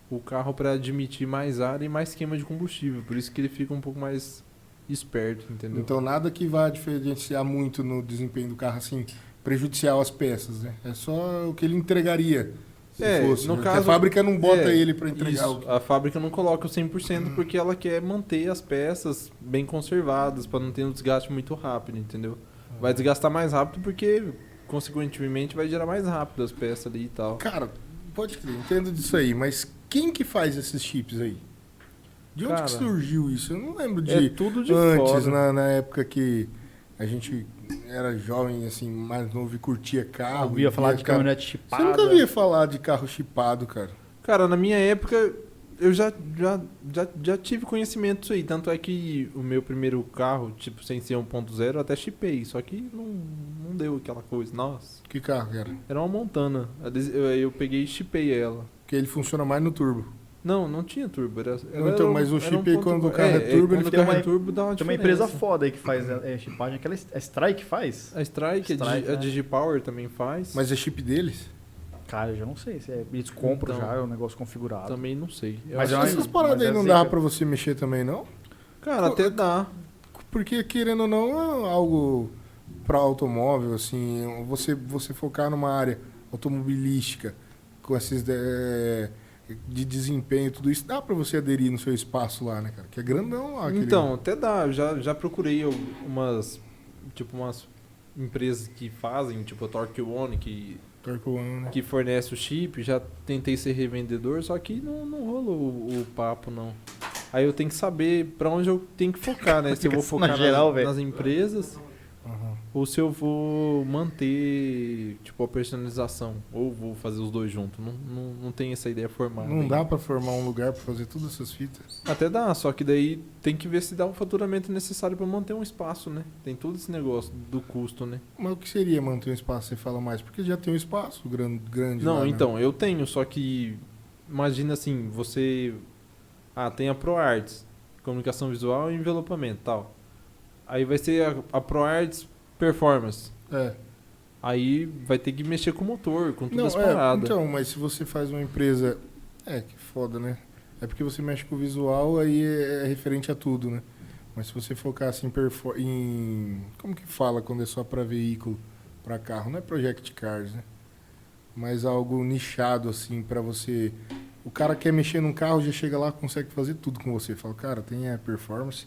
o carro para admitir mais ar e mais queima de combustível. Por isso que ele fica um pouco mais esperto, entendeu? Então nada que vá diferenciar muito no desempenho do carro, assim, prejudicial às peças, né? É só o que ele entregaria. Se É, fosse. no né? caso- a fábrica não bota é, ele pra entregar Isso, o a fábrica não coloca o 100% porque ela quer manter as peças bem conservadas para não ter um desgaste muito rápido, entendeu? Vai desgastar mais rápido porque, consequentemente, vai gerar mais rápido as peças ali e tal. Cara, pode crer, entendo disso aí, mas quem que faz esses chips aí? De onde Cara, que surgiu isso? Eu não lembro de É tudo de antes, na, na época que a gente era jovem, assim, mais novo e curtia carro. Ouvia e falar de carro. caminhonete Você chipada. nunca via falar de carro chipado, cara. Cara, na minha época, eu já, já, já, já tive conhecimento disso aí. Tanto é que o meu primeiro carro, tipo, sem ser 1.0, eu até chipei. Só que não, não deu aquela coisa. Nossa, Que carro que era? era uma Montana. Eu, eu peguei e chipei ela. Porque ele funciona mais no turbo. Não, não tinha turbo. Era, era então, mas o chip um aí, quando o carro é turbo, ele quando o fica carro é uma- turbo, dá uma Tem uma empresa foda aí que faz é, chipagem, aquela é Strike faz? A Strike, a, Strike, Digi, a né? Digipower também faz. Mas é chip deles? Cara, eu já não sei se é, eles compram Então. já, é um negócio configurado. Também não sei. Eu Mas acho é. Essas paradas aí é não dava pra você mexer também, não? Cara, até dá. Porque, querendo ou não, é algo para automóvel, assim, você, você focar numa área automobilística com esses de, de desempenho e tudo isso, dá para você aderir no seu espaço lá, né, cara? Que é grandão lá. aquele- Então, até dá. Eu já, já procurei umas, tipo, umas empresas que fazem, tipo a Torque One, que, Torque One, né? que fornece o chip. Já tentei ser revendedor, só que não, não rolou o, o papo, não. Aí eu tenho que saber pra onde eu tenho que focar, né? (laughs) Se eu vou Fica na focar geral, nas, nas empresas. Ou se eu vou manter, tipo, a personalização. Ou vou fazer os dois juntos. Não, não, não tenho essa ideia formada. Não ainda. dá para formar um lugar para fazer todas essas fitas? Até dá, só que daí tem que ver se dá o faturamento necessário pra manter um espaço, né? Tem todo esse negócio do custo, né? Mas o que seria manter um espaço, você fala mais? Porque já tem um espaço grande, grande Não, lá, né? então, eu tenho, só que imagina assim, você ah, tem a ProArts, comunicação visual e envelopamento, tal. Aí vai ser a, a ProArts Performance. É. Aí vai ter que mexer com o motor, com Não, todas as é, paradas. então, mas se você faz uma empresa. É, que foda, né? É porque você mexe com o visual, aí é, é referente a tudo, né? Mas se você focar assim em. Como que fala quando é só para veículo, para carro? Não é project cars, né? Mas algo nichado, assim, para você. O cara quer mexer num carro, já chega lá, consegue fazer tudo com você. Fala, cara, tem a performance,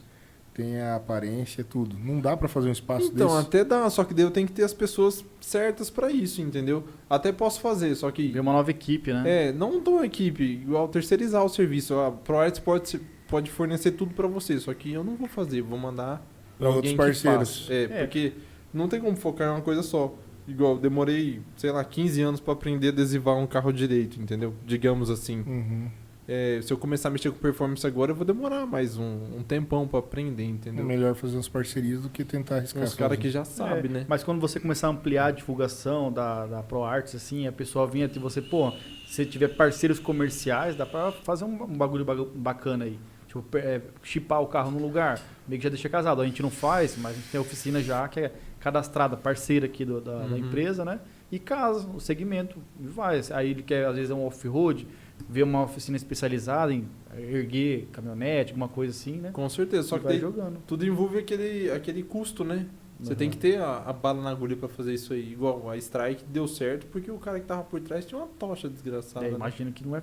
tem a aparência, tudo. Não dá para fazer um espaço Então, desse. até dá, só que daí eu tenho que ter as pessoas certas pra isso, entendeu? Até posso fazer, só que Ver uma nova equipe, né? É, não uma equipe, igual terceirizar o serviço. A ProArts pode, pode fornecer tudo pra você, só que eu não vou fazer, vou mandar Pra outros parceiros. É, É. porque não tem como focar em uma coisa só. Igual, eu demorei, sei lá, 15 anos pra aprender a adesivar um carro direito, entendeu? Digamos assim. Uhum. É, se eu começar a mexer com performance agora, eu vou demorar mais um, um tempão pra aprender, É entendeu? melhor fazer umas parcerias do que tentar arriscar. Uns caras que já sabem, É, né? Mas quando você começar a ampliar a divulgação da, da ProArts, assim, a pessoa vinha de você, pô, se tiver parceiros comerciais, dá pra fazer um, um bagulho bagu- bacana aí. Tipo, é, chipar o carro no lugar, meio que já deixa casado. A gente não faz, mas a gente tem a oficina já que é cadastrada, parceira aqui do- da, da Uhum. empresa, né? E casa o segmento e vai. Aí ele quer, às vezes, é um off-road, vê uma oficina especializada em erguer caminhonete, alguma coisa assim, né? Com certeza, só E que vai daí jogando. tudo envolve aquele, aquele custo, né? Você Uhum. tem que ter a, a bala na agulha pra fazer isso aí. Igual a Strike deu certo porque o cara que tava por trás tinha uma tocha desgraçada. É, né? imagino que não é,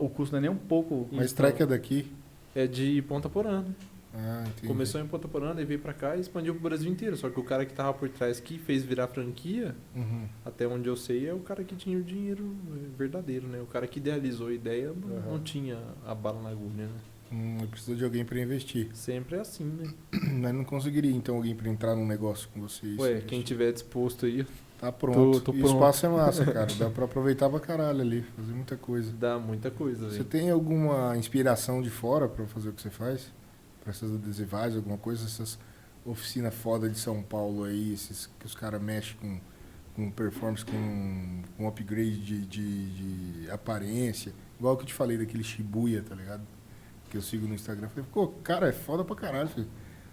o custo não é nem um pouco. Mas strike é daqui. É de Ponta Porã, né? Ah. Começou em Ponta Porã, daí veio pra cá e expandiu pro Brasil inteiro. Só que o cara que tava por trás que fez virar franquia, Uhum. até onde eu sei, é o cara que tinha o dinheiro verdadeiro, né? O cara que idealizou a ideia não, Uhum. não tinha a bala na agulha, né? Hum, eu preciso de alguém pra investir. Sempre é assim, né? (clears throat) Mas não conseguiria, então, alguém pra entrar num negócio com vocês. Ué, investir. quem tiver disposto aí, Tá pronto. Tô- tô e o pronto. espaço é massa, (laughs) cara. Dá pra aproveitar pra caralho ali, fazer muita coisa. dá muita coisa, Você tem alguma inspiração de fora pra fazer o que você faz? Pra essas adesivagens, alguma coisa? Essas oficinas foda de São Paulo aí, esses que os caras mexem com, com performance, com, com upgrade de, de, de aparência. Igual que eu te falei daquele Shibuya, tá ligado? Que eu sigo no Instagram. Falei, pô, cara, é foda pra caralho, filho.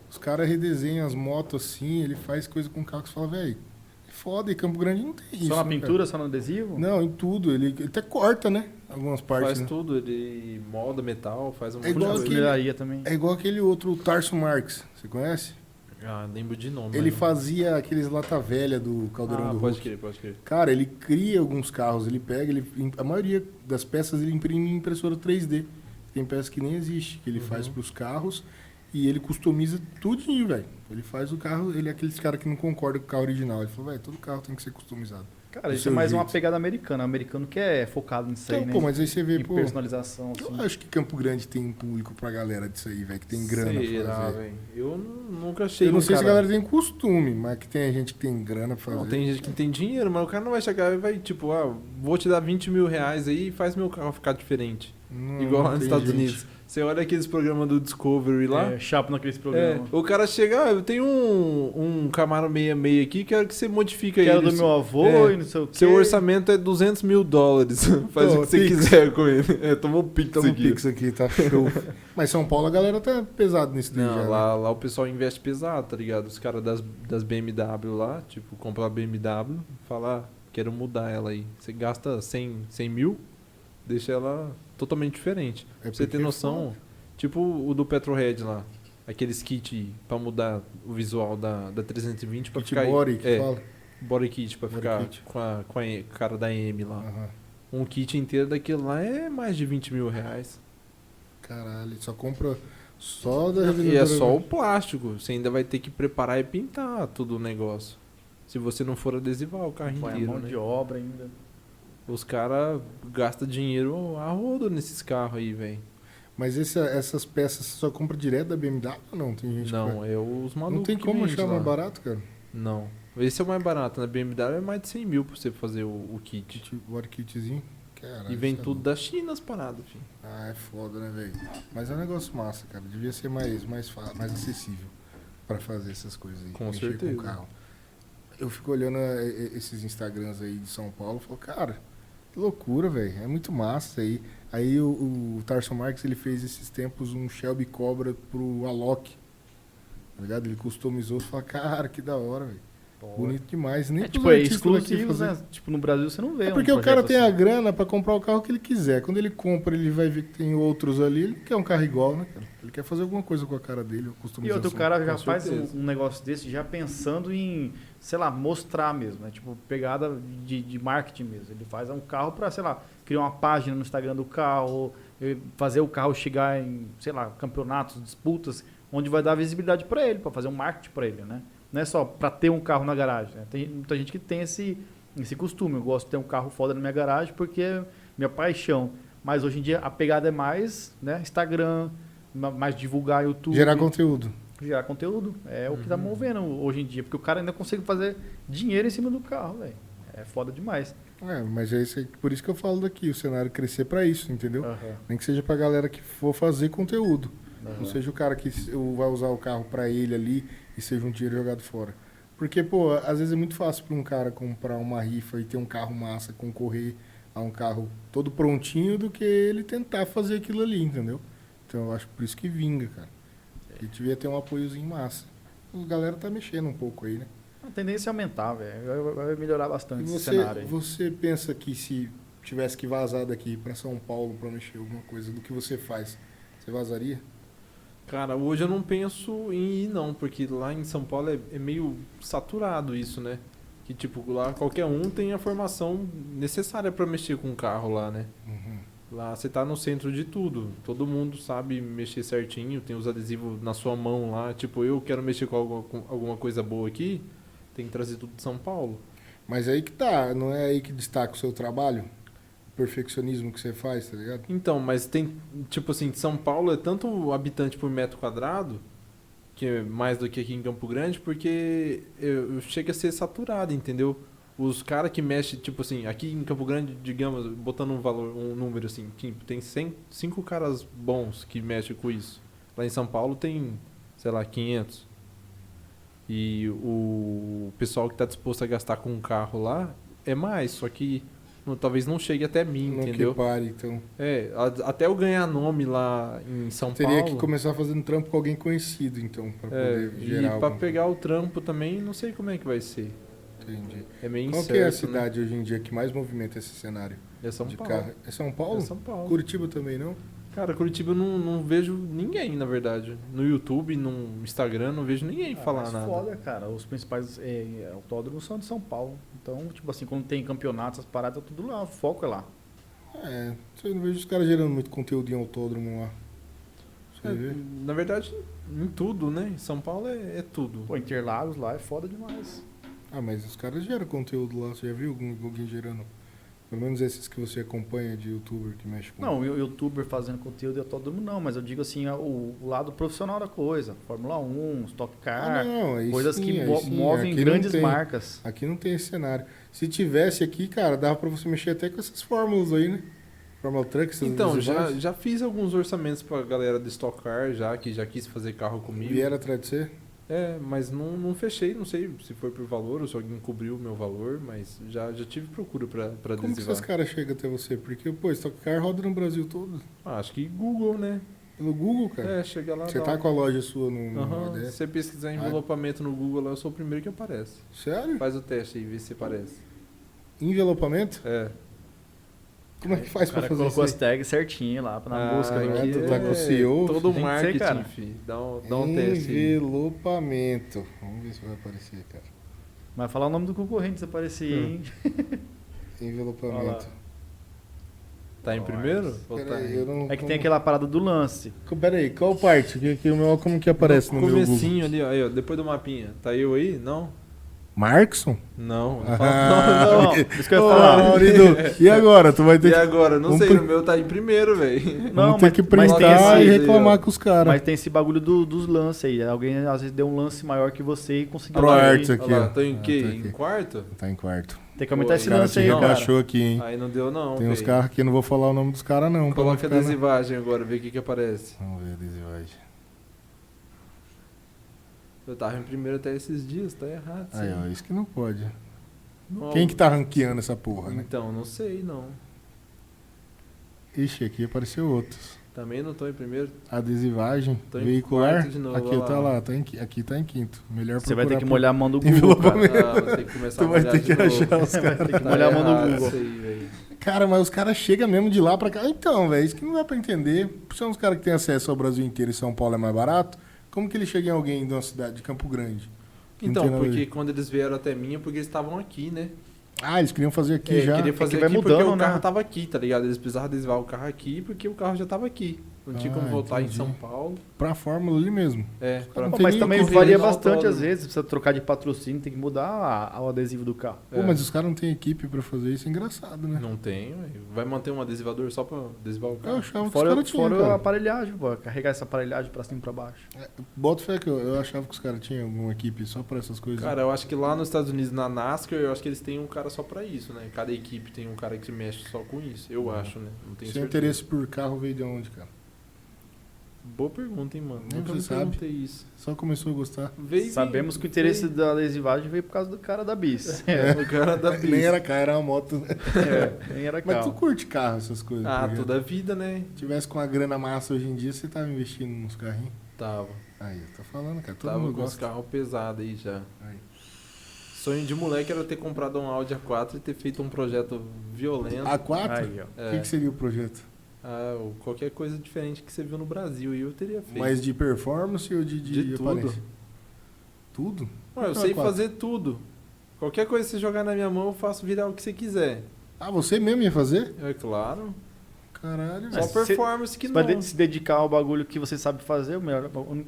Os caras redesenham as motos assim, ele faz coisa com carro que você fala, velho, é foda, e Campo Grande não tem isso. Só na né, cara? pintura, só no adesivo? Não, em tudo. Ele, ele até corta, né? Algumas partes. Faz né? tudo, ele molda metal, faz um É igual aquele- também. É igual aquele outro, Tarso Marx. Você conhece? Ah, lembro de nome. Ele fazia aqueles lata velha do Caldeirão ah, do pode Hulk. crer, pode crer. Cara, ele cria alguns carros, ele pega, ele, a maioria das peças ele imprime em impressora 3D. Tem peças que nem existe, que ele Uhum. faz para os carros e ele customiza tudinho, velho. Ele faz o carro, ele é aqueles cara que não concorda com o carro original. Ele falou, velho, todo carro tem que ser customizado. Cara, isso é mais uma jeito. pegada americana. O americano que é focado nisso aí, Então, né? pô, mas aí você vê, em pô. personalização, assim. Eu acho que Campo Grande tem um público pra galera disso aí, velho, que tem grana pra Será, fazer. velho? Eu nu- nunca achei Eu não um sei se a cara- galera tem costume, mas que tem gente que tem grana pra fazer. Não, tem gente que tem dinheiro, mas o cara não vai chegar e vai, tipo, ah, vou te dar 20 mil reais aí e faz meu carro ficar diferente. Não- Igual lá nos Estados gente. Unidos. Você olha aqueles programas do Discovery lá. É, chapo naqueles é, programas. o cara chega, ah, eu tenho um, um Camaro 66 aqui, quero que você modifique Que ele. era do meu avô É. e não sei o quê. Seu orçamento é 200 mil dólares. (laughs) Faz Tô, o que você Pix. quiser com ele. É, tomou Pix Toma um aqui. pix aqui, tá show. mas São Paulo a galera tá pesado nisso daí Não, já, né? lá, lá o pessoal investe pesado, tá ligado? Os caras das, das BMW lá, tipo, compra a BMW, fala, ah, quero mudar ela aí. Você gasta 100, 100 mil, deixa ela totalmente diferente. É pra você ter é noção, tipo o do Petrohead lá. Aqueles kit pra mudar o visual da, da 320 pra Kit ficar... body que é, fala. body kit pra Body ficar kit. Com, a, com a cara da M lá. Aham. Um kit inteiro daquele lá é mais de 20 mil reais. Caralho, ele só compra só da E é só né? o plástico. Você ainda vai ter que preparar e pintar tudo o negócio. Se você não for adesivar o carro Põe a inteiro, mão né? de obra ainda. Os caras gastam dinheiro a rodo nesses carros aí, velho. Mas esse- essas peças você só compra direto da BMW ou não? Tem gente que Não, é os malucos Não tem que como achar lá. mais barato, cara. Não. Esse é o mais barato. Na BMW é mais de 100 mil pra você fazer o, o kit. Body kitzinho. Caralho, E vem é tudo louco. da China as paradas, filho. Ah, é foda, né, velho? Mas é um negócio massa, cara. Devia ser mais, mais, fa- mais acessível pra fazer essas coisas aí. Com certeza. Com o carro. Eu fico olhando é, é, esses Instagrams aí de São Paulo e falo, cara, que loucura, velho. É muito massa aí. Aí o, o Tarso Marques, ele fez esses tempos um Shelby Cobra pro Alok. Tá ligado? Ele customizou e fala, cara, que da hora, velho. Bonito demais. Nem É, tipo, é exclusivo, né? Tipo, no Brasil você não vê É um porque o cara tem a assim. grana pra comprar o carro que ele quiser. Quando ele compra, ele vai ver que tem outros ali. Ele quer um carro igual, né, cara? Ele quer fazer alguma coisa com a cara dele, uma E customização. outro cara já faz um, um negócio desse já pensando em, sei lá, mostrar mesmo, né? Tipo, pegada de, de marketing mesmo. Ele faz um carro pra, sei lá, criar uma página no Instagram do carro, fazer o carro chegar em, sei lá, campeonatos, disputas, onde vai dar visibilidade pra ele, pra fazer um marketing pra ele, né? Não é só pra ter um carro na garagem. né? Tem muita gente que tem esse, esse costume. Eu gosto de ter um carro foda na minha garagem porque é minha paixão. Mas hoje em dia a pegada é mais, né, Instagram, ma- mais divulgar YouTube Gerar conteúdo. Gerar conteúdo. É o que tá Uhum. movendo hoje em dia, porque o cara ainda consegue fazer dinheiro em cima do carro, velho. É foda demais. É, mas é isso aí, por isso que eu falo daqui, o cenário crescer pra isso, entendeu? Aham, Nem que seja pra galera que for fazer conteúdo. aham. Não seja o cara que vai usar o carro pra ele ali e seja um dinheiro jogado fora. Porque, pô, às vezes é muito fácil pra um cara comprar uma rifa e ter um carro massa, concorrer a um carro todo prontinho, do que ele tentar fazer aquilo ali, entendeu? Então eu acho por isso que vinga, cara. Ele devia ter um apoiozinho massa. A galera tá mexendo um pouco aí, né? A tendência é aumentar, velho. Vai- melhorar E bastante esse você, cenário aí. você pensa que se tivesse que vazar daqui pra São Paulo pra mexer alguma coisa do que você faz, você vazaria? Cara, hoje eu não penso em ir não, porque lá em São Paulo é, é meio saturado isso, né? Que tipo, lá qualquer um tem a formação necessária pra mexer com o carro lá, né? Uhum. Lá você tá no centro de tudo. Todo mundo sabe mexer certinho, tem os adesivos na sua mão lá. Tipo, eu quero mexer com alguma, com alguma coisa boa aqui, tem que trazer tudo de São Paulo. Mas aí que tá, não é aí que destaca o seu trabalho? O perfeccionismo que você faz, tá ligado? Então, mas tem, tipo assim, de São Paulo é tanto habitante por metro quadrado, que é mais do que aqui em Campo Grande, porque eu, eu chega a ser saturado, entendeu? Os caras que mexem, tipo assim, aqui em Campo Grande, digamos, botando um valor, um número assim, tipo, tem 100, cinco caras bons que mexem com isso. Lá em São Paulo tem, sei lá, 500. E o pessoal que está disposto a gastar com um carro lá é mais, só que não- talvez não chegue até mim, não entendeu? que pare, então. É, a- até eu ganhar nome lá em São Teria Paulo. que começar fazendo trampo com alguém conhecido, então, pra é, poder e gerar pra algum... pegar o trampo também, não sei como é que vai ser. Entendi. É meio Qual incerto, que é a né? cidade hoje em dia que mais movimenta esse cenário É São de Paulo. carro? É São Paulo? É São Paulo. Curitiba também, não? Cara, Curitiba eu não, não vejo ninguém, na verdade. No YouTube, no Instagram, não vejo ninguém Ah, falar mas nada. foda, cara. Os principais é, autódromos são de São Paulo. Então, tipo assim, quando tem campeonatos, as paradas, tá tudo lá. O foco é lá. É, eu não vejo os caras gerando muito conteúdo em autódromo lá. Vê? Na verdade, em tudo, né? São Paulo é, é tudo. Pô, Interlagos lá é foda demais. Ah, mas os caras geram conteúdo lá. Você já viu algum, alguém gerando? Pelo menos esses que você acompanha de youtuber que mexe com. Não, o youtuber fazendo conteúdo é todo mundo não, mas eu digo assim, o, o lado profissional da coisa. Fórmula 1, Stock Ah, Car, não, aí coisas sim, que sim. movem Aqui não grandes tem. marcas. Aqui não tem esse cenário. Se tivesse aqui, cara, dava pra você mexer até com essas fórmulas aí, né? Fórmula Truck, essas Então, já, já fiz alguns orçamentos pra galera do Stock Car, já que já quis fazer carro comigo. Vieram atrás de você? É, mas não, não fechei, não sei se foi por valor ou se alguém cobriu o meu valor, mas já, já tive procura pra, pra Como que adesivar. esses caras chegam até você? Porque, pô, Stock Car roda no Brasil todo. Ah, acho que Google, né? Pelo Google, cara. É, chega lá. você tá uma- com a loja sua no, no ADS? Se você pesquisar envelopamento no Google lá, eu sou o primeiro que aparece. Sério? Faz o teste aí, vê se aparece. Envelopamento? É. Como é que faz O pra cara fazer colocou as isso? aí? tags certinho lá na Ah, busca. né? tá com o CEO? Todo ser, marketing, cara. fi. Dá um, dá um teste aí. Envelopamento. Vamos ver se vai aparecer, cara. Vai falar o nome do concorrente se aparecer, Hum. hein? (laughs) Envelopamento. Tá em primeiro? Ou tá eu não... É que tem aquela parada do lance. Peraí, qual parte? Que, o como que aparece no, meu Google? comecinho ali, ó, aí, ó, depois do mapinha. Tá eu aí? Não? Markson? Não. não Ah, fala- não, não. Não, isso que eu ia falar. Maurido, e agora? Tu vai ter E que, agora? Não Vamos sei, pri- no meu tá em primeiro, velho. vamos ter que mas tem printar esse- e reclamar com os caras. Mas tem esse bagulho do- dos lances aí. Alguém às vezes deu um lance maior que você e conseguiu. Pro. Arts aqui, Olha lá, tô em Ah, quê? tá em quarto? Tá em quarto. Tem que aumentar Pô, esse O cara lance aí, cara. aqui, hein? Aí não deu não, Tem uns velho. carros aqui, não vou falar o nome dos caras não. não Coloca na- adesivagem agora, vê o que que aparece. Vamos ver a adesivagem. Eu tava em primeiro até esses dias, tá errado. Aí, ó, isso que não pode. Não, Quem que tá ranqueando essa porra, né? Então, não sei, não. Ixi, aqui apareceu outros. Também não tô em primeiro. Adesivagem, Tô em veicular. quarto de novo, aqui tá lá. lá, tá em, qui- aqui tá em quinto. Melhor Você vai ter procurar que por- molhar a mão do Google, cara. Envelopamento. Ah, vou ter que começar Tu a vai molhar ter de que novo. achar os (laughs) Vai caras. ter que Tá molhar a mão do errado Google. Isso aí, velho. Cara, mas os caras chegam mesmo de lá pra cá. Então, velho, isso que não dá pra entender. São os caras que têm acesso ao Brasil inteiro e São Paulo é mais barato. Como que ele chega em alguém de uma cidade de Campo Grande? Então, porque ver. quando eles vieram até mim é porque eles estavam aqui, né? Ah, eles queriam fazer aqui É, já. queria fazer vai aqui mudando, porque o né? carro tava aqui, tá ligado? Eles precisavam adesivar o carro aqui porque o carro já tava aqui. Não tinha Ah, como voltar entendi. em São Paulo. Pra fórmula ali mesmo. É, pra Pô, mas também varia bastante às vezes. Precisa trocar de patrocínio, tem que mudar a- o adesivo do carro. Pô, É. mas os caras não têm equipe pra fazer isso, é engraçado, né? Não tem, vai manter um adesivador só pra adesivar o Eu carro. achava que os Fora, caras tinham, fora a cara. aparelhagem, pô. Carregar essa aparelhagem pra cima e pra baixo. Bota fé que eu, eu achava que os caras tinham alguma equipe só pra essas coisas. Cara, eu acho que lá nos Estados Unidos, na NASCAR, eu acho que eles têm um cara só pra isso, né? Cada equipe tem um cara que mexe só com isso. Eu acho, né? Não tenho Seu certeza. interesse por carro veio de onde, cara? Boa pergunta, hein, mano? Nem Nunca você me sabe. perguntei isso. Só começou a gostar. Veio, Sabemos que o interesse da adesivagem veio por causa do cara da bis. (laughs) É, o cara da (laughs) Nem bis. era carro, era uma moto. né? É, nem era (laughs) Mas tu carro. curte carro, essas coisas. Ah, porque toda a vida, né? Se tivesse com a grana massa hoje em dia, você tava investindo nos carrinhos. Tava. Aí, eu tô falando, cara. Todo Tava mundo com os gosta. carros pesados aí já. Aí. Sonho de moleque era ter comprado um Audi A4 e ter feito um projeto violento. A4? Aí, ó. O É. que, que seria o projeto? Ah, ou qualquer coisa diferente que você viu no Brasil e eu teria feito. Mais de performance ou de, de, De aparência? Tudo? Ué, eu Então, sei A4. fazer tudo. Qualquer coisa que você jogar na minha mão, eu faço virar o que você quiser. Ah, você mesmo ia fazer? É claro. Caralho. Só Mas se- performance que Você não. de- se dedicar ao bagulho que você sabe fazer, o melhor,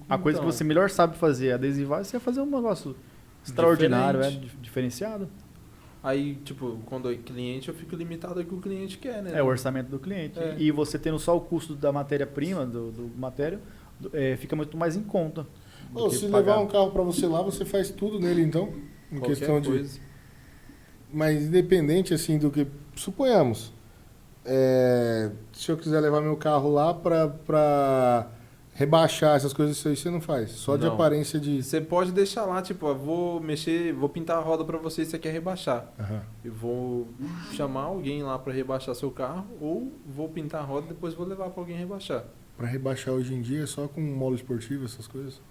a coisa que Então. você melhor sabe fazer é adesivar, você vai fazer um negócio extraordinário, é, Diferente. diferenciado. Aí, tipo, quando é cliente, eu fico limitado ao que o cliente quer, né? É o orçamento do cliente. É. E você tendo só o custo da matéria-prima, do, do matéria, do- é, fica muito mais em conta. que se pagar. levar um carro pra você lá, você faz tudo nele, então? Em Qualquer questão de. coisa. Mas independente, assim, do que. Suponhamos. é, se eu quiser levar meu carro lá pra, pra rebaixar essas coisas, isso aí você não faz. Só de Não. aparência de. Você pode deixar lá, tipo, vou mexer, vou pintar a roda pra você se você quer rebaixar. Aham. Eu vou chamar alguém lá pra rebaixar seu carro ou vou pintar a roda e depois vou levar pra alguém rebaixar. Pra rebaixar hoje em dia é só com mola esportiva, essas coisas.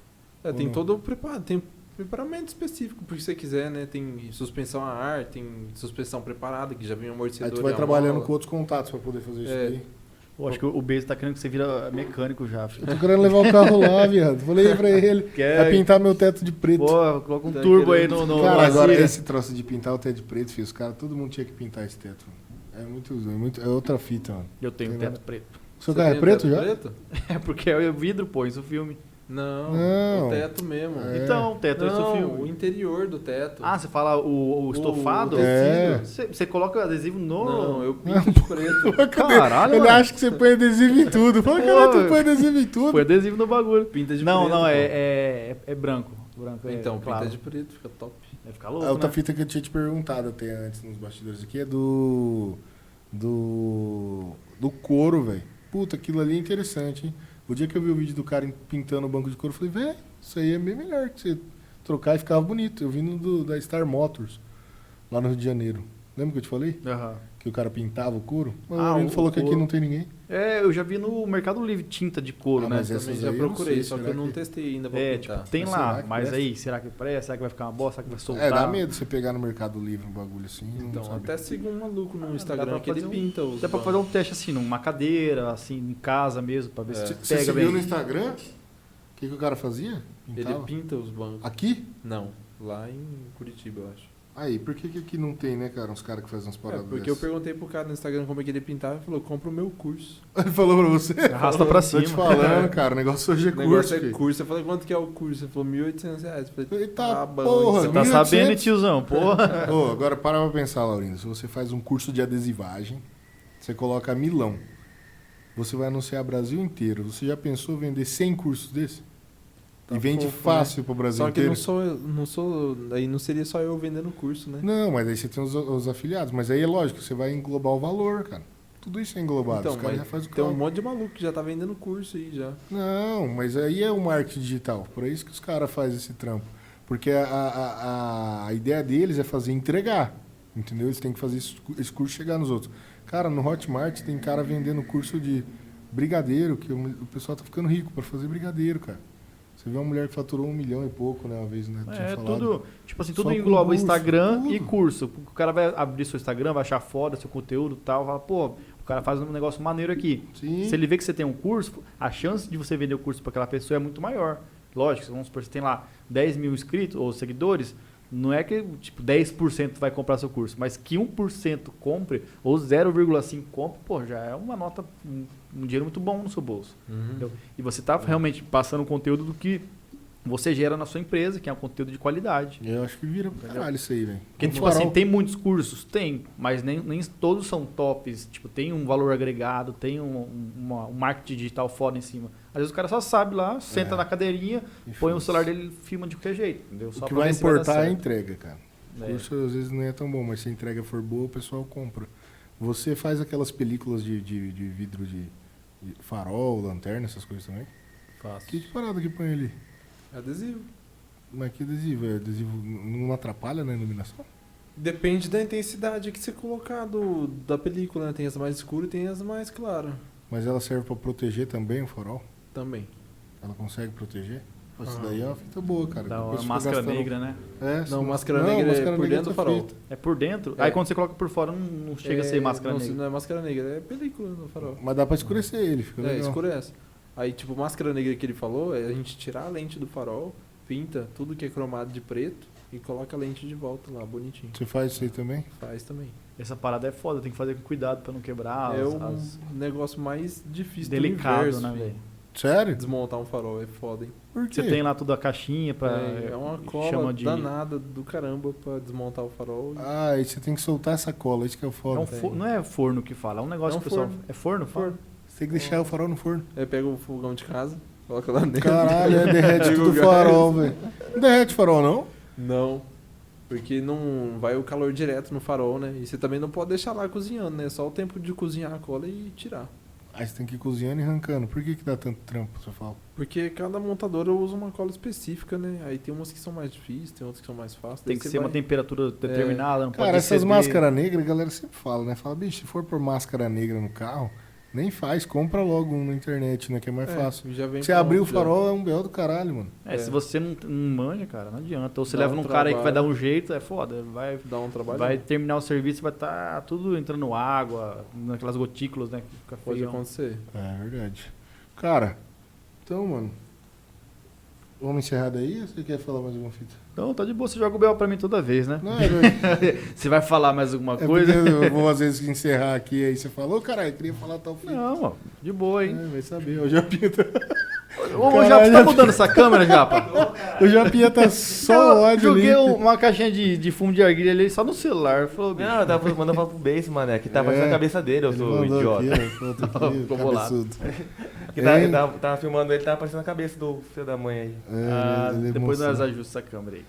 É, Ou tem não? todo o preparo, tem preparamento específico porque você quiser, né? Tem suspensão a ar, tem suspensão preparada que já vem amortecedor. Aí tu vai trabalhando mola. com outros contatos pra poder fazer isso É. aí. Eu acho que o Bezo tá querendo que você vira mecânico já, filho. Eu tô querendo levar o carro lá, viado. Falei pra ele. (laughs) Quer- Vai pintar meu teto de preto. Pô, coloca um Tá turbo aí querendo- no, no cara, agora esse troço de pintar o teto de preto, filho, os caras, todo mundo tinha que pintar esse teto. É muito, é muito, é outra fita, mano. Eu tenho Tem teto nada. preto. Seu Você carro é o preto já? Preto? (laughs) É porque é o vidro, pô, isso é o filme. Não, Não. o teto mesmo. É. Então, o teto é isso é o Não, filme. o interior do teto. Ah, você fala o, o estofado? É. Você, você coloca o adesivo no. Não, eu (laughs) pinto de preto. Caralho, Ele mano. acha que você põe adesivo em tudo. Fala, caralho, tu põe adesivo em tudo. Põe adesivo no bagulho. Pinta de não, preto. não, pô. é, é, é branco. Branco é Então, claro. pinta de preto, fica top. Vai ficar A louco, outra né? fita que eu tinha te perguntado até antes nos bastidores aqui é do. Do. Do couro, velho. Puta, aquilo ali é interessante, hein? O dia que eu vi o vídeo do cara pintando o banco de couro, eu falei, velho, isso aí é bem melhor que você trocar e ficava bonito. Eu vi no do, da Star Motors, lá no Rio de Janeiro. Lembra que eu te falei? Aham. Que o cara pintava o couro? Mas Ah, o Marino o falou que aqui não tem ninguém. É, eu já vi no Mercado Livre tinta de couro, Ah, né? mas Também já eu não procurei, sei, só que eu não que- testei ainda pra É, pintar. tipo, tem Mas lá, mas presta? aí, será que presta? Será que vai ficar uma bosta? Será que vai soltar? É, dá medo você pegar no Mercado Livre um bagulho assim. não Então, até sigo um maluco no Ah, dá Instagram que ele fazer um- pinta os Dá pra fazer um teste assim, numa cadeira, assim, em casa mesmo, pra ver É. se Você pega seguiu bem. no Instagram? O que, que o cara fazia? Ele Pintava? pinta os bancos. Aqui? Não, lá em Curitiba, eu acho. Aí, por que, que aqui não tem, né, cara? Uns caras que fazem umas É, paradas porque eu dessas? perguntei pro cara no Instagram como é que ele pintava e falou, compra o meu curso. (laughs) Ele falou pra você? Arrasta pra Tô te cima. falando, (laughs) cara. O negócio hoje é O curso, negócio é curso. Eu falei, quanto que é o curso? Ele falou, 1.800 reais. Eu falei, Eita tá bom, porra, Você então. tá 1.800? sabendo, tiozão? Porra. (laughs) Ô, agora para pra pensar, Laurindo. Se você faz um curso de adesivagem, você coloca Milão. Você vai anunciar Brasil inteiro. Você já pensou vender 100 cursos desse? Tá e vende fofo, fácil pro Brasil Só que inteiro? não sou, não sou. Aí não seria só eu vendendo curso, né? Não, mas aí você tem os, os afiliados. Mas aí é lógico, você vai englobar o valor, cara. Tudo isso é englobado. Então, os caras já fazem o Tem um monte de maluco que já tá vendendo curso aí já. Não, mas aí é o marketing digital. Por isso que os caras fazem esse trampo. Porque a, a, a, ideia deles é fazer entregar. Entendeu? Eles têm que fazer esse, cu- esse curso chegar nos outros. Cara, no Hotmart tem cara vendendo curso de brigadeiro, que o, o pessoal tá ficando rico para fazer brigadeiro, cara. Você vê uma mulher que faturou um milhão e pouco, né? Uma vez, né? tinha É, falado. tudo, tipo assim, tudo engloba curso, Instagram tudo. e curso. O cara vai abrir seu Instagram, vai achar foda seu conteúdo e tal, fala, pô, o cara faz um negócio maneiro aqui. Sim. Se ele vê que você tem um curso, a chance de você vender o curso para aquela pessoa é muito maior. Lógico, vamos supor, você tem lá 10 mil inscritos ou seguidores, não é que tipo 10% vai comprar seu curso, mas que 1% compre ou 0,5% compre, pô, já é uma nota, um, dinheiro muito bom no seu bolso. entendeu? E você está realmente passando o conteúdo do que você gera na sua empresa, que é um conteúdo de qualidade. Eu acho que vira pra caralho isso aí, velho. Porque, tipo assim, tem muitos cursos? Tem, mas nem, nem todos são tops. Tipo, tem um valor agregado, tem um, um- uma- um marketing digital foda em cima. Às vezes o cara só sabe lá, senta É. na cadeirinha, E põe o celular dele e filma de qualquer jeito, entendeu? O Só que pra vai importar é a entrega, cara. O É. curso às vezes não é tão bom, mas se a entrega for boa, o pessoal compra. Você faz aquelas películas de, de, de vidro de farol, lanterna, essas coisas também? Faço. Que parada que põe ali? Adesivo. Mas que adesivo? É adesivo não atrapalha na iluminação? Depende da intensidade que você colocar do, da película, né? Tem as mais escuras e tem as mais claras. Mas ela serve pra proteger também o farol? Também. Ela consegue proteger? Pô, Isso Ah. daí é uma fita boa, cara. Dá uma máscara gastando- negra, né? É, Não, máscara Não, negra é máscara por negra dentro do farol. feita. É por dentro. É. Aí quando você coloca por fora, não, não chega a ser É, máscara não, negra. Não é máscara negra, é película no farol. Mas dá pra escurecer ele, fica É, legal. escurece. Aí, tipo, máscara negra que ele falou é a gente tirar a lente do farol, pinta tudo que é cromado de preto e coloca a lente de volta lá, bonitinho. Você faz isso aí também? Faz também. Essa parada é foda, tem que fazer com cuidado pra não quebrar é o as- negócio mais difícil delicado, do universo, né, velho? Sério? Desmontar um farol é foda, hein? Por quê? Você tem lá tudo a caixinha pra. é, é uma cola chama de danada do caramba pra desmontar o farol. Ah, aí você tem que soltar essa cola, isso que é o É foda. um fo- não é forno que fala, é um negócio É um que o pessoal. forno. É forno? Fala? Forno. Você tem que deixar o farol no forno. Aí pega o fogão de casa, coloca lá dentro. Caralho, é, derrete (laughs) tudo o farol, velho. Não derrete o farol, não? Não. Porque não vai o calor direto no farol, né? E você também não pode deixar lá cozinhando, né? Só o tempo de cozinhar a cola e tirar. Aí você tem que ir cozinhando e arrancando. Por que, que dá tanto trampo, você fala? Porque cada montadora usa uma cola específica, né? Aí tem umas que são mais difíceis, tem outras que são mais fáceis. Tem que ser uma vai- temperatura determinada, não Cara, pode essas máscaras negras, a galera sempre fala, né? Fala, bicho, se for por máscara negra no carro, nem faz, compra logo um na internet, né? Que é mais É, fácil. Já vem Você abrir o farol é um belo do caralho, mano. É, É. se você não, não manja, cara, não adianta. Ou você Dá leva um num cara aí que vai dar trabalho. um jeito, é foda. Vai, Dá um trabalho. vai terminar o serviço, vai estar tudo entrando água, naquelas gotículas, né? Que fica Pode acontecer. É verdade. Cara, então, mano. Vamos encerrar daí ou você quer falar mais alguma fita? Então tá de boa, você joga o B.O. pra mim toda vez, né? Não, é, (laughs) Você vai falar mais alguma é coisa? eu vou às (laughs) vezes encerrar aqui, aí você falou, caralho, eu queria falar tal fita. Não, ó, de boa, É, hein? vai saber, o Japinha (laughs) tá, Ô, Caralho, Japa, você tá mudando essa câmera, Japa? (laughs) o Japinha tá só eu ódio joguei ali. uma caixinha de, de fumo de arguilha ali só no celular. Falou, bicho. Não, eu tava mandando falar pro Base, mano. É que tá É. aparecendo a cabeça dele, eu sou idiota. aqui, (laughs) Ficou bolado. (laughs) Que tá, eu tava, tava filmando ele, tava aparecendo a cabeça do filho da mãe aí. É, Ah, ele- ele depois nós ajustamos essa câmera aí.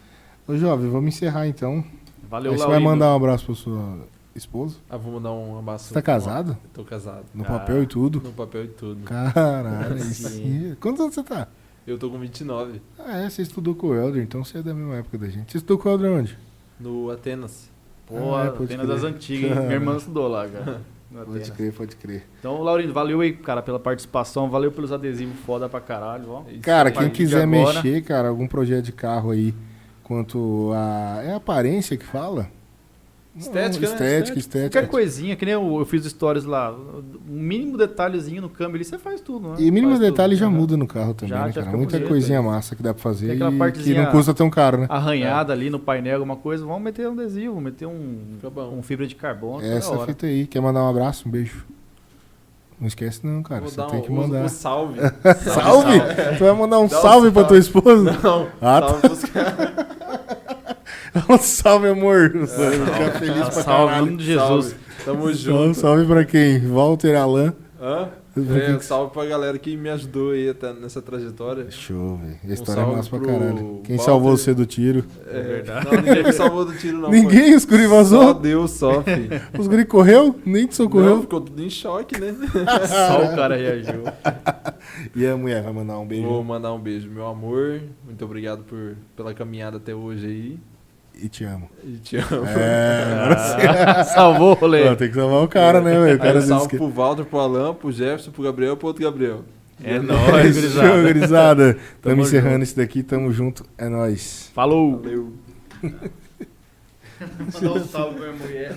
Ô, jovem, vamos encerrar então. Valeu, Aí você vai mandar um abraço pra sua esposa? Ah, vou mandar um abraço. Você tá casado? Tô casado. No Ah. papel e tudo? No papel e tudo. Caralho, Sim. Quantos anos você tá? Eu tô com 29. Ah, é, você estudou com o Helder, então você é da mesma época da gente. Você estudou com o Helder onde? No Atenas. Pô, Ah, pode Atenas crer. das antigas, hein? Minha irmã estudou lá, cara. no (laughs) Pode Atenas. crer, pode crer. Então, Laurindo, valeu aí, cara, pela participação. Valeu pelos adesivos foda pra caralho, ó. Isso Cara, quem quiser agora- mexer, cara, algum projeto de carro aí, quanto a. É a aparência que fala? Estética, né? Estética, estética. Qualquer coisinha, que nem eu, eu fiz stories lá. Um mínimo detalhezinho no câmbio ali, você faz tudo, né? E mínimo Faz tudo. detalhe já Aham. muda no carro também, Já, né, já cara? fica Muita bonito, coisinha é. massa que dá pra fazer e que não custa tão caro, né? Arranhada ali no painel, alguma coisa, vamos meter um adesivo, meter um, um fibra de carbono. É essa hora. fita aí. Quer mandar um abraço, um beijo? Não esquece não, cara. Vou Você dar tem um, que um- mandar. um (laughs) salve. Salve! Tu vai mandar um Dá um salve pra salve. tua esposa? (laughs) Não, Ah, tá. salve pros caras. (laughs) Um salve, amor. Fica feliz pra Salve, em caralho. nome de Jesus. Salve. Tamo Salve, junto. salve pra quem? Walter Alan. Hã? É, salve pra galera que me ajudou aí até nessa trajetória. Show, velho. A Um história é salve massa pra caralho. Quem Walter. salvou você do tiro? É, verdade. Não, ninguém me salvou do tiro, não. Ninguém? Os guri Foi. Só vazou? Deus, só, (laughs) filho. Os guri correu? Nem te Não, socorreu? ficou tudo em choque, né? (laughs) Só o cara reagiu. E a mulher vai mandar um beijo Vou mandar um beijo, meu amor. Muito obrigado por, pela caminhada até hoje aí. E te amo. E te amo. É, (laughs) Ah, (laughs) salvou o rolê. Tem que salvar o cara, né, velho? O cara salve que... pro Walter, pro Alan, pro Jefferson, pro Gabriel e pro outro Gabriel. É nóis, Show, gurizada. gurizada. Tamo Tamo encerrando junto. isso daqui, tamo junto. É nóis. Falou. Valeu. (laughs) Mandar um salve pra minha mulher.